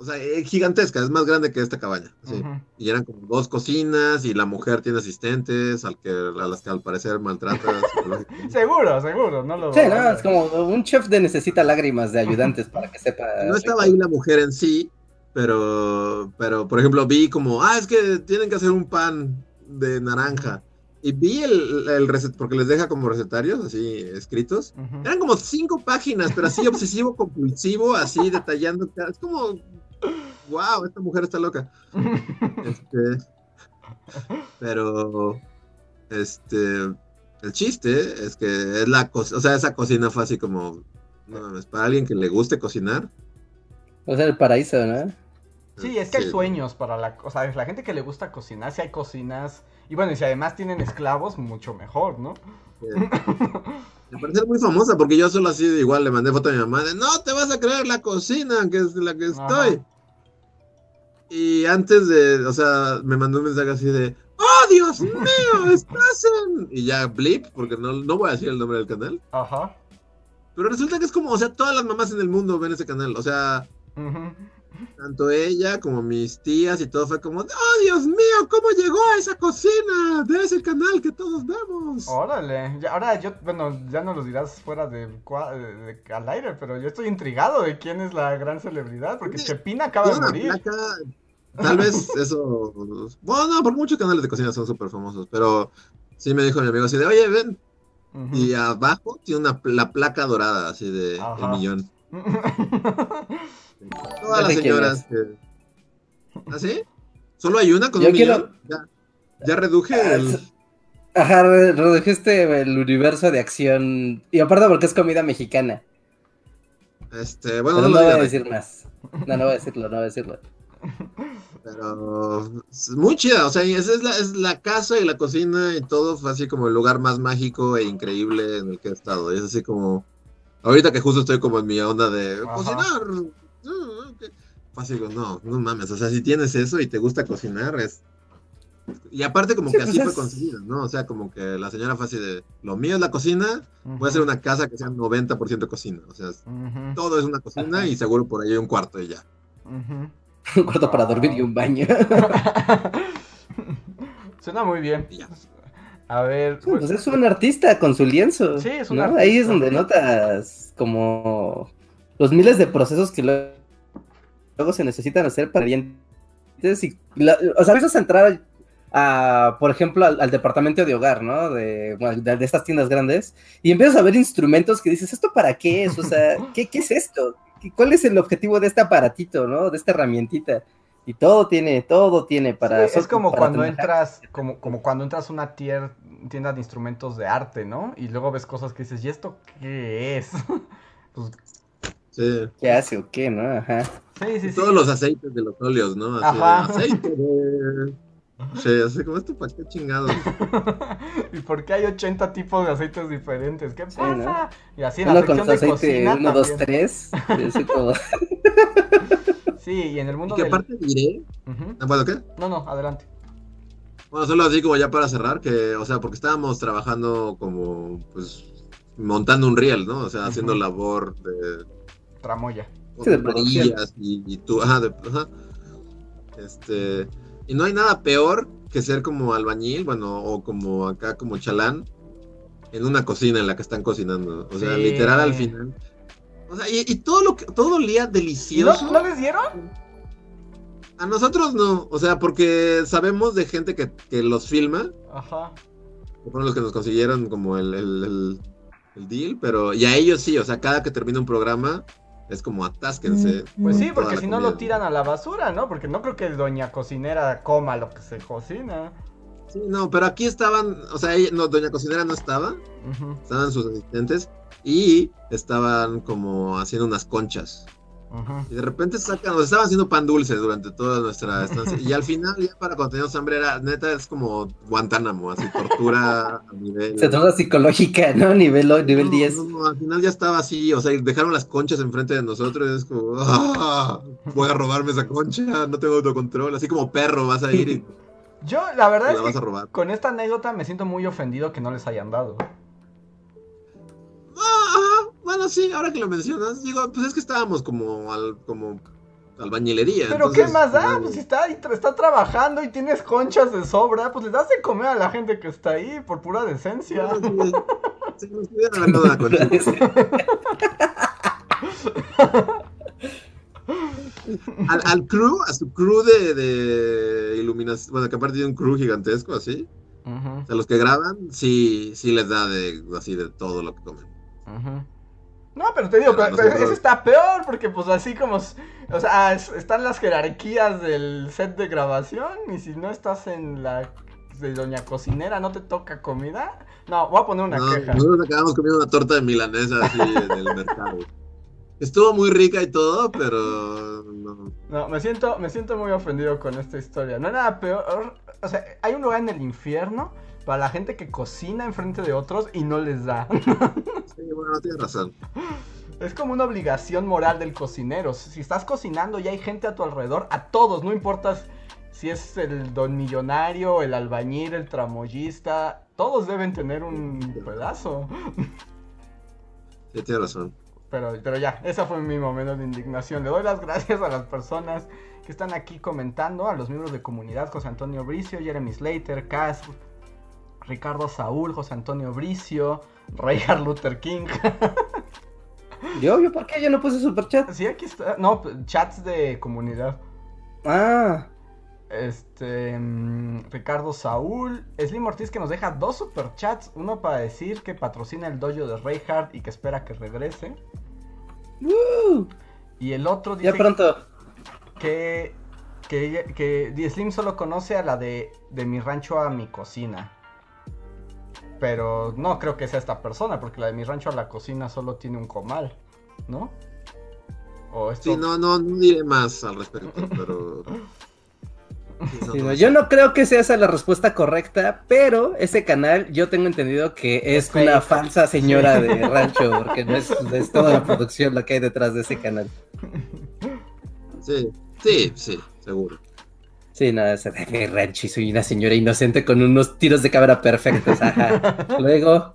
o sea, es gigantesca, es más grande que esta cabaña, sí. Y eran como dos cocinas y la mujer tiene asistentes al que, a las que al parecer maltrata. Seguro, seguro, no lo Sí, no, es como un chef de necesita lágrimas de ayudantes para que sepa. No estaba ahí la mujer en sí, pero, pero por ejemplo, vi como, ah, es que tienen que hacer un pan de naranja. Y vi el, el recet, porque les deja como recetarios, así escritos. Eran como cinco páginas, pero así obsesivo, compulsivo, así detallando. Es como, wow, esta mujer está loca. Este, pero, este, el chiste es que es la cosa, o sea, esa cocina fue así como, no mames, para alguien que le guste cocinar. O sea, el paraíso, ¿no? Sí, es que hay sueños para la... O sea, la gente que le gusta cocinar, si hay cocinas... Y bueno, y si además tienen esclavos, mucho mejor, ¿no? Me parece muy famosa porque yo solo así igual le mandé foto a mi mamá de no te vas a creer la cocina que es la que estoy. Ajá. Y antes de, o sea, me mandó un mensaje así de ¡Oh, Dios mío! ¡Estás en! Y ya blip, porque no, no voy a decir el nombre del canal. Ajá. Pero resulta que es como, o sea, todas las mamás en el mundo ven ese canal. O sea, Ujú. Tanto ella como mis tías y todo fue como, ¡Oh, Dios mío! ¿Cómo llegó a esa cocina de ese canal que todos vemos? Órale. Ya- ahora yo, bueno, ya no los dirás fuera de, de- de- al aire, pero yo estoy intrigado de quién es la gran celebridad, porque Sí, Chepina acaba de morir. placa, tal vez eso. Bueno, no, porque muchos canales de cocina son súper famosos, pero sí me dijo mi amigo así de, oye, ven. Y abajo tiene una, la placa dorada, así de el millón. Todas las señoras que. ¿Ah, sí? ¿Solo hay una con Yo un quiero- millón? Ya, ya reduje Ah, el. Ajá, re- redujiste el universo de acción. Y aparte porque es comida mexicana. Este, bueno, Pero no no lo voy a decir más. No, no voy a decirlo, no voy a decirlo. pero es muy chida. O sea, esa es la, es la casa y la cocina y todo fue así como el lugar más mágico e increíble en el que he estado. Y es así como. Ahorita que justo estoy como en mi onda de Ajá. cocinar. Ok. Fue así como, no, no mames. O sea, si tienes eso y te gusta cocinar, es. Y aparte, como Sí, que pues así fue conseguido, ¿no? O sea, como que la señora fue así de: lo mío es la cocina, voy a hacer una casa que sea 90% cocina. O sea, todo es una cocina y seguro por ahí hay un cuarto y ya. Un cuarto para dormir y un baño. Suena muy bien. Y ya. A ver, pues, Pues es un artista con su lienzo. Sí, es un ¿no? artista. Ahí es donde notas como los miles de procesos que luego luego se necesitan hacer para dientes y la- o sea, empiezas a entrar a, por ejemplo, al, al departamento de hogar, ¿no? De, bueno, de, de estas tiendas grandes y empiezas a ver instrumentos que dices, ¿esto para qué es? O sea, ¿qué, qué es esto? ¿Qué- ¿Cuál es el objetivo de este aparatito, ¿no? De esta herramientita. Y todo tiene, todo tiene para... Sí, es como para cuando trabajar. entras, como, como cuando entras a una tier- tienda de instrumentos de arte, ¿no? Y luego ves cosas que dices, ¿y esto qué es? pues, Sí. ¿Qué hace o qué, no? Ajá. sí, sí, sí. Todos los aceites de los óleos, ¿no? Así de, Ajá. aceite de. Sí, así como esto, ¿para qué chingados? ¿Y por qué hay 80 tipos de aceites diferentes? ¿Qué Sí, pasa? Y así en la Uno con sección su de aceite cocina 1, 2, también. 3. Como... Sí, y en el Y mundo que del... aparte diré. Ujú. ah, Bueno, ¿qué? No, no, adelante. Bueno, solo así como ya para cerrar, que, o sea, porque estábamos trabajando como, pues, montando un riel, ¿no? O sea, haciendo labor de Tramoya. Sí, de varillas y, y tú, ajá, de- ajá. Este, y no hay nada peor que ser como albañil, bueno, o como acá como chalán, en una cocina en la que están cocinando. O sea, Sí. literal al final. O sea, y, y todo lo que, todo olía ¿Y no, delicioso. no les dieron? A nosotros no, o sea, porque sabemos de gente que, que los filma, Ajá. que fueron los que nos consiguieron como el, el, el- el deal, pero y a ellos sí, o sea, cada que termina un programa es como atásquense. Pues sí, porque si no comida. lo tiran a la basura, ¿no? Porque no creo que doña cocinera coma lo que se cocina. Sí, no, pero aquí estaban, o sea, ella- no, doña cocinera no estaba, estaban sus asistentes y estaban como haciendo unas conchas. Y de repente sacan, nos estaban haciendo pan dulce durante toda nuestra estancia. Y al final, ya para cuando teníamos hambre, era neta, es como Guantánamo, así tortura a nivel. Se trata psicológica, ¿no? Nivel, nivel No, 10. no, no, al final ya estaba así, o sea, dejaron las conchas enfrente de nosotros y es como, "Ah, voy a robarme esa concha, no tengo autocontrol, así como perro vas a ir y Yo, la verdad es que robar. con esta anécdota me siento muy ofendido que no les hayan dado. Ah, bueno, sí, ahora que lo mencionas, digo, pues es que estábamos como al, como albañilería. Pero entonces, ¿qué más da? Pues si está está trabajando y tienes conchas de sobra, pues le das de comer a la gente que está ahí por pura decencia. Sí, una concha. Al, al crew, a su crew de, de iluminación, bueno, que aparte tiene un crew gigantesco así, o sea, los que graban, sí, sí les da de, así de todo lo que comen. ujú. No, pero te digo, Pero pero- eso está peor porque pues así como, o sea, es- están las jerarquías del set de grabación y si no estás en la de doña cocinera no te toca comida. No, voy a poner una No, queja. nosotros acabamos comiendo una torta de milanesa así en el mercado. Estuvo muy rica y todo, pero no. No, me siento, me siento muy ofendido con esta historia. No hay nada peor. O sea, hay un lugar en el infierno para la gente que cocina enfrente de otros y no les da. Sí, bueno, tienes razón. Es como una obligación moral del cocinero. Si estás cocinando y hay gente a tu alrededor, a todos, no importa si es el don millonario, el albañil, el tramoyista, todos deben tener un pedazo. Sí, tienes razón. Pero, pero ya, ese fue mi momento de indignación. Le doy las gracias a las personas que están aquí comentando, a los miembros de comunidad, José Antonio Bricio, Jeremy Slater, Cas, Ricardo Saúl, José Antonio Bricio, Reinhard Luther King. ¿Yo? ¿Yo por qué? Yo no puse superchat. sí, aquí está. No, chats de comunidad. Ah, Este. mm, Ricardo Saúl. Slim Ortiz que nos deja dos superchats. Uno para decir que patrocina el dojo de Reinhardt y que espera que regrese. uh, Y el otro dice ya pronto. que, que, que The Slim solo conoce a la de, de mi rancho a mi cocina. Pero no creo que sea esta persona, porque la de mi rancho a la cocina solo tiene un comal, ¿no? O esto... Sí, no, no, no diré más al respecto, pero. Sí, no, yo no creo que sea esa la respuesta correcta, pero ese canal yo tengo entendido que es una falsa señora de rancho, porque no es, es toda la producción lo que hay detrás de ese canal. Sí, sí, sí, seguro. Sí, no, es de y soy una señora inocente con unos tiros de cámara perfectos. Luego,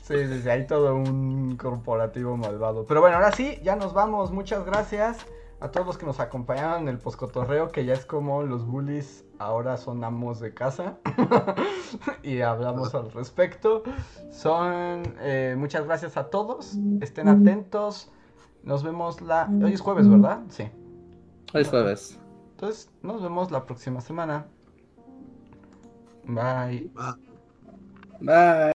Sí, desde ahí todo un corporativo malvado. Pero bueno, ahora sí, ya nos vamos. Muchas gracias a todos los que nos acompañaron en el poscotorreo, que ya es como los bullies ahora son amos de casa. y hablamos al respecto. Son eh, muchas gracias a todos. Estén atentos. Nos vemos la. Hoy es jueves, ¿verdad? Sí. hoy es jueves. Entonces, nos vemos la próxima semana. Bye. Bye.